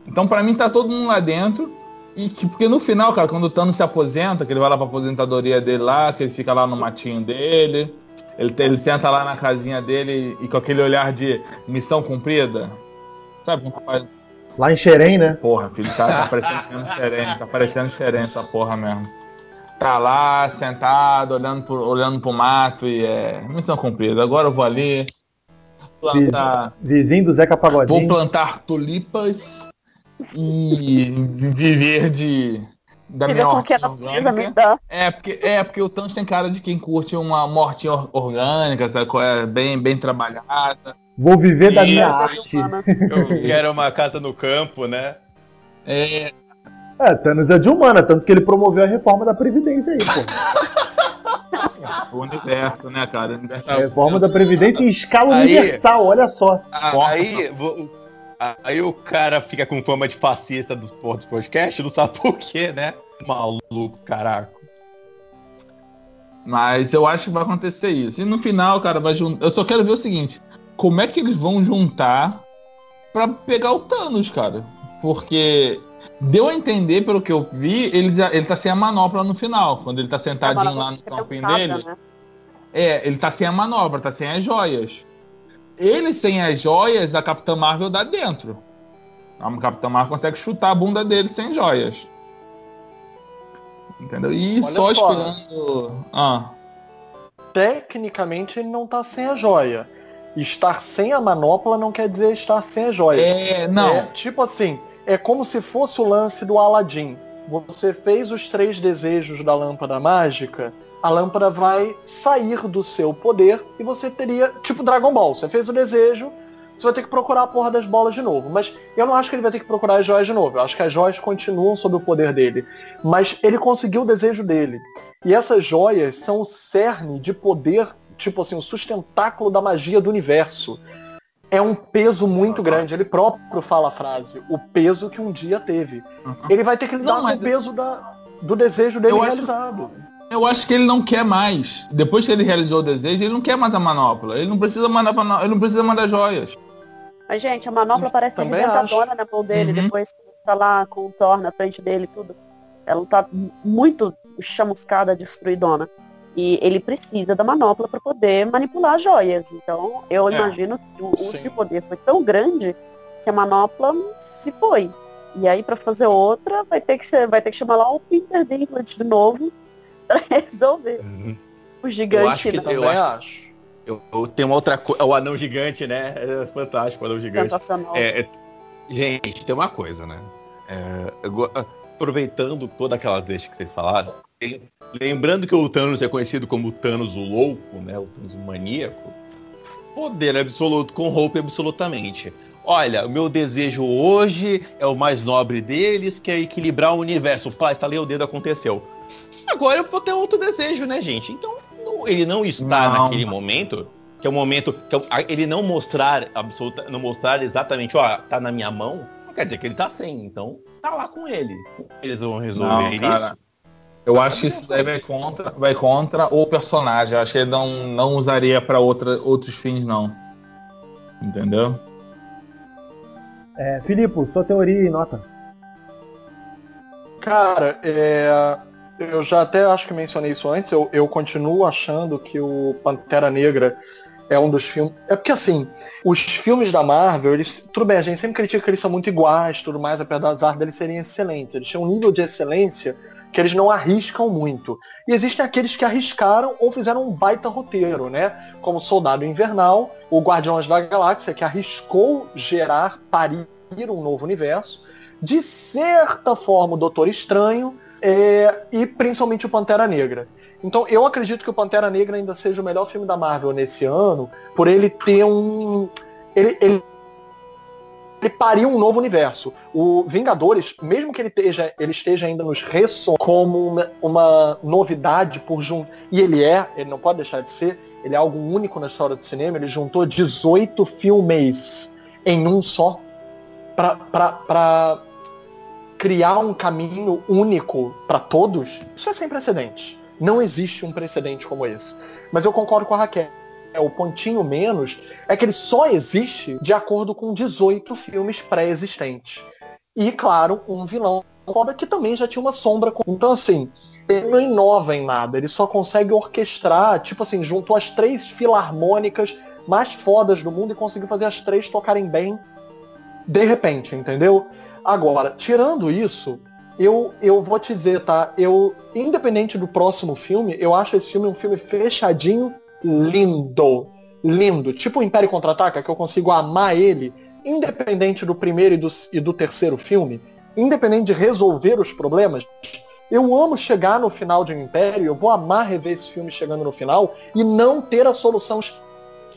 Então pra mim tá todo mundo lá dentro. E que, porque no final, cara, quando o Thanos se aposenta, que ele vai lá pra aposentadoria dele lá, que ele fica lá no matinho dele, ele, ele senta lá na casinha dele e com aquele olhar de missão cumprida. Sabe faz? Lá em Xerém, né? Porra, filho, tá, tá parecendo xerém, tá parecendo xerém essa porra mesmo. Tá lá, sentado, olhando pro, olhando pro mato e é. Missão cumprida. Agora eu vou ali. Plantar. Vizinho do Zeca Vou Pagodinho. plantar tulipas e viver de. Da minha hortinha me orgânica. dá. É porque, é, porque o Thanos tem cara de quem curte uma morte or- orgânica, sabe? é? Bem, bem trabalhada. Vou viver da minha eu arte. Humana. Eu quero uma casa no campo, né? É, É, Thanos é de humana, tanto que ele promoveu a reforma da Previdência aí, pô. [LAUGHS] o universo, né, cara? Universo- A reforma da Previdência em escala Aí- universal, olha só. Aí, aí o cara fica com fama de fascista dos portos podcast, não sabe por quê, né? Maluco, caraca. Mas eu acho que vai acontecer isso. E no final, cara, vai juntar. Eu só quero ver o seguinte: como é que eles vão juntar pra pegar o Thanos, cara? Porque deu a entender, pelo que eu vi, ele, já, ele tá sem a manopla no final. Quando ele tá sentadinho lá no campinho dele. né? É, ele tá sem a manobra, tá sem as joias. Ele sem as joias, a Capitã Marvel dá dentro. A Capitã Marvel consegue chutar a bunda dele sem joias. Entendeu? E Olha só só. esperando. Ah. Tecnicamente ele não tá sem a joia. Estar sem a manopla não quer dizer estar sem a joia. É, não. É, tipo assim, é como se fosse o lance do Aladdin. Você fez os três desejos da lâmpada mágica, a lâmpada vai sair do seu poder e você teria, tipo Dragon Ball, você fez o desejo, você vai ter que procurar a porra das bolas de novo. Mas eu não acho que ele vai ter que procurar as joias de novo. Eu acho que as joias continuam sob o poder dele. Mas ele conseguiu o desejo dele. E essas joias são o cerne de poder, tipo assim, o sustentáculo da magia do universo. É um peso muito grande. Ele próprio fala a frase, o peso que um dia teve. Ele vai ter que lidar Não, mas- com o peso da, do desejo dele Eu acho- realizado. Eu acho que ele não quer mais. Depois que ele realizou o desejo, ele não quer mais a manopla. Ele não precisa mandar mano- ele não precisa mandar joias. Mas, gente, a manopla parece Também arrebentadora na mão dele, Uhum. depois que tá lá com o Thor na frente dele e tudo. Ela tá muito chamuscada, destruidona. E ele precisa da manopla para poder manipular as joias. Então, eu É. imagino que o uso Sim. de poder foi tão grande que a manopla se foi. E aí, para fazer outra, vai ter que ser, vai ter que chamar lá o Peter Dinklage de novo [LAUGHS] para resolver o gigante, Eu acho que né? Eu Também acho-. Eu, eu tenho uma outra coisa. O anão gigante, né? É fantástico o anão gigante. Sensacional. É, é- gente, tem uma coisa, né? É, eu go- aproveitando toda aquela deixa que vocês falaram, tem- lembrando que o Thanos é conhecido como Thanos o louco, né? O Thanos o maníaco. Poder absoluto corrompe absolutamente. Olha, o meu desejo hoje é o mais nobre deles, que é equilibrar o universo. Pá, estalei o dedo, aconteceu. Agora eu vou ter outro desejo, né, gente? Então, não- ele não está Não. naquele momento, que é o momento que é o- a- ele não mostrar absoluta, não mostrar exatamente, ó, tá na minha mão, não quer dizer que ele tá sem, então tá lá com ele. Eles vão resolver Não, isso. cara. Eu acho que isso daí vai contra, vai contra o personagem. Eu acho que ele não, não usaria pra outra, outros fins, não. Entendeu? É, Filipe, sua teoria e nota. Cara, é, eu já até acho que mencionei isso antes, eu, eu continuo achando que o Pantera Negra é um dos filmes. É porque assim, os filmes da Marvel, eles. Tudo bem, a gente sempre critica que eles são muito iguais, tudo mais, apesar deles serem excelentes. Eles têm um nível de excelência que eles não arriscam muito. E existem aqueles que arriscaram ou fizeram um baita roteiro, né? Como Soldado Invernal, o Guardiões da Galáxia, que arriscou gerar, parir um novo universo. De certa forma, o Doutor Estranho é, e principalmente o Pantera Negra. Então eu acredito que o Pantera Negra ainda seja o melhor filme da Marvel nesse ano, por ele ter um. Ele, ele, ele pariu um novo universo. O Vingadores, mesmo que ele esteja, ele esteja ainda nos ressoando como uma, uma novidade por junto. E ele é, ele não pode deixar de ser, ele é algo único na história do cinema, ele juntou 18 filmes em um só para criar um caminho único para todos, isso é sem precedentes. Não existe um precedente como esse. Mas eu concordo com a Raquel. É, o pontinho menos é que ele só existe de acordo com 18 filmes pré-existentes. E, claro, um vilão foda que também já tinha uma sombra. Então, assim, ele não inova em nada. Ele só consegue orquestrar, tipo assim, juntou as três filarmônicas mais fodas do mundo e conseguiu fazer as três tocarem bem de repente, entendeu? Agora, tirando isso, Eu, eu vou te dizer, tá? Eu, independente do próximo filme, eu acho esse filme um filme fechadinho, lindo. Lindo. Tipo o Império Contra-Ataca, que eu consigo amar ele, independente do primeiro e do, e do terceiro filme, independente de resolver os problemas. Eu amo chegar no final de um Império, eu vou amar rever esse filme chegando no final e não ter a solução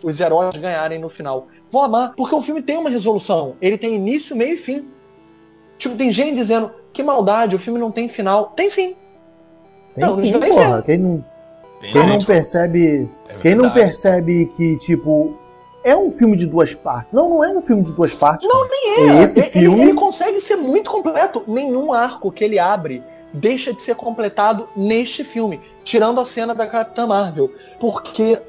os heróis ganharem no final. Vou amar, porque o filme tem uma resolução. Ele tem início, meio e fim. Tipo, tem gente dizendo, que maldade, o filme não tem final. Tem sim. Tem Não, sim, porra. ser. Quem não, Quem não percebe. É Quem não percebe que, tipo, é um filme de duas partes. Não, não é um filme de duas partes. Não, cara. nem É é. esse Ele- filme- Ele, consegue ser muito completo. Nenhum arco que ele abre deixa de ser completado neste filme. Tirando a cena da Capitã Marvel. Porque,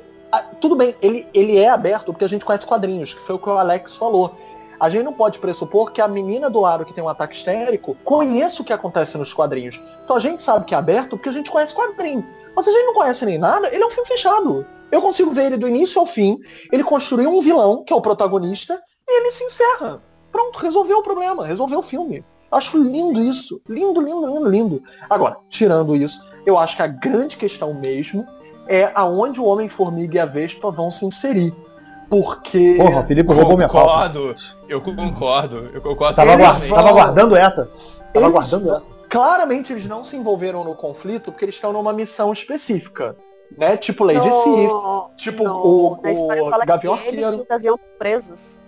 tudo bem, ele, ele é aberto porque a gente conhece quadrinhos, que foi o que o Alex falou. A gente não pode pressupor que a menina do aro que tem um ataque histérico conheça o que acontece nos quadrinhos. Então a gente sabe que é aberto porque a gente conhece quadrinho. Mas se a gente não conhece nem nada, ele é um filme fechado. Eu consigo ver ele do início ao fim. Ele construiu um vilão, que é o protagonista, e ele se encerra. Pronto, resolveu o problema, resolveu o filme. Acho lindo isso. Lindo, lindo, lindo, lindo. Agora, tirando isso, eu acho que a grande questão mesmo é aonde o Homem-Formiga e a Vespa vão se inserir. Porque. Porra, o Felipe roubou minha pauta. Concordo, eu concordo, eu concordo. Tava, Eles guarda- vão- tava guardando essa. Tava Eles guardando essa. Claramente eles não se envolveram no conflito porque eles estão numa missão específica. Né? Tipo Lady Sif, No- tipo no- o, o Gavião Arqueiro. Gavião estão presos.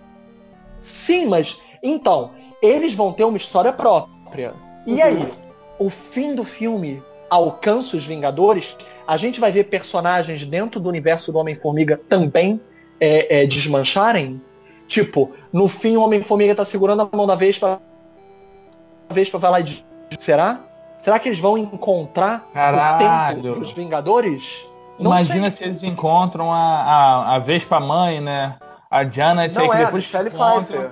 Sim, mas então, eles vão ter uma história própria. E Uhum. aí, o fim do filme alcança os Vingadores, a gente vai ver personagens dentro do universo do Homem-Formiga também é, é, desmancharem? Tipo, no fim o Homem-Formiga tá segurando a mão da Vespa, a Vespa vai lá e será? Será que eles vão encontrar Caralho. o tempo dos Vingadores? Não Imagina sei. se eles encontram a, a, a Vespa mãe, né? A Janet aí Não que é, a depois Michelle encontram- Pfeiffer.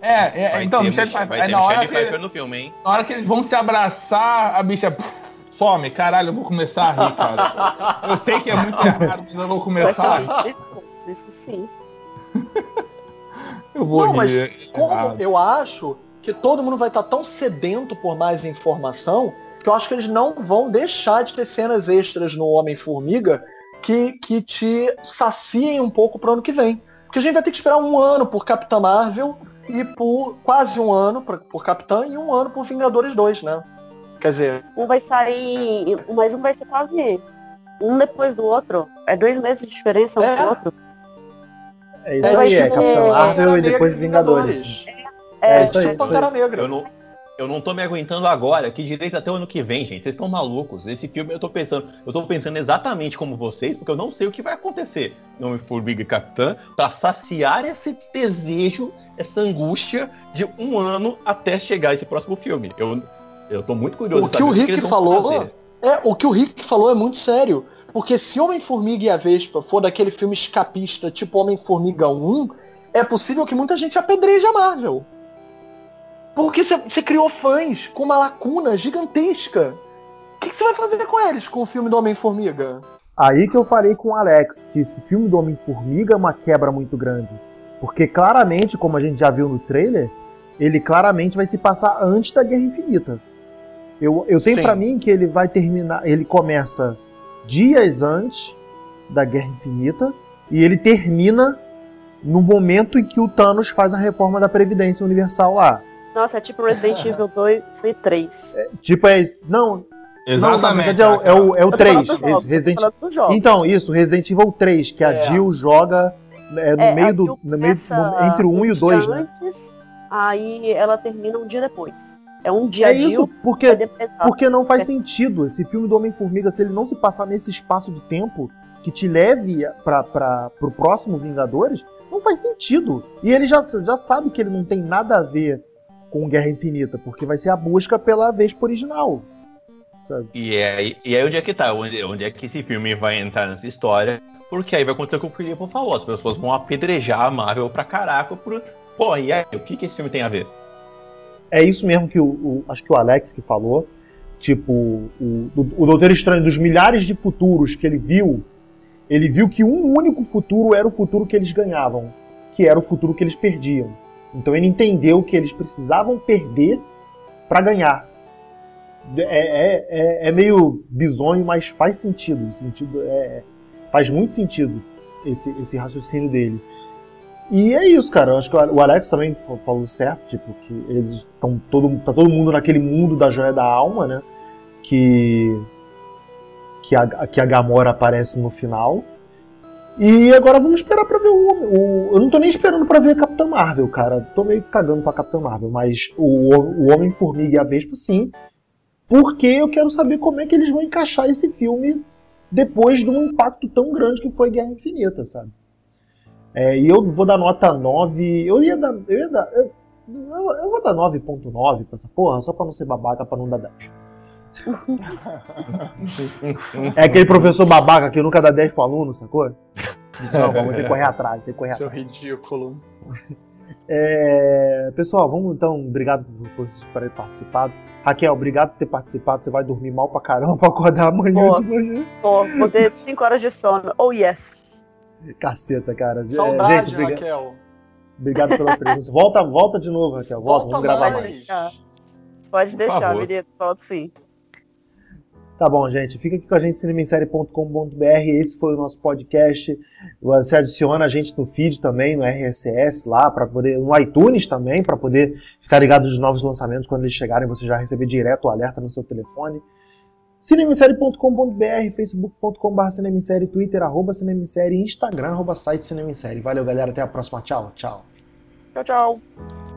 É, é Vai então, ter Michelle Mich- Pfeiffer. vai ter na hora, Michelle que, Pfeiffer no filme, hein? na hora que eles vão se abraçar, a bicha pff, some. Caralho, eu vou começar a rir, cara. Eu sei que é muito errado, mas eu vou começar a rir. isso sim. Eu vou Não, mas rir. é Como eu acho que todo mundo vai estar tão sedento por mais informação que eu acho que eles não vão deixar de ter cenas extras no Homem-Formiga que, que te saciem um pouco pro ano que vem. Porque a gente vai ter que esperar um ano por Capitã Marvel e por quase um ano por, por Capitã e um ano por Vingadores 2, né? Quer dizer, Um vai sair, mas um vai ser quase um depois do outro. É dois meses de diferença um É. do outro. É isso É, aí, é Capitã é, Marvel e Pantera depois e Vingadores. É, É isso aí, tipo. Pantera Negra. Eu não, eu não tô me aguentando agora, que direito até o ano que vem, gente. Vocês estão malucos. Esse filme eu tô pensando, eu tô pensando exatamente como vocês, porque eu não sei o que vai acontecer no Homem-Formiga e Capitã pra saciar esse desejo, essa angústia de um ano até chegar esse próximo filme. Eu, eu tô muito curioso. O que o Rick vão falou fazer. É, o que o Rick falou é muito sério. Porque se Homem-Formiga e a Vespa for daquele filme escapista, tipo Homem-Formiga 1, é possível que muita gente apedreje a Marvel. Porque você criou fãs com uma lacuna gigantesca. O que você vai fazer com eles com o filme do Homem-Formiga? Aí que eu falei com o Alex que esse filme do Homem-Formiga é uma quebra muito grande. Porque claramente, como a gente já viu no trailer, ele claramente vai se passar antes da Guerra Infinita. Eu, eu tenho pra mim que ele vai terminar. Ele começa dias antes da Guerra Infinita e ele termina no momento em que o Thanos faz a reforma da Previdência Universal lá. Nossa, é tipo Resident [LAUGHS] Evil 2 e 3. Tipo, é. Não, não Exatamente. verdade é o, é o, é o Eu tô 3. falando dos jogos, Resident. Então, isso, Resident Evil 3, que a É. Jill joga é, no É, meio do. No meio, começa entre o 1 e o um 2, dia né? Antes, aí ela termina um dia depois. É um dia É isso, porque, porque não faz É. sentido. Esse filme do Homem-Formiga, se ele não se passar nesse espaço de tempo que te leve pra, pra, pro próximo Vingadores, não faz sentido. E ele já, já sabe que ele não tem nada a ver com Guerra Infinita, porque vai ser a busca pela Vespa original. Sabe? E é, e aí onde é que tá? Onde, onde é que esse filme vai entrar nessa história? Porque aí vai acontecer o que o Filipe falou. As pessoas vão apedrejar a Marvel pra caraca por. Pô, e aí, o que, que esse filme tem a ver? É isso mesmo que o, o- acho que o Alex que falou. Tipo, o, o, o Doutor Estranho, dos milhares de futuros que ele viu, ele viu que um único futuro era o futuro que eles ganhavam, que era o futuro que eles perdiam. Então ele entendeu que eles precisavam perder para ganhar. é, é, é, é meio bizonho, mas faz sentido. Sentido é, faz muito sentido esse, esse raciocínio dele. E é isso, cara. Eu acho que o Alex também falou certo, tipo, que eles estão todo, tá todo mundo naquele mundo da joia da alma, né? Que que a, que a Gamora aparece no final. E agora vamos esperar pra ver o, o Eu não tô nem esperando pra ver a Capitã Marvel, cara. Tô meio cagando pra Capitã Marvel, mas o, o Homem-Formiga e a Vespa, sim. Porque eu quero saber como é que eles vão encaixar esse filme depois de um impacto tão grande que foi Guerra Infinita, sabe? É, e eu vou dar nota 9. Eu ia dar. Eu, ia dar, eu, eu, vou dar 9.9 pra essa porra, só pra não ser babaca, pra não dar 10. É aquele professor babaca que nunca dá 10 pro aluno, sacou? Não, vamos ter que correr atrás, tem que correr Seu atrás. ridículo. É, pessoal, vamos então, obrigado por vocês terem participado. Raquel, obrigado por ter participado. Você vai dormir mal pra caramba pra acordar amanhã Boa. de manhã. Pô, vou ter 5 horas de sono. Oh, yes. Caceta, cara. É, Saudade, gente, obriga- Raquel. obrigado pela presença. Volta, volta de novo, Raquel. Volta, vamos gravar mais. mais. deixar. Pode deixar, favor. menino. Volto sim. Tá bom, gente. Fica aqui com a gente, cinemissérie.com.br. Esse foi o nosso podcast. Você adiciona a gente no feed também, no RSS lá, para poder. no iTunes também, para poder ficar ligado dos novos lançamentos quando eles chegarem, você já receber direto o alerta no seu telefone. cinemissérie.com.br, facebook.com.br cinemissérie, twitter, arroba cinemissérie, instagram, arroba site cinemissérie. Valeu, galera. Até a próxima. Tchau, tchau. Tchau, tchau.